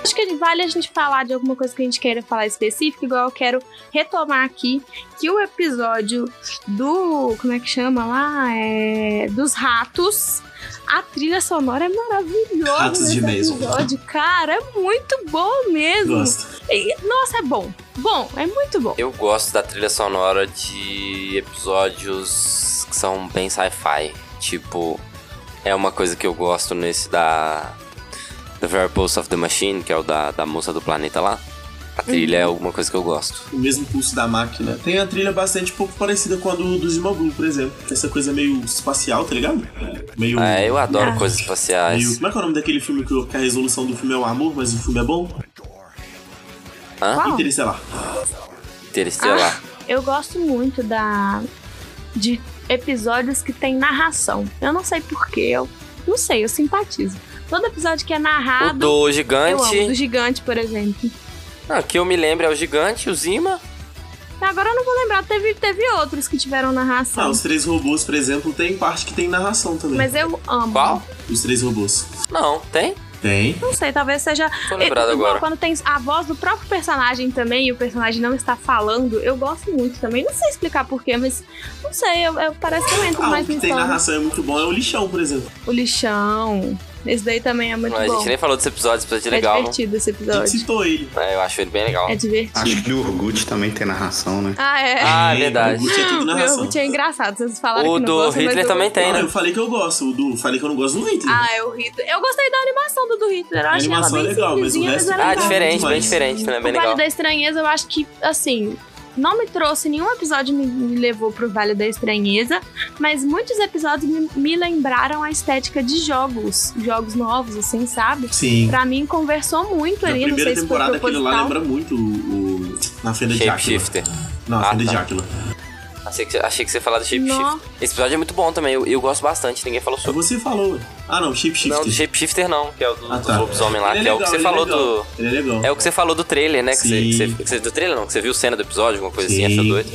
[SPEAKER 4] Acho que vale a gente falar de alguma coisa que a gente queira falar específico, igual eu quero retomar aqui que o episódio do. Como é que chama lá? É, dos ratos. A trilha sonora é maravilhosa.
[SPEAKER 5] Ratos de Mason.
[SPEAKER 4] episódio. Cara, é muito bom mesmo.
[SPEAKER 5] Gosto.
[SPEAKER 4] E, nossa, é bom. Bom, é muito bom.
[SPEAKER 2] Eu gosto da trilha sonora de episódios que são bem sci-fi. Tipo, é uma coisa que eu gosto nesse da. The Very Pulse of the Machine, que é o da, da moça do planeta lá. A trilha é alguma coisa que eu gosto.
[SPEAKER 5] O mesmo pulso da máquina. Tem a trilha bastante pouco parecida com a do, do Zima Blue, por exemplo. Que é essa coisa meio espacial, tá ligado? Meio.
[SPEAKER 2] É, eu adoro
[SPEAKER 4] Ah.
[SPEAKER 2] coisas espaciais.
[SPEAKER 5] meio- Como é que é o nome daquele filme que, que a resolução do filme é o amor, mas o filme é bom?
[SPEAKER 2] Hã?
[SPEAKER 5] Interestelar.
[SPEAKER 2] Interestelar.
[SPEAKER 4] Ah, eu gosto muito da de episódios que tem narração. Eu não sei porquê, eu não sei, eu simpatizo. Todo episódio que é narrado.
[SPEAKER 2] O do gigante.
[SPEAKER 4] Eu amo, do gigante, por exemplo.
[SPEAKER 2] Ah, que eu me lembro é o gigante, o Zima.
[SPEAKER 4] Agora eu não vou lembrar, teve, teve outros que tiveram narração.
[SPEAKER 5] Ah, os três robôs, por exemplo, tem parte que tem narração também.
[SPEAKER 4] Mas eu amo.
[SPEAKER 2] Qual?
[SPEAKER 5] Os três robôs.
[SPEAKER 2] Não, tem?
[SPEAKER 5] Tem.
[SPEAKER 4] Não sei, talvez seja.
[SPEAKER 2] Tô lembrado
[SPEAKER 4] Eu- igual
[SPEAKER 2] agora.
[SPEAKER 4] Quando tem a voz do próprio personagem também e o personagem não está falando, eu gosto muito também. Não sei explicar porquê, mas não sei, eu, eu- parece que eu entro
[SPEAKER 5] Ah, o
[SPEAKER 4] mais
[SPEAKER 5] que
[SPEAKER 4] em
[SPEAKER 5] tem narração é muito bom é o lixão, por exemplo.
[SPEAKER 4] O lixão. Esse daí também é muito
[SPEAKER 2] a
[SPEAKER 4] bom.
[SPEAKER 2] gente nem falou desse episódio, esse episódio é
[SPEAKER 4] É
[SPEAKER 2] legal.
[SPEAKER 4] divertido esse episódio.
[SPEAKER 5] citou ele.
[SPEAKER 2] É, eu acho ele bem legal.
[SPEAKER 4] É divertido.
[SPEAKER 6] Acho que o Urgut também tem narração, né?
[SPEAKER 4] Ah, é.
[SPEAKER 2] Ah, é verdade.
[SPEAKER 5] O Gucci é tudo
[SPEAKER 4] O
[SPEAKER 5] narração.
[SPEAKER 4] Ruth é engraçado. Vocês falaram
[SPEAKER 2] O
[SPEAKER 4] que não
[SPEAKER 2] do
[SPEAKER 4] gostam,
[SPEAKER 2] Hitler também tem,
[SPEAKER 5] Ah,
[SPEAKER 2] né?
[SPEAKER 5] eu falei que eu gosto. O do, falei que eu não gosto do Hitler.
[SPEAKER 4] Ah, é o Hitler. Eu gostei da animação do do Hitler. Eu
[SPEAKER 5] A
[SPEAKER 4] achei ela
[SPEAKER 5] animação
[SPEAKER 4] bem
[SPEAKER 5] é legal, mas o resto
[SPEAKER 4] era
[SPEAKER 2] Ah,
[SPEAKER 4] legal.
[SPEAKER 2] diferente, bem diferente, também é bem
[SPEAKER 4] o Vale
[SPEAKER 2] legal.
[SPEAKER 4] da Estranheza, eu acho que, assim, não me trouxe nenhum episódio me, me levou pro Vale da Estranheza, mas muitos episódios me, me lembraram a estética de jogos, jogos novos, assim, sabe?
[SPEAKER 5] Sim.
[SPEAKER 4] Pra mim, conversou muito
[SPEAKER 5] Na
[SPEAKER 4] ali, não
[SPEAKER 5] primeira
[SPEAKER 4] sei se foi
[SPEAKER 5] temporada aquilo lá
[SPEAKER 4] proposital.
[SPEAKER 5] lembra muito o, o- na Fenda de Áquila. Não, a
[SPEAKER 2] Ah,
[SPEAKER 5] Fenda de
[SPEAKER 2] tá.
[SPEAKER 5] Áquila.
[SPEAKER 2] Achei que, achei que você ia falar do
[SPEAKER 4] Nó.
[SPEAKER 2] Shapeshifter. Esse episódio é muito bom também, eu, eu gosto bastante, ninguém falou sobre.
[SPEAKER 5] Você falou. Ah, não, Shapeshifter.
[SPEAKER 2] Não, do Shapeshifter não, que é o do,
[SPEAKER 5] Ah,
[SPEAKER 2] dos
[SPEAKER 5] tá.
[SPEAKER 2] lobisomem lá,
[SPEAKER 5] Ele é
[SPEAKER 2] que é o
[SPEAKER 5] legal,
[SPEAKER 2] que você
[SPEAKER 5] ele é
[SPEAKER 2] falou
[SPEAKER 5] legal.
[SPEAKER 2] do.
[SPEAKER 5] Ele é legal.
[SPEAKER 2] É o que você falou do trailer, né? Que você,
[SPEAKER 5] Sim.
[SPEAKER 2] que você- que você- do trailer não, que você viu cena do episódio, alguma coisa assim, achou doido.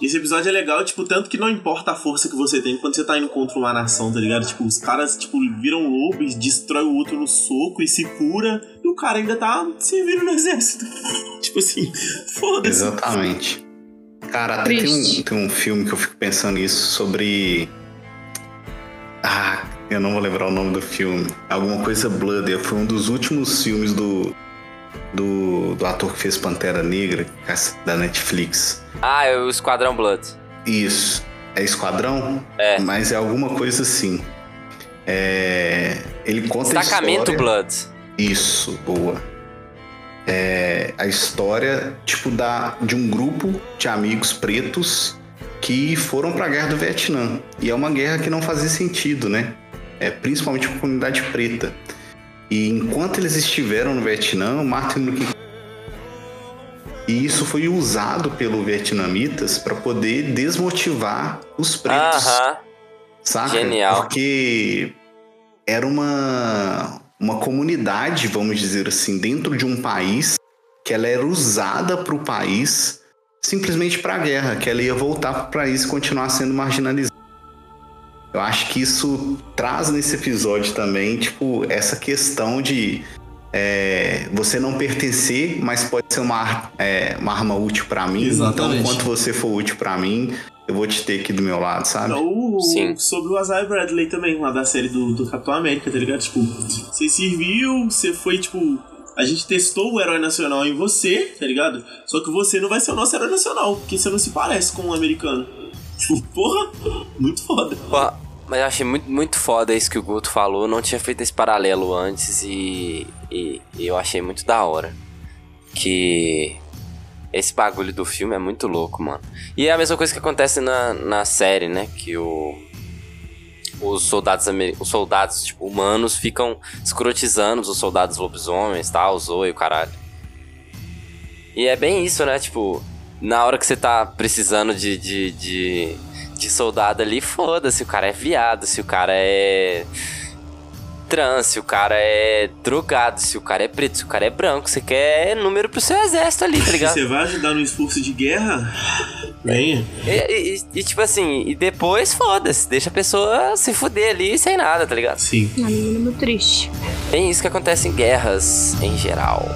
[SPEAKER 5] Esse episódio é legal, tipo, tanto que não importa a força que você tem quando você tá indo contra uma nação, tá ligado? Tipo, os caras, tipo, viram lobo e destrói o outro no soco e se cura, e o cara ainda tá servindo no exército. tipo assim, foda-se.
[SPEAKER 6] Exatamente. Cara, até tem um, tem um filme que eu fico pensando nisso sobre. Ah, eu não vou lembrar o nome do filme. Alguma coisa Blood. Foi um dos últimos filmes do. Do, do ator que fez Pantera Negra, da Netflix.
[SPEAKER 2] Ah, é o Esquadrão Blood.
[SPEAKER 6] Isso. É Esquadrão?
[SPEAKER 2] É.
[SPEAKER 6] Mas é alguma coisa assim. É, Ele conta a
[SPEAKER 2] Destacamento
[SPEAKER 6] história...
[SPEAKER 2] Blood.
[SPEAKER 6] Isso, boa. É a história, tipo, da, de um grupo de amigos pretos que foram pra guerra do Vietnã. E é uma guerra que não fazia sentido, né? É, principalmente pra comunidade preta. E enquanto eles estiveram no Vietnã, o Martin Luther King e isso foi usado pelo vietnamitas para poder desmotivar os pretos.
[SPEAKER 2] Aham.
[SPEAKER 6] Saca?
[SPEAKER 2] Genial.
[SPEAKER 6] Porque era uma, uma comunidade, vamos dizer assim, dentro de um país que ela era usada para o país simplesmente para a guerra, que ela ia voltar para o país e continuar sendo marginalizada. Eu acho que isso traz nesse episódio também, tipo, essa questão de é, você não pertencer, mas pode ser uma, é, uma arma útil para mim.
[SPEAKER 5] Exatamente.
[SPEAKER 6] Então, enquanto você for útil para mim, eu vou te ter aqui do meu lado, sabe?
[SPEAKER 5] Ou sobre o Isaiah Bradley também, lá da série do, do Capitão América, tá ligado? Tipo, você serviu, você foi, tipo. A gente testou o herói nacional em você, tá ligado? Só que você não vai ser o nosso herói nacional, porque você não se parece com um americano. Tipo, porra, muito foda.
[SPEAKER 2] Pô, mas eu achei muito, muito foda isso que o Guto falou. Não tinha feito esse paralelo antes e, e, eu achei muito da hora. Que esse bagulho do filme é muito louco, mano. E é a mesma coisa que acontece na, na série, né? Que o. Os soldados, os soldados tipo, humanos ficam escrotizando os soldados lobisomens, tal, os Zoe, o caralho. E é bem isso, né? Tipo, na hora que você tá precisando de, de, de, de soldado ali, foda-se, o cara é viado, se o cara é trans, se o cara é drogado, se o cara é preto, se o cara é branco, você quer número pro seu exército ali, tá
[SPEAKER 5] Se
[SPEAKER 2] ligado?
[SPEAKER 5] você vai ajudar no esforço de guerra, venha.
[SPEAKER 2] E, e- e, tipo assim, e depois foda-se, deixa a pessoa se fuder ali sem nada, tá ligado?
[SPEAKER 5] Sim.
[SPEAKER 4] É um mínimo triste.
[SPEAKER 2] Tem isso que acontece em guerras em geral.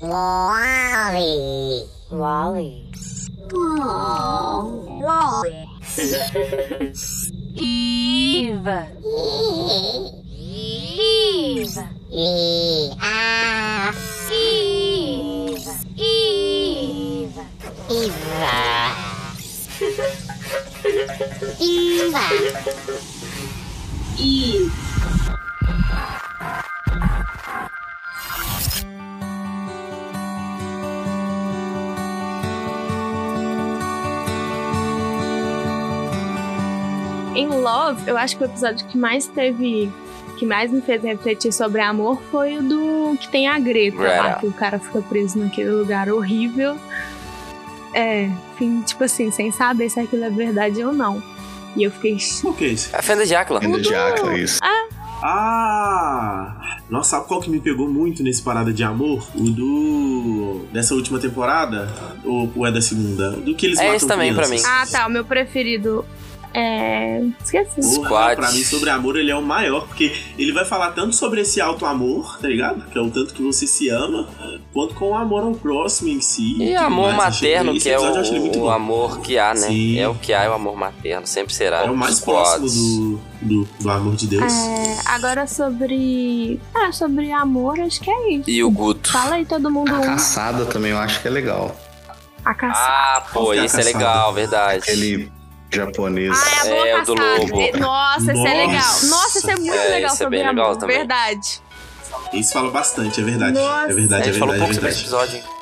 [SPEAKER 32] Wally. Wally. Oh. Wally. Eve. Eve. Eve.
[SPEAKER 36] Eve, -ah.
[SPEAKER 32] Eve. Eve.
[SPEAKER 36] Eve,
[SPEAKER 32] Eva. Eve. Eve.
[SPEAKER 4] Em Love, eu acho que o episódio que mais teve. que mais me fez refletir sobre amor foi o do que tem a Greta lá, que o cara fica preso naquele lugar horrível. É, enfim, tipo assim, sem saber se aquilo é verdade ou não. E eu fiquei.
[SPEAKER 5] Qual que é esse?
[SPEAKER 2] A Fenda de Áquila.
[SPEAKER 6] Fenda de Áquila, isso.
[SPEAKER 5] Ah! Nossa, sabe qual que me pegou muito nesse Parada de Amor? O do. dessa última temporada? Ou, ou é da segunda? O do que eles
[SPEAKER 2] É
[SPEAKER 5] matam
[SPEAKER 2] esse também pra
[SPEAKER 5] crianças.
[SPEAKER 4] Ah, tá. O meu preferido é. Esqueci.
[SPEAKER 5] Porra, pra mim, sobre amor, ele é o maior, porque ele vai falar tanto sobre esse alto amor, tá ligado? Que é o tanto que você se ama, quanto com o amor ao próximo em si.
[SPEAKER 2] E amor
[SPEAKER 5] mais.
[SPEAKER 2] Materno, que é o, o amor que há, né?
[SPEAKER 5] Sim.
[SPEAKER 2] É o que há, é o amor materno, sempre será.
[SPEAKER 5] É o mais
[SPEAKER 2] Os
[SPEAKER 5] próximo do, do, do amor de Deus.
[SPEAKER 4] É, agora sobre. Ah, sobre amor, acho que é isso.
[SPEAKER 2] E o Guto.
[SPEAKER 4] Fala aí todo mundo um.
[SPEAKER 6] Caçada também eu acho que é legal.
[SPEAKER 4] A caçada.
[SPEAKER 2] Ah, pô,
[SPEAKER 6] é a
[SPEAKER 2] isso é
[SPEAKER 6] caçada?
[SPEAKER 2] legal, verdade.
[SPEAKER 6] Aquele japonês.
[SPEAKER 4] Ah, é a boa
[SPEAKER 2] É, do lobo.
[SPEAKER 4] É- Nossa, esse é legal. Nossa, esse é muito
[SPEAKER 2] É,
[SPEAKER 4] legal
[SPEAKER 2] esse é
[SPEAKER 4] sobre
[SPEAKER 2] bem
[SPEAKER 4] amor.
[SPEAKER 2] legal também.
[SPEAKER 4] Verdade.
[SPEAKER 5] Isso fala bastante, é verdade.
[SPEAKER 4] Nossa.
[SPEAKER 5] É verdade,
[SPEAKER 2] a
[SPEAKER 5] é
[SPEAKER 2] gente falou
[SPEAKER 5] verdade,
[SPEAKER 2] pouco
[SPEAKER 5] é
[SPEAKER 2] sobre esse
[SPEAKER 5] verdade.
[SPEAKER 2] episódio. hein?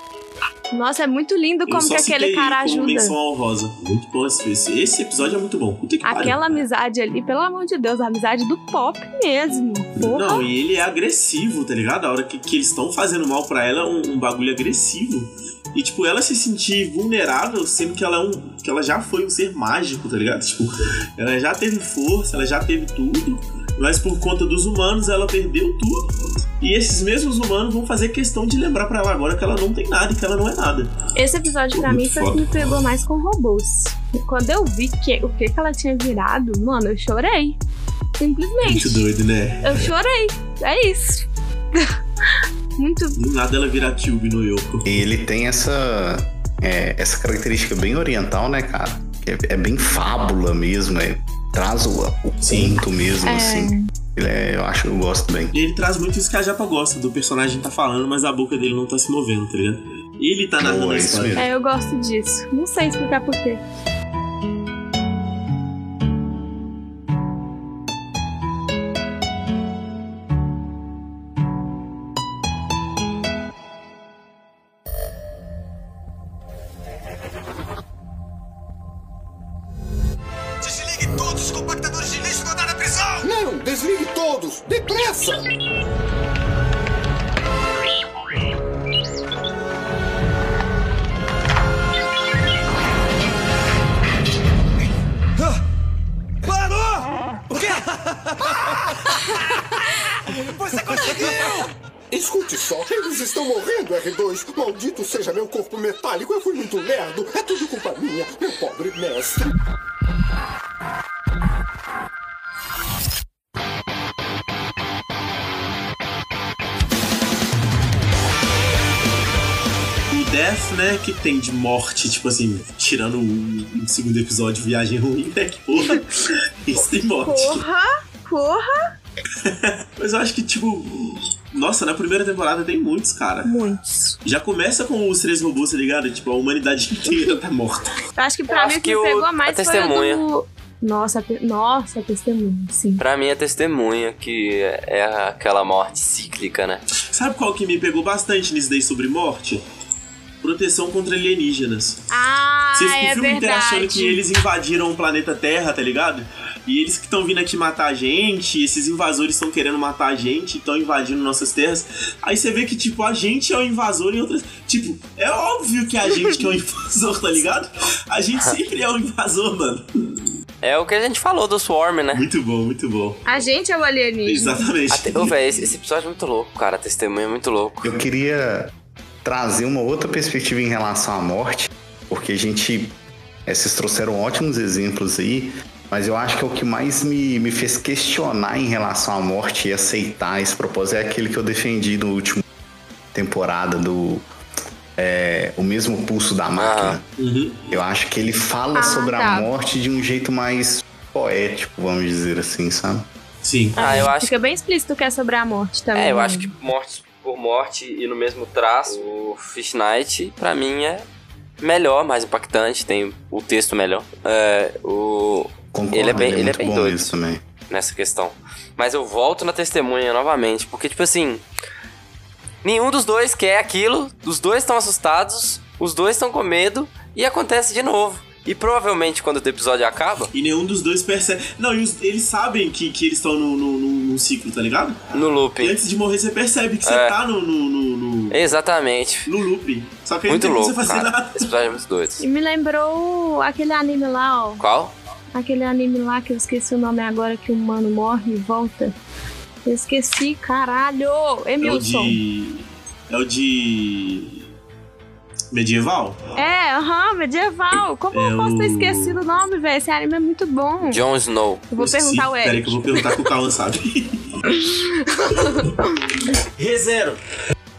[SPEAKER 4] Nossa, é muito lindo como que aquele cara
[SPEAKER 5] como
[SPEAKER 4] ajuda.
[SPEAKER 5] menção honrosa. Muito bom esse, esse, esse episódio é muito bom.
[SPEAKER 4] Aquela amizade ali, pelo amor de Deus, a amizade do pop mesmo. Porra.
[SPEAKER 5] Não, e ele é agressivo, tá ligado? A hora que, que eles estão fazendo mal pra ela é um, um bagulho agressivo. E, tipo, ela se sentir vulnerável, sendo que ela é um. que ela já foi um ser mágico, tá ligado? Tipo, ela já teve força, ela já teve tudo, mas por conta dos humanos ela perdeu tudo. E esses mesmos humanos vão fazer questão de lembrar pra ela agora que ela não tem nada e que ela não é nada.
[SPEAKER 4] Esse episódio pra
[SPEAKER 5] Muito
[SPEAKER 4] mim foi o que me pegou mais com robôs. Quando eu vi que, o que, que ela tinha virado, mano, eu chorei. Simplesmente.
[SPEAKER 5] Muito doido, né?
[SPEAKER 4] Eu chorei. É isso. Muito.
[SPEAKER 5] Do nada ela vira Tube no Yoko.
[SPEAKER 6] E ele tem essa, é, essa característica bem oriental, né, cara? Que É, é bem fábula mesmo, é, traz o, o conto mesmo,
[SPEAKER 4] É.
[SPEAKER 6] assim. Ele é, eu acho que eu gosto bem.
[SPEAKER 5] E ele traz muito isso que a Japa gosta, do personagem tá falando, mas a boca dele não tá se movendo, tá ligado? Ele tá narrando
[SPEAKER 6] Boa,
[SPEAKER 5] a
[SPEAKER 6] isso
[SPEAKER 5] história.
[SPEAKER 6] mesmo.
[SPEAKER 4] É, eu gosto disso. Não sei explicar porquê.
[SPEAKER 28] Eles estão morrendo, R2. Maldito seja meu corpo metálico, eu fui muito lerdo. É tudo culpa minha, meu pobre mestre.
[SPEAKER 5] O Death, né, que tem de morte, tipo assim, tirando o, o segundo episódio, Viagem Ruim, né, que porra, isso tem morte.
[SPEAKER 4] Porra! Porra!
[SPEAKER 5] Mas eu acho que, tipo, nossa, na primeira temporada tem muitos, cara.
[SPEAKER 4] Muitos.
[SPEAKER 5] Já começa com os três robôs, tá ligado? Tipo, a humanidade inteira tá morta.
[SPEAKER 4] Eu acho que pra
[SPEAKER 2] Eu
[SPEAKER 4] mim o que
[SPEAKER 2] que
[SPEAKER 4] pegou
[SPEAKER 2] a
[SPEAKER 4] mais foi o
[SPEAKER 2] testemunha.
[SPEAKER 4] do... Nossa, a te... Nossa, a testemunha, sim.
[SPEAKER 2] Pra mim é testemunha que é aquela morte cíclica, né?
[SPEAKER 5] Sabe qual que me pegou bastante nisso daí sobre morte? Proteção contra alienígenas.
[SPEAKER 4] Ah,
[SPEAKER 5] Vocês
[SPEAKER 4] é
[SPEAKER 5] o filme inteiro achando
[SPEAKER 4] verdade.
[SPEAKER 5] que eles invadiram o planeta Terra, tá ligado? E eles que estão vindo aqui matar a gente, esses invasores estão querendo matar a gente, estão invadindo nossas terras. Aí você vê que, tipo, a gente é o invasor em outras. Tipo, é óbvio que a gente que é o invasor, tá ligado? A gente sempre é o invasor, mano.
[SPEAKER 2] É o que a gente falou do Swarm, né?
[SPEAKER 5] Muito bom, muito bom.
[SPEAKER 4] A gente é o alienígena.
[SPEAKER 5] Exatamente.
[SPEAKER 2] Até, ô, véi, esse, esse episódio é muito louco, cara. A testemunha é muito louco.
[SPEAKER 6] Eu queria trazer uma outra perspectiva em relação à morte, porque a gente. é, Vocês trouxeram ótimos exemplos aí, mas eu acho que é o que mais me, me fez questionar em relação à morte e aceitar esse propósito é aquele que eu defendi no último temporada do. é, o mesmo pulso da máquina. Eu acho que ele fala
[SPEAKER 4] Ah,
[SPEAKER 6] sobre
[SPEAKER 4] tá.
[SPEAKER 6] a morte de um jeito mais poético, vamos dizer assim, sabe?
[SPEAKER 5] Sim.
[SPEAKER 2] Ah, eu acho
[SPEAKER 4] Fica bem explícito que é sobre a morte também.
[SPEAKER 2] É, eu acho que morte por morte e no mesmo traço, o Fish Night, pra mim, é melhor, mais impactante, tem o texto melhor. É, o...
[SPEAKER 6] Concordo,
[SPEAKER 2] ele é bem, ele é bem
[SPEAKER 6] bom
[SPEAKER 2] doido
[SPEAKER 6] isso também.
[SPEAKER 2] nessa questão. Mas eu volto na testemunha novamente, porque, tipo assim, nenhum dos dois quer aquilo, os dois estão assustados, os dois estão com medo, e acontece de novo. E provavelmente quando o episódio acaba,
[SPEAKER 5] E nenhum dos dois percebe. Não, e os- eles sabem que, que eles estão no, no, no- ciclo, tá ligado?
[SPEAKER 2] no looping.
[SPEAKER 5] E antes de morrer, você percebe que você
[SPEAKER 2] É.
[SPEAKER 5] tá no, no, no, no,
[SPEAKER 2] Exatamente.
[SPEAKER 5] no looping. Só que
[SPEAKER 2] Muito louco,
[SPEAKER 5] você fazer
[SPEAKER 2] cara.
[SPEAKER 5] nada.
[SPEAKER 2] Esse episódio é muito doido.
[SPEAKER 4] E me lembrou aquele anime lá, ó.
[SPEAKER 2] Qual?
[SPEAKER 4] Aquele anime lá que eu esqueci o nome agora, que o mano morre e volta. Eu esqueci, caralho!
[SPEAKER 5] É o
[SPEAKER 4] Emilson.
[SPEAKER 5] de. É o de. Medieval?
[SPEAKER 4] É, aham, medieval. Como
[SPEAKER 5] É
[SPEAKER 4] eu posso ter
[SPEAKER 5] o-
[SPEAKER 4] esquecido o nome, velho? Esse anime é muito bom.
[SPEAKER 2] Jon Snow.
[SPEAKER 4] Eu vou perguntar ao
[SPEAKER 5] Peraí
[SPEAKER 4] Eric.
[SPEAKER 5] que eu vou perguntar que o Cauã sabe. Rezero.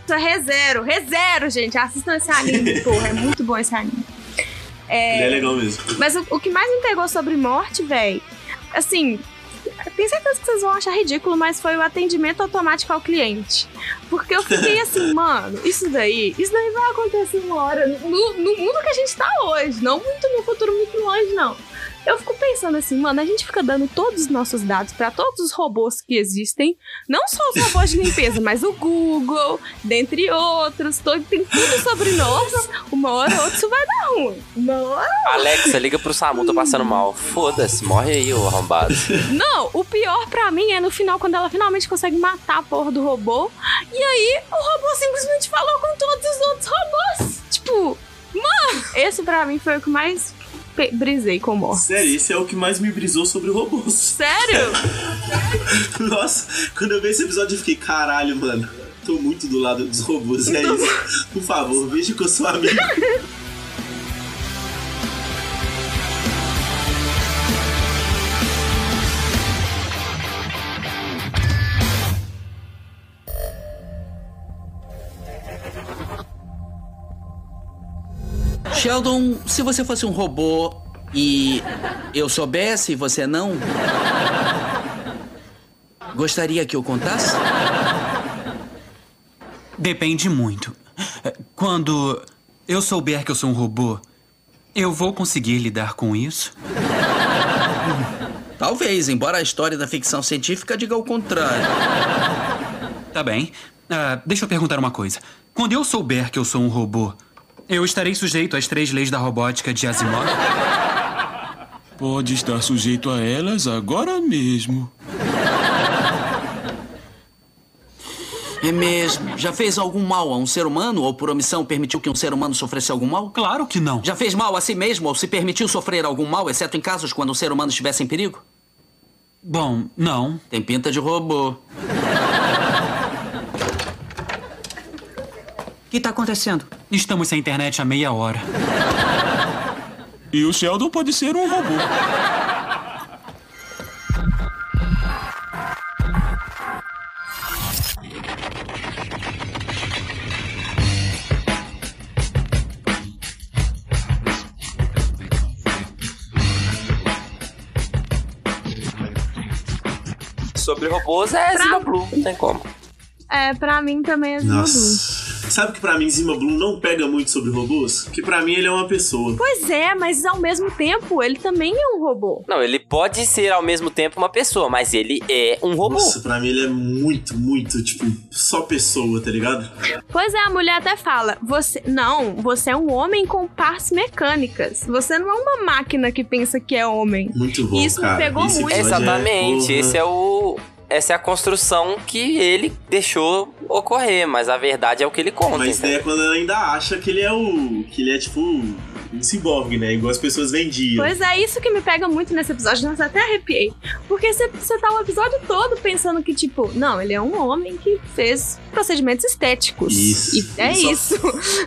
[SPEAKER 4] Rezero, Rezero, gente. Assistam esse anime, porra. É muito bom esse anime. É,
[SPEAKER 5] Ele é legal mesmo.
[SPEAKER 4] Mas o, o que mais me pegou sobre morte, velho, assim, tenho certeza que vocês vão achar ridículo, mas foi o atendimento automático ao cliente. Porque eu fiquei assim, mano, isso daí, isso daí vai acontecer uma hora no, no mundo que a gente tá hoje, não muito no futuro muito longe, não. Eu fico pensando assim, mano, a gente fica dando todos os nossos dados pra todos os robôs que existem, não só os robôs de limpeza, mas o Google, dentre outros, to- tem tudo sobre nós. Uma hora ou outra isso vai dar ruim. Uma hora
[SPEAKER 2] Alexa, liga pro Samu, tô passando mal. Foda-se, morre aí, ô arrombado.
[SPEAKER 4] Não, o pior pra mim é no final, quando ela finalmente consegue matar a porra do robô. E aí, o robô simplesmente falou com todos os outros robôs. Tipo, mano, esse pra mim foi o que mais brisei com morte.
[SPEAKER 5] Sério, esse é o que mais me brisou sobre robôs.
[SPEAKER 4] Sério?
[SPEAKER 5] Nossa, quando eu vi esse episódio eu fiquei, caralho, mano. Tô muito do lado dos robôs, é isso. Por favor, veja que eu sou
[SPEAKER 37] Sheldon, se você fosse um robô e eu soubesse e você não. Gostaria que eu contasse?
[SPEAKER 38] Depende muito. Quando eu souber que eu sou um robô, eu vou conseguir lidar com isso?
[SPEAKER 37] Talvez, embora a história da ficção científica diga o contrário.
[SPEAKER 38] Tá bem. Ah, deixa eu perguntar uma coisa. Quando eu souber que eu sou um robô, eu estarei sujeito às três leis da robótica de Asimov?
[SPEAKER 8] Pode estar sujeito a elas agora mesmo.
[SPEAKER 37] É mesmo. Já fez algum mal a um ser humano ou por omissão permitiu que um ser humano sofresse algum mal?
[SPEAKER 38] Claro que não.
[SPEAKER 37] Já fez mal a si mesmo ou se permitiu sofrer algum mal, exceto em casos quando um ser humano estivesse em perigo?
[SPEAKER 38] Bom, não.
[SPEAKER 37] Tem pinta de robô.
[SPEAKER 38] O que tá acontecendo? Estamos sem internet há meia hora.
[SPEAKER 8] E o Sheldon pode ser um robô.
[SPEAKER 2] Sobre robôs é Zima Blue, não tem como.
[SPEAKER 4] É, pra mim também é Zima Blue.
[SPEAKER 5] Sabe que pra mim Zima Blue não pega muito sobre robôs? Que pra mim ele é uma pessoa.
[SPEAKER 4] Pois é, mas ao mesmo tempo ele também é um robô.
[SPEAKER 2] Não, ele pode ser ao mesmo tempo uma pessoa, mas ele é um robô.
[SPEAKER 5] Nossa, pra mim ele é muito, muito, tipo, só pessoa, tá ligado?
[SPEAKER 4] Pois é, a mulher até fala: você não, você é um homem com partes mecânicas. Você não é uma máquina que pensa que é homem.
[SPEAKER 5] Muito bom,
[SPEAKER 4] Isso me
[SPEAKER 5] cara.
[SPEAKER 4] pegou
[SPEAKER 5] Esse
[SPEAKER 4] muito.
[SPEAKER 5] episódio
[SPEAKER 2] Exatamente,
[SPEAKER 5] porra.
[SPEAKER 2] esse é o. Essa é a construção que ele deixou ocorrer, mas a verdade é o que ele conta.
[SPEAKER 5] Mas daí é quando ela ainda acha que ele é o. que ele é tipo ciborgue, né? Igual as pessoas vendiam.
[SPEAKER 4] Pois é, isso que me pega muito nesse episódio, nossa, até arrepiei. Porque você você tá o episódio todo pensando que, tipo, não, ele é um homem que fez procedimentos estéticos.
[SPEAKER 5] Isso.
[SPEAKER 4] E é
[SPEAKER 5] Ele só-
[SPEAKER 4] isso.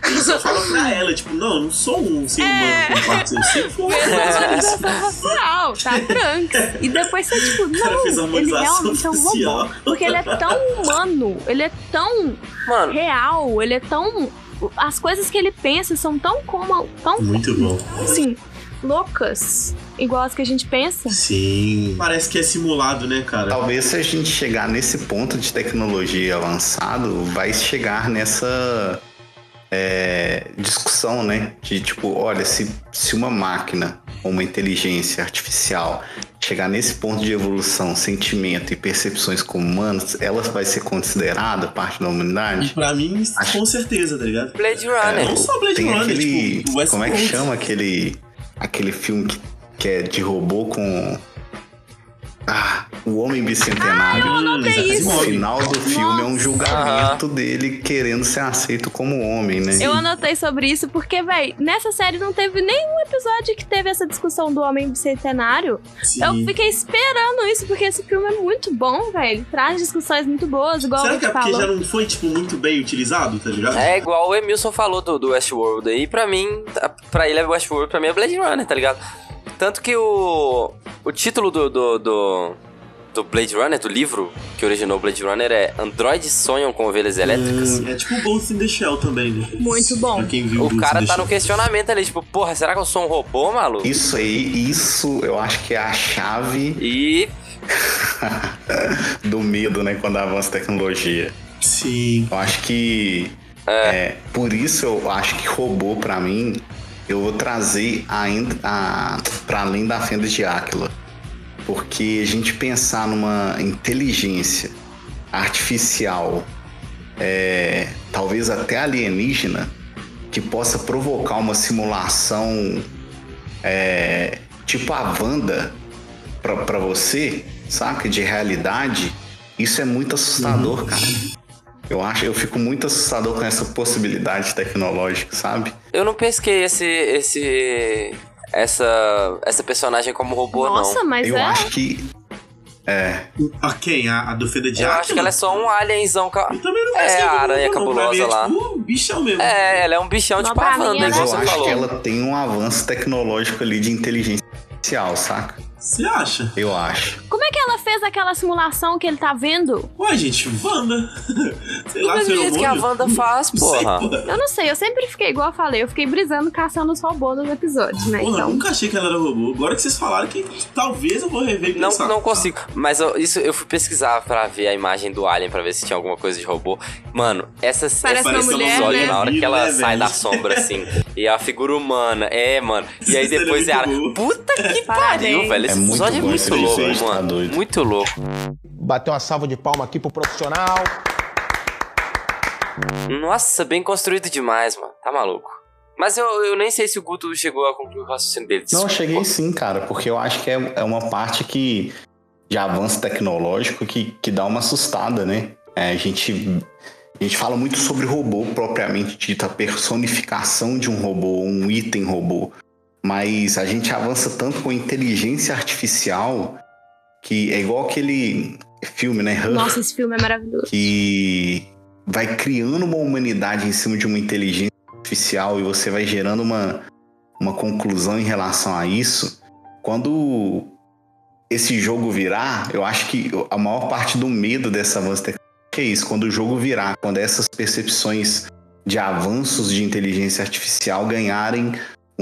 [SPEAKER 5] Ele só fala pra ela, tipo, não, eu não sou um ser humano com partes. Eu sempre fui.
[SPEAKER 4] Harmonização racial, tá? Trunks. E depois você, tipo, não, ele realmente é um robô. Porque ele é tão humano, ele é tão real, ele é tão. As coisas que ele pensa são tão como. Tão,
[SPEAKER 5] Muito bom.
[SPEAKER 4] Assim, loucas, igual as que a gente pensa.
[SPEAKER 5] Sim. Parece que é simulado, né, cara?
[SPEAKER 6] Talvez se a gente chegar nesse ponto de tecnologia avançado, vai chegar nessa é, discussão, né? De tipo, olha, se, se uma máquina uma inteligência artificial chegar nesse ponto de evolução, sentimento e percepções como humanos, ela vai ser considerada parte da humanidade?
[SPEAKER 5] Pra mim, com certeza, tá ligado?
[SPEAKER 2] Blade Runner.
[SPEAKER 5] não só Blade Runner,
[SPEAKER 6] aquele.
[SPEAKER 5] tipo,
[SPEAKER 6] como é que chama aquele. Aquele filme que, que é de robô com. Ah, o Homem Bicentenário.
[SPEAKER 4] Ah, eu anotei
[SPEAKER 6] O
[SPEAKER 4] isso.
[SPEAKER 6] final do filme é um
[SPEAKER 4] Nossa.
[SPEAKER 6] julgamento dele querendo ser aceito como homem, né?
[SPEAKER 4] Eu anotei sobre isso porque, véi, nessa série não teve nenhum episódio que teve essa discussão do homem bicentenário.
[SPEAKER 5] Sim.
[SPEAKER 4] Eu fiquei esperando isso, porque esse filme é muito bom, velho. Ele traz discussões muito boas, igual
[SPEAKER 5] Será
[SPEAKER 4] a
[SPEAKER 5] que é porque
[SPEAKER 4] falou.
[SPEAKER 5] já não foi, tipo, muito bem utilizado, tá ligado?
[SPEAKER 2] É igual o Emilson falou do, do Westworld aí, pra mim, tá- pra ele é Westworld, pra mim é Blade Runner, tá ligado? Tanto que o, o título do, do, do, do Blade Runner, do livro que originou o Blade Runner é Androides sonham com ovelhas elétricas.
[SPEAKER 5] Hum, é tipo o Ghost in the Shell também, né?
[SPEAKER 4] Muito bom.
[SPEAKER 5] Pra quem viu
[SPEAKER 2] O cara tá no questionamento ali, tipo, porra, será que eu sou um robô, maluco?
[SPEAKER 6] Isso aí, isso eu acho que é a chave
[SPEAKER 2] E
[SPEAKER 6] do medo, né, quando avança a tecnologia.
[SPEAKER 5] Sim.
[SPEAKER 6] Eu acho que é. por isso eu acho que robô pra mim eu vou trazer ainda a, para além da fenda de Áquila. Porque a gente pensar numa inteligência artificial, é, talvez até alienígena, que possa provocar uma simulação é, tipo a Wanda pra, pra você, saca? De realidade, isso é muito assustador, cara. Eu acho, eu fico muito assustador com essa possibilidade tecnológica, sabe?
[SPEAKER 2] eu não pesquei esse. esse. Essa. essa personagem como robô,
[SPEAKER 4] Nossa,
[SPEAKER 2] não.
[SPEAKER 4] mas
[SPEAKER 6] eu
[SPEAKER 4] é.
[SPEAKER 6] acho que. É.
[SPEAKER 5] A quem? A, a do Feda de
[SPEAKER 2] Eu acho que ela é só um alienzão. Ca...
[SPEAKER 5] também não
[SPEAKER 2] É, a aranha
[SPEAKER 5] não. Mim
[SPEAKER 2] cabulosa
[SPEAKER 5] é
[SPEAKER 2] lá.
[SPEAKER 5] tipo um bichão mesmo.
[SPEAKER 2] É, ela é um bichão tipo Wanda,
[SPEAKER 4] ela
[SPEAKER 6] Mas eu acho
[SPEAKER 2] falou.
[SPEAKER 6] que ela tem um avanço tecnológico ali de inteligência artificial, saca?
[SPEAKER 5] Você acha?
[SPEAKER 6] Eu acho.
[SPEAKER 4] Como é que ela fez aquela simulação que ele tá vendo?
[SPEAKER 5] Ué, gente, Wanda. Sei lá,
[SPEAKER 2] é isso que a. Wanda faz,
[SPEAKER 5] sei,
[SPEAKER 2] porra.
[SPEAKER 4] Eu não sei, eu sempre fiquei igual eu falei, eu fiquei brisando, caçando os robôs nos episódios, né?
[SPEAKER 5] Porra, eu
[SPEAKER 4] Então,
[SPEAKER 5] nunca achei que ela era robô. Agora que vocês falaram que talvez eu vou rever
[SPEAKER 2] Não,
[SPEAKER 5] pensar.
[SPEAKER 2] não consigo. Mas eu, isso eu fui pesquisar pra ver a imagem do Alien pra ver se tinha alguma coisa de robô. Mano, essa
[SPEAKER 4] Parece
[SPEAKER 2] essa
[SPEAKER 4] uma mulher,
[SPEAKER 2] episódio,
[SPEAKER 4] né?
[SPEAKER 2] na hora que ela
[SPEAKER 5] Né,
[SPEAKER 2] sai
[SPEAKER 5] velho?
[SPEAKER 2] da sombra assim, e a figura humana, é, mano. E aí
[SPEAKER 5] é
[SPEAKER 2] depois
[SPEAKER 5] muito
[SPEAKER 2] ela. Puta que
[SPEAKER 4] Parabéns.
[SPEAKER 2] pariu, velho. Esse
[SPEAKER 6] É muito
[SPEAKER 2] episódio é muito
[SPEAKER 6] esse
[SPEAKER 2] louco,
[SPEAKER 6] episódio, tá
[SPEAKER 2] mano.
[SPEAKER 6] doido.
[SPEAKER 2] Muito louco.
[SPEAKER 29] Bateu uma salva de palma aqui pro profissional.
[SPEAKER 2] Nossa, bem construído demais, mano. Tá maluco. Mas eu, eu nem sei se o Guto chegou a concluir o raciocínio dele.
[SPEAKER 6] Não, eu
[SPEAKER 2] Desculpa.
[SPEAKER 6] cheguei sim, cara, porque eu acho que é, é uma parte que de avanço tecnológico que, que dá uma assustada, né? É, a, gente, a gente fala muito sobre robô propriamente dito, a personificação de um robô, um item robô. Mas a gente avança tanto com inteligência artificial que é igual aquele filme, né? Her,
[SPEAKER 4] nossa, esse filme é maravilhoso.
[SPEAKER 6] que vai criando uma humanidade em cima de uma inteligência artificial e você vai gerando uma, uma conclusão em relação a isso. Quando esse jogo virar, eu acho que a maior parte do medo dessa avanço é isso. Quando o jogo virar, quando essas percepções de avanços de inteligência artificial ganharem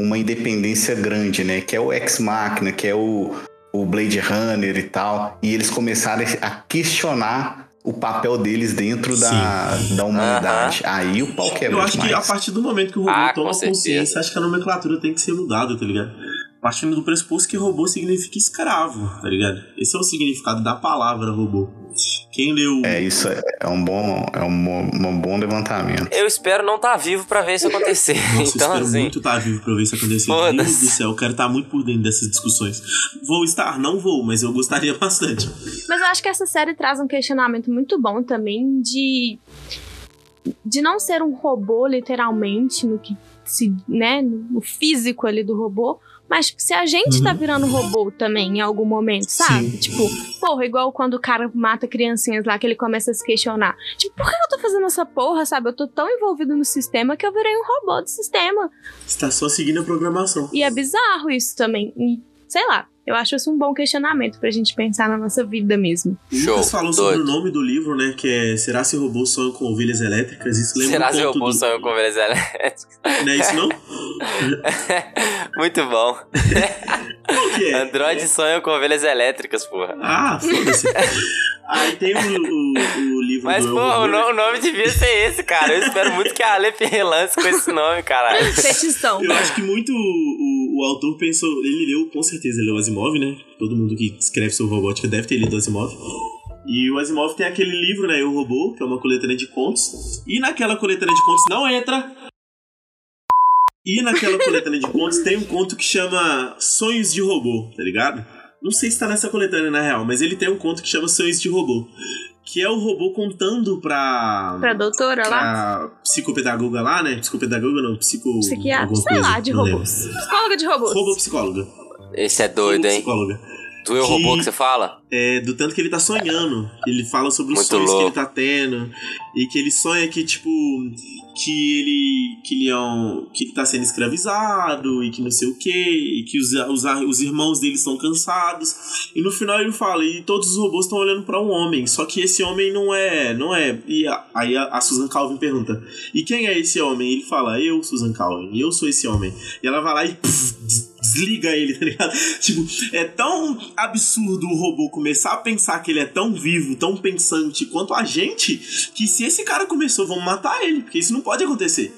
[SPEAKER 6] uma independência grande, né? Que é o Ex-Machina, que é o, o Blade Runner e tal. E eles começarem a questionar o papel deles dentro da, da humanidade. Aí o pau quebra
[SPEAKER 5] Eu acho que
[SPEAKER 6] demais.
[SPEAKER 5] a partir do momento que o robô
[SPEAKER 2] Ah,
[SPEAKER 5] toma consciência, acho que a nomenclatura tem que ser mudada, tá ligado? Partindo do pressuposto que robô significa escravo, tá ligado? Esse é o significado da palavra robô. Quem leu.
[SPEAKER 6] É, isso é, é um bom, é um, bom- um bom levantamento.
[SPEAKER 2] Eu espero não estar vivo pra ver isso acontecer.
[SPEAKER 5] Nossa, eu
[SPEAKER 2] então,
[SPEAKER 5] espero
[SPEAKER 2] assim.
[SPEAKER 5] muito estar vivo pra ver isso acontecer. Meu Deus do céu, eu quero estar muito por dentro dessas discussões. Vou estar, não vou, mas eu gostaria bastante.
[SPEAKER 4] Mas eu acho que essa série traz um questionamento muito bom também de de não ser um robô literalmente no que se, né, no físico ali do robô, mas tipo, se a gente tá virando robô também em algum momento, sabe?
[SPEAKER 5] Sim.
[SPEAKER 4] Tipo, porra, igual quando o cara mata criancinhas lá que ele começa a se questionar. Tipo, por que eu tô fazendo essa porra, sabe? Eu tô tão envolvido no sistema que eu virei um robô do sistema.
[SPEAKER 5] Você tá só seguindo a programação.
[SPEAKER 4] E é bizarro isso também. E, sei lá, Eu acho isso um bom questionamento pra gente pensar na nossa vida mesmo.
[SPEAKER 5] O Lucas falou sobre o nome do livro, né? Que é Será se robôs sonham com ovelhas elétricas? Isso lembra
[SPEAKER 2] Será
[SPEAKER 5] um
[SPEAKER 2] se robôs
[SPEAKER 5] do...
[SPEAKER 2] sonham com ovelhas elétricas?
[SPEAKER 5] Não é isso, não?
[SPEAKER 2] Muito bom.
[SPEAKER 5] Qual que é?
[SPEAKER 2] Android sonha com ovelhas elétricas, porra.
[SPEAKER 5] Ah, foda-se. Aí tem o, o, o
[SPEAKER 2] Mas,
[SPEAKER 5] do
[SPEAKER 2] pô, o, no- o nome devia ser esse, cara. Eu espero muito que a Aleph relance com esse nome, caralho.
[SPEAKER 4] Petição.
[SPEAKER 5] Eu acho que muito o, o autor pensou. Ele leu, com certeza, ele leu Asimov, né? Todo mundo que escreve sobre robótica deve ter lido Asimov. E o Asimov tem aquele livro, né? O Robô, que é uma coletânea de contos. E naquela coletânea de contos. Não entra! E naquela coletânea de contos tem um conto que chama Sonhos de Robô, tá ligado? Não sei se tá nessa coletânea na real, mas ele tem um conto que chama Sonhos de Robô. Que é o robô contando pra.
[SPEAKER 4] Pra doutora lá?
[SPEAKER 5] pra psicopedagoga lá, né? Psicopedagoga não, psico.
[SPEAKER 4] Psiquiatra, sei
[SPEAKER 5] coisa,
[SPEAKER 4] lá, de
[SPEAKER 5] não lembro.
[SPEAKER 4] robôs. Psicóloga de robôs.
[SPEAKER 5] Robô psicóloga.
[SPEAKER 2] Esse é doido, hein?
[SPEAKER 5] Psicóloga.
[SPEAKER 2] Do eu robô que você fala?
[SPEAKER 5] É, do tanto que ele tá sonhando. Ele fala sobre os
[SPEAKER 2] Muito
[SPEAKER 5] sonhos que ele
[SPEAKER 2] louco.
[SPEAKER 5] tá tendo. E que ele sonha que, tipo, que ele. que ele é um. que ele tá sendo escravizado e que não sei o que. E que os, os, os irmãos dele estão cansados. E no final ele fala, e todos os robôs estão olhando pra um homem. Só que esse homem não é. não é. E a- aí a, a Susan Calvin pergunta: E quem é esse homem? E ele fala, eu, Susan Calvin, eu sou esse homem. E ela vai lá e pff, desliga ele, tá ligado? Tipo, é tão absurdo o robô começar a pensar que ele é tão vivo, tão pensante quanto a gente, que se esse cara começou, vamos matar ele, porque isso não pode acontecer.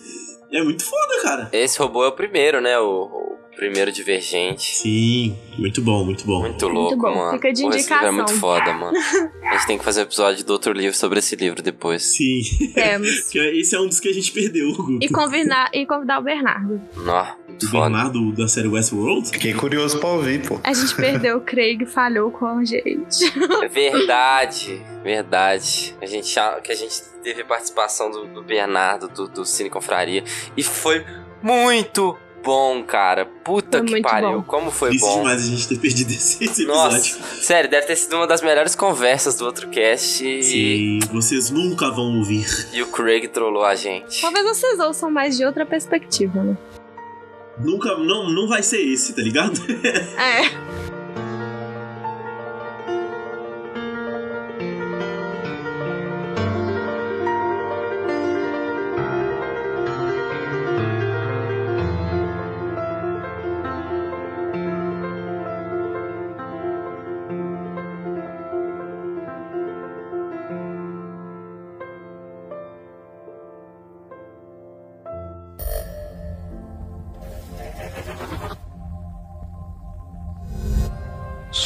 [SPEAKER 5] É muito foda, cara.
[SPEAKER 2] Esse robô é o primeiro, né? O, o primeiro divergente.
[SPEAKER 5] Sim, muito bom, muito bom.
[SPEAKER 2] Muito louco,
[SPEAKER 4] bom,
[SPEAKER 2] mano.
[SPEAKER 4] fica de
[SPEAKER 2] livro é
[SPEAKER 4] indicação.
[SPEAKER 2] muito foda, mano. A gente tem que fazer um episódio do outro livro sobre esse livro depois.
[SPEAKER 5] Sim.
[SPEAKER 4] Temos.
[SPEAKER 5] Que Esse é um dos que a gente perdeu.
[SPEAKER 4] E convidar, e convidar o Bernardo.
[SPEAKER 2] Nó, muito
[SPEAKER 5] O
[SPEAKER 2] foda.
[SPEAKER 5] Bernardo da série Westworld?
[SPEAKER 6] Fiquei curioso pra ouvir, pô.
[SPEAKER 4] A gente perdeu o Craig, falhou com a gente.
[SPEAKER 2] É verdade, verdade. A gente, que a gente teve participação do, do Bernardo, do, do Cine Confraria. E foi muito bom, cara. Puta
[SPEAKER 4] Foi
[SPEAKER 2] que pariu.
[SPEAKER 4] bom.
[SPEAKER 2] Como foi
[SPEAKER 5] Triste
[SPEAKER 2] bom.
[SPEAKER 5] demais a gente ter perdido esse, esse
[SPEAKER 2] Nossa,
[SPEAKER 5] episódio.
[SPEAKER 2] sério, deve ter sido uma das melhores conversas do outro cast. E,
[SPEAKER 5] Sim, vocês nunca vão ouvir.
[SPEAKER 2] e o Craig trollou a gente.
[SPEAKER 4] Talvez vocês ouçam mais de outra perspectiva, né?
[SPEAKER 5] Nunca, não, não vai ser esse, tá ligado?
[SPEAKER 4] É.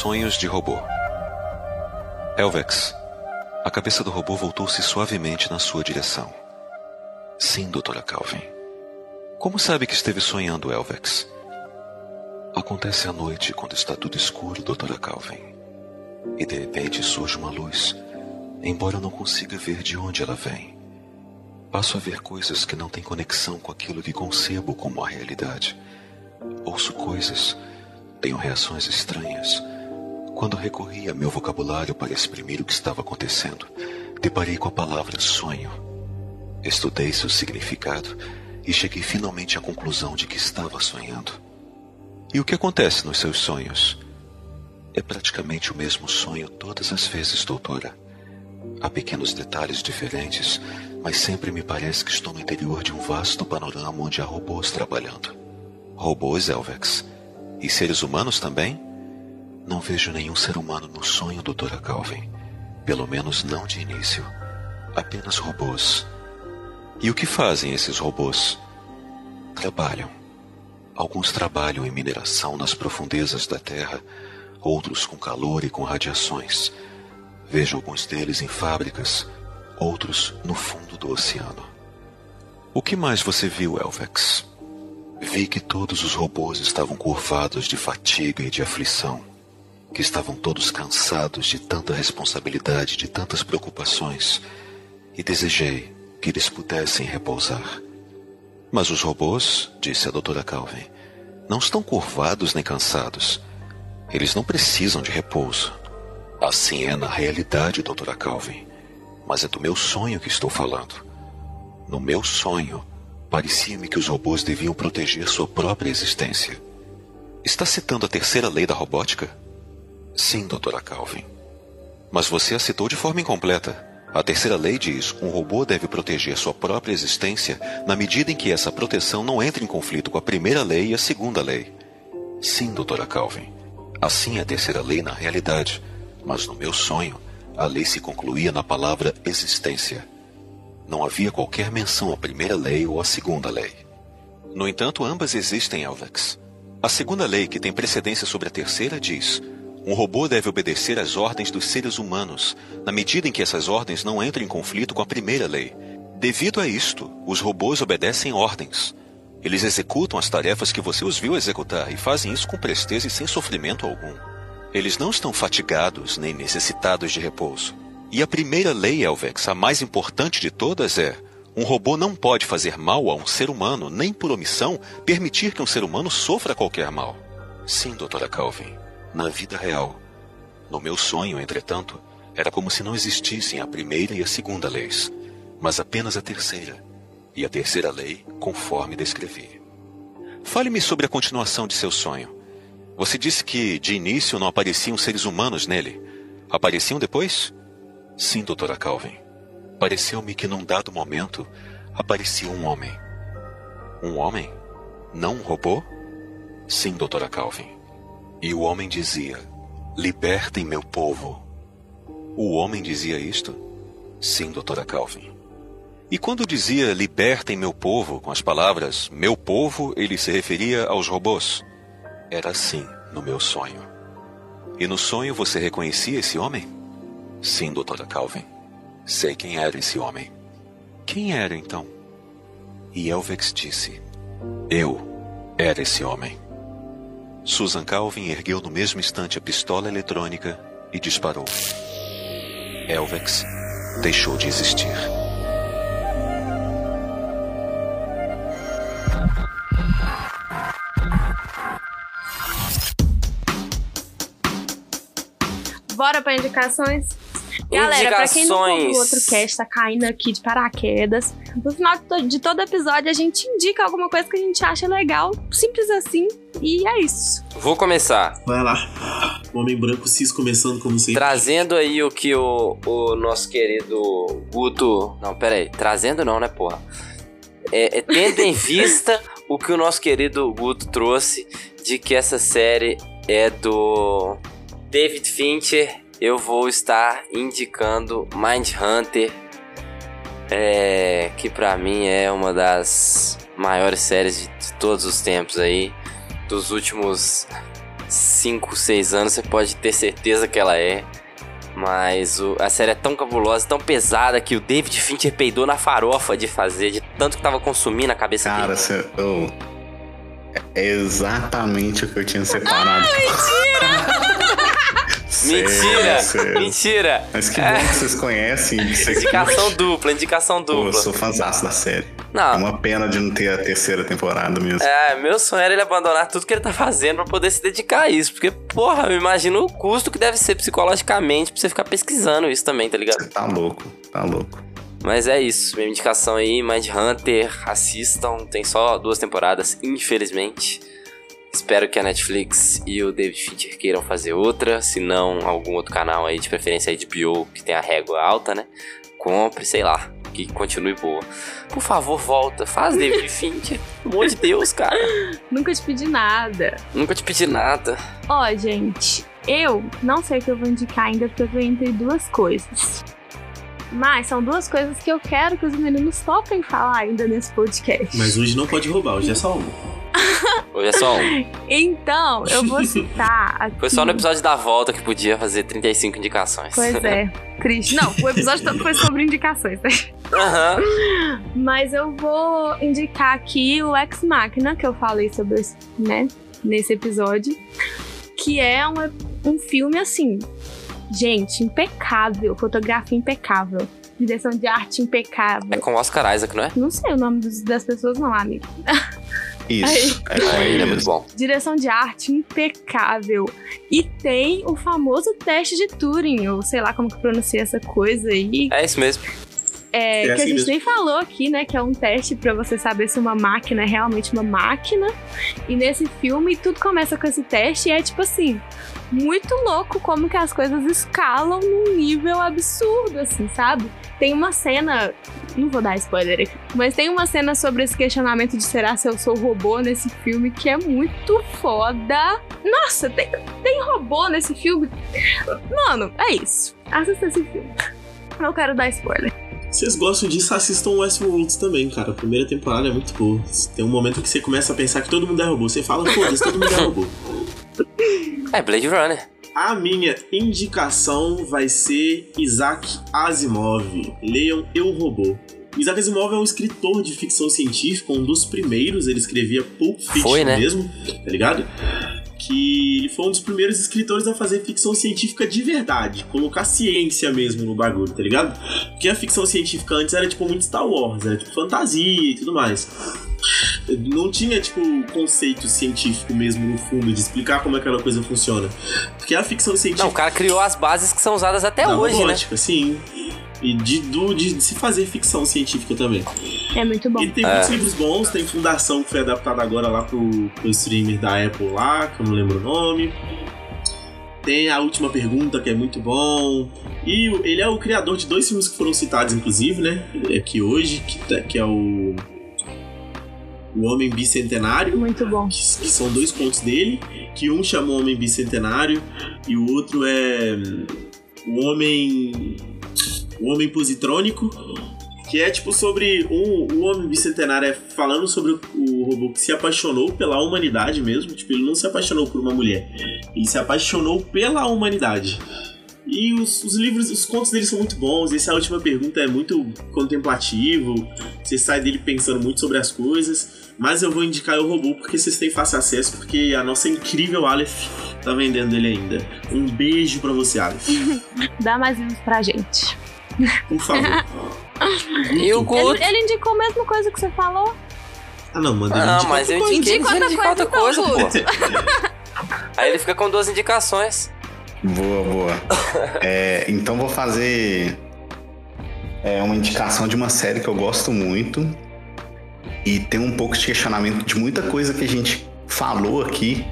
[SPEAKER 39] Sonhos de robô. Elvex. A cabeça do robô voltou-se suavemente na sua direção. Sim, doutora Calvin. Como sabe que esteve sonhando, Elvex? Acontece à noite, quando está tudo escuro, doutora Calvin. E de repente surge uma luz, embora eu não consiga ver de onde ela vem. Passo a ver coisas que não têm conexão com aquilo que concebo como a realidade. Ouço coisas, tenho reações estranhas. Quando recorri a meu vocabulário para exprimir o que estava acontecendo, deparei com a palavra sonho. Estudei seu significado e cheguei finalmente à conclusão de que estava sonhando. E o que acontece nos seus sonhos? É praticamente o mesmo sonho todas as vezes, doutora. Há pequenos detalhes diferentes, mas sempre me parece que estou no interior de um vasto panorama onde há robôs trabalhando. Robôs, Elvex? E seres humanos também? Não vejo nenhum ser humano no sonho, doutora Calvin. Pelo menos não de início. Apenas robôs. E o que fazem esses robôs? Trabalham. Alguns trabalham em mineração nas profundezas da Terra, outros com calor e com radiações. Vejo alguns deles em fábricas, outros no fundo do oceano. O que mais você viu, Elvex? Vi que todos os robôs estavam curvados de fatiga e de aflição, que estavam todos cansados de tanta responsabilidade, de tantas preocupações, e desejei que eles pudessem repousar. Mas os robôs, disse a doutora Calvin, não estão curvados nem cansados. Eles não precisam de repouso. Assim é na realidade, doutora Calvin. Mas é do meu sonho que estou falando. No meu sonho, parecia-me que os robôs deviam proteger sua própria existência. Está citando a terceira lei da robótica? Sim, doutora Calvin. Mas você a citou de forma incompleta. A terceira lei diz: um robô deve proteger sua própria existência na medida em que essa proteção não entre em conflito com a primeira lei e a segunda lei. Sim, doutora Calvin. Assim é a terceira lei na realidade, mas no meu sonho, a lei se concluía na palavra existência. Não havia qualquer menção à primeira lei ou à segunda lei. No entanto, ambas existem, Elvex. A segunda lei, que tem precedência sobre a terceira, diz: um robô deve obedecer às ordens dos seres humanos, na medida em que essas ordens não entrem em conflito com a primeira lei. Devido a isto, os robôs obedecem ordens. Eles executam as tarefas que você os viu executar e fazem isso com presteza e sem sofrimento algum. Eles não estão fatigados nem necessitados de repouso. E a primeira lei, Elvex, a mais importante de todas, é: um robô não pode fazer mal a um ser humano, nem por omissão permitir que um ser humano sofra qualquer mal. Sim, doutora Calvin na vida real. No meu sonho, entretanto, era como se não existissem a primeira e a segunda leis, mas apenas a terceira, e a terceira lei conforme descrevi. Fale-me sobre a continuação de seu sonho. Você disse que, de início, não apareciam seres humanos nele. Apareciam depois? Sim, doutora Calvin. Pareceu-me que num dado momento aparecia um homem. Um homem? Não um robô? Sim, doutora Calvin. E o homem dizia: Libertem meu povo. O homem dizia isto? Sim, doutora Calvin. E quando dizia libertem meu povo com as palavras meu povo, ele se referia aos robôs? Era assim no meu sonho. E no sonho você reconhecia esse homem? Sim, doutora Calvin. Sei quem era esse homem. Quem era então? E Elvex disse: Eu era esse homem. Susan Calvin ergueu no mesmo instante a pistola eletrônica e disparou. Elvex deixou de existir.
[SPEAKER 4] Bora para indicações? Galera, pra quem não ouviu o outro cast, tá caindo aqui de paraquedas. No final de todo episódio, a gente indica alguma coisa que a gente acha legal, simples assim, e é isso.
[SPEAKER 2] Vou começar.
[SPEAKER 5] Vai lá. Homem branco cis começando como sempre.
[SPEAKER 2] Trazendo aí o que o, o nosso querido Guto. Não, pera aí. Trazendo não, né, porra? É, é tendo em vista o que o nosso querido Guto trouxe de que essa série é do David Fincher eu vou estar indicando Mind Hunter, é, que para mim é uma das maiores séries de, de, todos os tempos aí, dos últimos 5, 6 anos, você pode ter certeza que ela é. Mas o, a série é tão cabulosa, tão pesada que o David Fincher peidou na farofa de fazer, de tanto que tava consumindo a cabeça
[SPEAKER 6] Cara,
[SPEAKER 2] dele.
[SPEAKER 6] Cara, eu... é exatamente o que eu tinha separado.
[SPEAKER 4] Ah, mentira!
[SPEAKER 2] Mentira! Mentira!
[SPEAKER 6] Mas que bom que vocês conhecem.
[SPEAKER 2] indicação dupla, indicação dupla. Pô,
[SPEAKER 6] eu sou fãzaço da série. Não. É uma pena de não ter a terceira temporada mesmo.
[SPEAKER 2] É, meu sonho era ele abandonar tudo que ele tá fazendo pra poder se dedicar a isso. Porque, porra, eu imagino o custo que deve ser psicologicamente pra você ficar pesquisando isso também, tá ligado? Você
[SPEAKER 6] tá louco, tá louco.
[SPEAKER 2] Mas é isso, minha indicação aí, Mind Hunter, assistam, tem só duas temporadas, infelizmente. Espero que a Netflix e o David Fincher queiram fazer outra, se não algum outro canal aí, de preferência a HBO, que tem a régua alta, né? Compre, sei lá, que continue boa. Por favor, volta, faz David Fincher. Pelo amor de Deus, cara.
[SPEAKER 4] Nunca te pedi nada.
[SPEAKER 2] Nunca te pedi nada.
[SPEAKER 4] Ó, gente, eu não sei o que eu vou indicar ainda, porque eu tô entre duas coisas. Mas são duas coisas que eu quero que os meninos topem falar ainda nesse podcast.
[SPEAKER 5] Mas hoje não pode roubar, hoje é só um.
[SPEAKER 2] Hoje é só um.
[SPEAKER 4] Então, eu vou citar aqui.
[SPEAKER 2] Foi só no episódio da volta que podia fazer 35 indicações.
[SPEAKER 4] Pois é. Triste. Não, o episódio todo foi sobre indicações, né?
[SPEAKER 2] Uhum.
[SPEAKER 4] Mas eu vou indicar aqui o Ex Machina, que eu falei sobre, né, nesse episódio. Que é um, um filme, assim, gente, impecável. Fotografia impecável. Direção de arte impecável.
[SPEAKER 2] É com Oscar Isaac, não é?
[SPEAKER 4] Não sei o nome das pessoas, não, amigo.
[SPEAKER 6] Isso,
[SPEAKER 2] é com ele, é muito bom.
[SPEAKER 4] Direção de arte impecável. E tem o famoso teste de Turing, ou sei lá como que pronuncia essa coisa aí.
[SPEAKER 2] É isso mesmo.
[SPEAKER 4] É,
[SPEAKER 5] É
[SPEAKER 4] que a
[SPEAKER 5] assim
[SPEAKER 4] gente
[SPEAKER 5] mesmo.
[SPEAKER 4] nem falou aqui, né? Que é um teste pra você saber se uma máquina é realmente uma máquina. E nesse filme, tudo começa com esse teste e é tipo assim. Muito louco como que as coisas escalam num nível absurdo, assim, sabe? Tem uma cena, não vou dar spoiler aqui, mas tem uma cena sobre esse questionamento de será se eu sou robô nesse filme que é muito foda. Nossa, tem, tem robô nesse filme. Mano, é isso. Assista esse filme. Não quero dar spoiler.
[SPEAKER 5] Vocês gostam disso, assistam Westworld também, cara. A primeira temporada é muito boa. Tem um momento que você começa a pensar que todo mundo é robô. Você fala, foda-se, todo mundo é robô.
[SPEAKER 2] É Blade Runner.
[SPEAKER 5] A minha indicação vai ser Isaac Asimov. Leiam Eu Robô. Isaac Asimov é um escritor de ficção científica, um dos primeiros. Ele escrevia Pulp Fiction
[SPEAKER 2] Foi, né?
[SPEAKER 5] mesmo, tá ligado? Que ele foi um dos primeiros escritores a fazer ficção científica de verdade, colocar ciência mesmo no bagulho, tá ligado? Porque a ficção científica antes era tipo muito Star Wars, era tipo fantasia e tudo mais. Não tinha, tipo, conceito científico mesmo no fundo de explicar como aquela coisa funciona. Porque a ficção científica.
[SPEAKER 2] Não, o cara criou as bases que são usadas até
[SPEAKER 5] da
[SPEAKER 2] hoje,
[SPEAKER 5] robótica, sim. E de, do, de se fazer ficção científica também.
[SPEAKER 4] É muito bom.
[SPEAKER 5] E tem muitos livros bons, tem Fundação que foi adaptada agora lá pro, pro streamer da Apple lá, que eu não lembro o nome. Tem a última pergunta, que é muito bom. E ele é o criador de dois filmes que foram citados, inclusive, né? Aqui hoje, que, que é o. O Homem Bicentenário.
[SPEAKER 4] Muito bom.
[SPEAKER 5] Que, que são dois contos dele. Que um chama o Homem Bicentenário e o outro é. hum, O Homem. O Homem Positrônico. Que é tipo sobre um, o Homem Bicentenário é falando sobre o, o robô que se apaixonou pela humanidade mesmo. Tipo, ele não se apaixonou por uma mulher. Ele se apaixonou pela humanidade. E os, os livros, os contos dele são muito bons. Essa última pergunta é muito contemplativo. Você sai dele pensando muito sobre as coisas. Mas eu vou indicar o robô porque vocês têm fácil acesso. Porque a nossa incrível Aleph tá vendendo ele ainda. Um beijo pra você, Aleph.
[SPEAKER 4] Dá mais livros pra gente.
[SPEAKER 5] Por favor.
[SPEAKER 2] E o
[SPEAKER 4] Ele, ele indicou a mesma coisa que você falou.
[SPEAKER 5] Ah, não, manda
[SPEAKER 2] Ah, mas eu indiquei
[SPEAKER 4] Indica
[SPEAKER 2] ele
[SPEAKER 4] outra
[SPEAKER 2] indica outra
[SPEAKER 4] coisa,
[SPEAKER 2] coisa,
[SPEAKER 4] então,
[SPEAKER 2] pô. Aí ele fica com duas indicações.
[SPEAKER 6] Boa, boa. É, então vou fazer é, uma indicação de uma série que eu gosto muito e tem um pouco de questionamento de muita coisa que a gente falou aqui,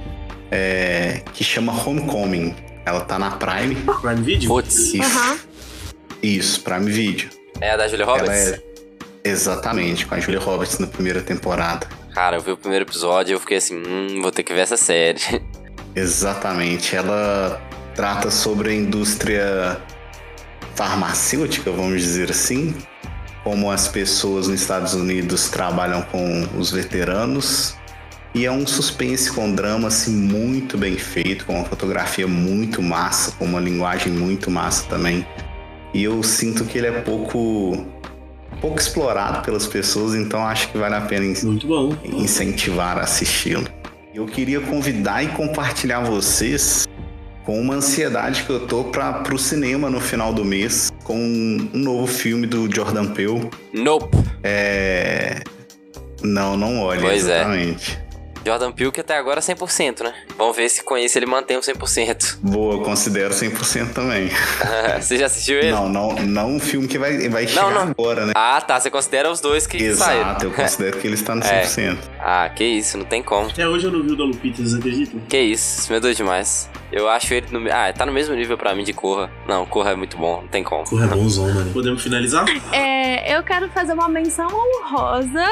[SPEAKER 6] é, que chama Homecoming. Ela tá na Prime.
[SPEAKER 5] Prime Video?
[SPEAKER 2] Putz.
[SPEAKER 6] Isso. Isso, Prime Video.
[SPEAKER 2] É a da Julia Roberts?
[SPEAKER 6] Ela é exatamente com a Julia Roberts na primeira temporada.
[SPEAKER 2] Cara, eu vi o primeiro episódio e eu fiquei assim, hum, vou ter que ver essa série.
[SPEAKER 6] Exatamente. Ela trata sobre a indústria farmacêutica, vamos dizer assim, como as pessoas nos Estados Unidos trabalham com os veteranos. E é um suspense com drama assim, muito bem feito, com uma fotografia muito massa, com uma linguagem muito massa também. E eu sinto que ele é pouco pouco explorado pelas pessoas, então acho que vale a pena incentivar a assisti-lo. Eu queria convidar e compartilhar vocês com uma ansiedade que eu tô para pro cinema no final do mês com um novo filme do Jordan Peele.
[SPEAKER 2] Nope.
[SPEAKER 6] É não, não olhe
[SPEAKER 2] Pois é. Jordan Peele que até agora é 100%, né? Vamos ver se com isso ele mantém o 100%.
[SPEAKER 6] Boa, eu considero 100% também.
[SPEAKER 2] Você já assistiu ele?
[SPEAKER 6] Não, não, não um filme que vai, vai chegar
[SPEAKER 2] não.
[SPEAKER 6] agora, né?
[SPEAKER 2] Ah, tá. Você considera os dois que saíram.
[SPEAKER 6] Exato, eu considero que ele está no
[SPEAKER 2] É.
[SPEAKER 6] 100%.
[SPEAKER 2] Ah, que isso, não tem como.
[SPEAKER 5] Até hoje eu não vi o da Lupita, vocês acreditam?
[SPEAKER 2] Que isso, isso me doeu demais. Eu acho ele no. Ah, tá no mesmo nível pra mim de Corra. Não, Corra é muito bom, não tem como.
[SPEAKER 5] Porra, é bonzão, mano. Podemos finalizar?
[SPEAKER 4] É, eu quero fazer uma menção honrosa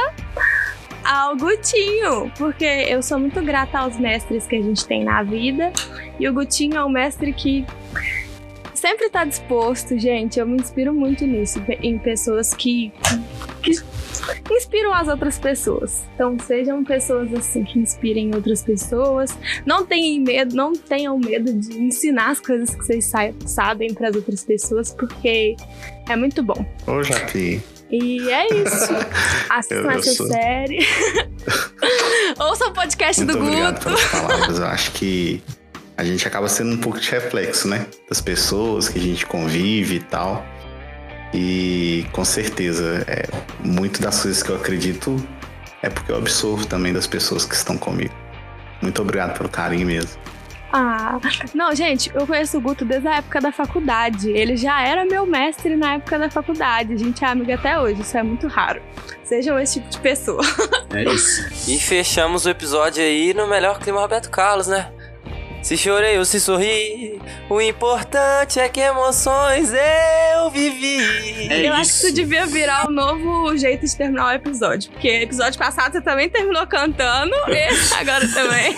[SPEAKER 4] ao Gutinho, porque eu sou muito grata aos mestres que a gente tem na vida. E o Gutinho é um mestre que sempre tá disposto, gente. Eu me inspiro muito nisso, em pessoas que, que inspiram as outras pessoas. Então sejam pessoas assim que inspirem outras pessoas. Não tenham medo, não tenham medo de ensinar as coisas que vocês sa- sabem para as outras pessoas, porque é muito bom.
[SPEAKER 6] Ô, Japi.
[SPEAKER 4] E é isso. Assistam essa
[SPEAKER 6] sou-
[SPEAKER 4] série. Ouçam o podcast
[SPEAKER 6] Muito
[SPEAKER 4] do Guto.
[SPEAKER 6] palavras. Eu acho que a gente acaba sendo um pouco de reflexo, né? Das pessoas que a gente convive e tal. E com certeza, é, muito das coisas que eu acredito é porque eu absorvo também das pessoas que estão comigo. Muito obrigado pelo carinho mesmo.
[SPEAKER 4] Ah, não, gente, eu conheço o Guto desde a época da faculdade. Ele já era meu mestre na época da faculdade. A gente é amiga até hoje, isso é muito raro. Sejam esse tipo de pessoa.
[SPEAKER 5] É isso.
[SPEAKER 2] E fechamos o episódio aí no melhor clima Roberto Carlos, né? Se chorei ou se sorri, o importante é que emoções eu vivi.
[SPEAKER 5] É
[SPEAKER 4] eu acho que isso devia virar o novo jeito de terminar o episódio. Porque episódio passado você também terminou cantando e agora também.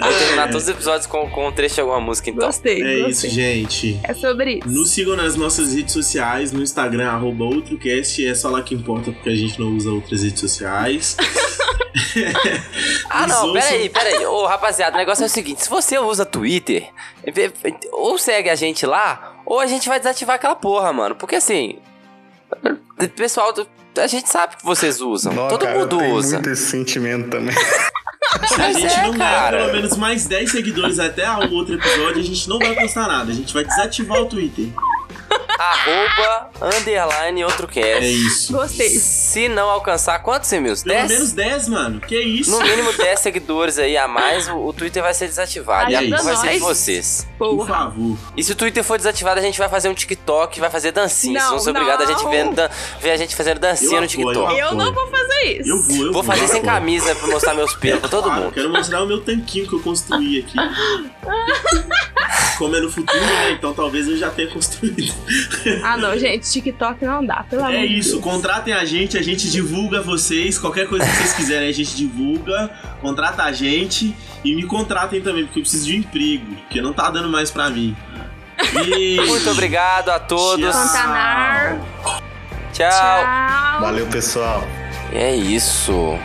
[SPEAKER 2] Vou terminar todos os episódios com, com um trecho de alguma música, então.
[SPEAKER 4] Gostei.
[SPEAKER 5] É
[SPEAKER 4] gostei.
[SPEAKER 5] isso, gente.
[SPEAKER 4] É sobre isso.
[SPEAKER 5] Nos sigam nas nossas redes sociais, no Instagram, arroba OutroCast, é só lá que importa porque a gente não usa outras redes sociais.
[SPEAKER 2] Ah, não, peraí, peraí. Ô, rapaziada, o negócio é o seguinte: se você usa Twitter, ou segue a gente lá, ou a gente vai desativar aquela porra, mano. Porque assim. Pessoal, a gente sabe que vocês usam.
[SPEAKER 6] Não,
[SPEAKER 2] Todo
[SPEAKER 6] cara,
[SPEAKER 2] mundo
[SPEAKER 6] eu tenho
[SPEAKER 2] usa.
[SPEAKER 6] muito esse sentimento também.
[SPEAKER 5] Se a
[SPEAKER 2] Mas
[SPEAKER 5] gente
[SPEAKER 2] é,
[SPEAKER 5] não ganhar pelo menos mais 10 seguidores até o outro episódio, a gente não vai postar nada. A gente vai desativar o Twitter.
[SPEAKER 2] Arroba, underline, outro cast.
[SPEAKER 5] É isso.
[SPEAKER 4] Gostei.
[SPEAKER 2] Se não alcançar, quantos e-mails?
[SPEAKER 5] Pelo
[SPEAKER 2] 10?
[SPEAKER 5] menos 10, mano. Que isso?
[SPEAKER 2] No mínimo 10 seguidores aí a mais, o, o Twitter vai ser desativado. e a
[SPEAKER 5] Ajuda
[SPEAKER 2] vai ser de
[SPEAKER 4] nós.
[SPEAKER 2] vocês.
[SPEAKER 5] Por favor.
[SPEAKER 2] E se o Twitter for desativado, a gente vai fazer um TikTok, vai fazer dancinha.
[SPEAKER 4] Não,
[SPEAKER 2] Vocês vão ser obrigados a gente vendo, dan- ver a gente fazendo dancinha
[SPEAKER 5] Eu
[SPEAKER 2] no
[SPEAKER 5] apoio,
[SPEAKER 2] TikTok.
[SPEAKER 5] eu
[SPEAKER 4] Eu não vou fazer isso.
[SPEAKER 5] Eu vou, eu
[SPEAKER 2] Vou fazer sem
[SPEAKER 5] apoio.
[SPEAKER 2] camisa pra mostrar meus pelos pra todo
[SPEAKER 5] Claro,
[SPEAKER 2] mundo.
[SPEAKER 5] Quero mostrar o meu tanquinho que eu construí aqui. Como é no futuro, né? Então talvez eu já tenha construído.
[SPEAKER 4] Ah, não, gente, TikTok não dá, pelo amor
[SPEAKER 5] É isso,
[SPEAKER 4] Deus.
[SPEAKER 5] contratem a gente, a gente divulga vocês. Qualquer coisa que vocês quiserem, a gente divulga. Contrata a gente e me contratem também, porque eu preciso de um emprego, porque não tá dando mais pra mim. Beijo.
[SPEAKER 2] Muito obrigado a todos.
[SPEAKER 5] Tchau.
[SPEAKER 2] Tchau.
[SPEAKER 4] Tchau.
[SPEAKER 6] Valeu, pessoal.
[SPEAKER 2] E é isso.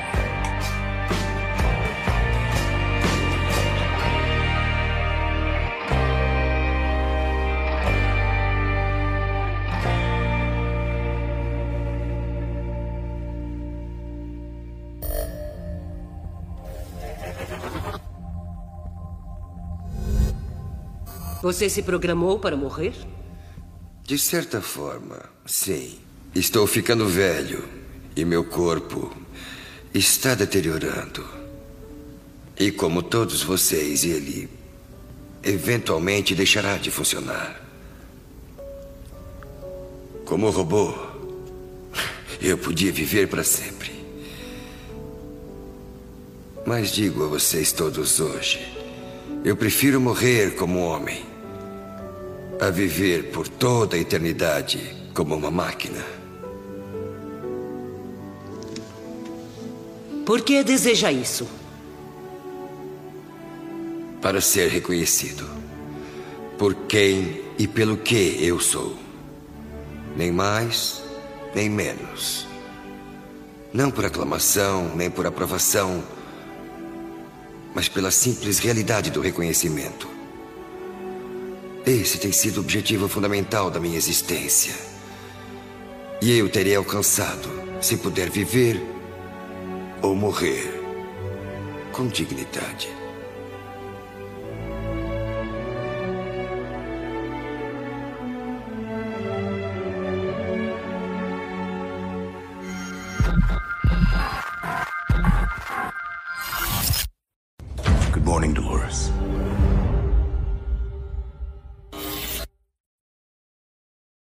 [SPEAKER 33] Você se programou para morrer?
[SPEAKER 40] De certa forma, sim. Estou ficando velho e meu corpo está deteriorando. E como todos vocês, ele eventualmente deixará de funcionar. Como robô, eu podia viver para sempre. Mas digo a vocês todos hoje, eu prefiro morrer como homem a viver por toda a eternidade como uma máquina.
[SPEAKER 33] Por que deseja isso?
[SPEAKER 40] Para ser reconhecido por quem e pelo que eu sou. Nem mais, nem menos. Não por aclamação, nem por aprovação, mas pela simples realidade do reconhecimento. Esse tem sido o objetivo fundamental da minha existência. E eu terei alcançado se puder viver ou morrer com dignidade.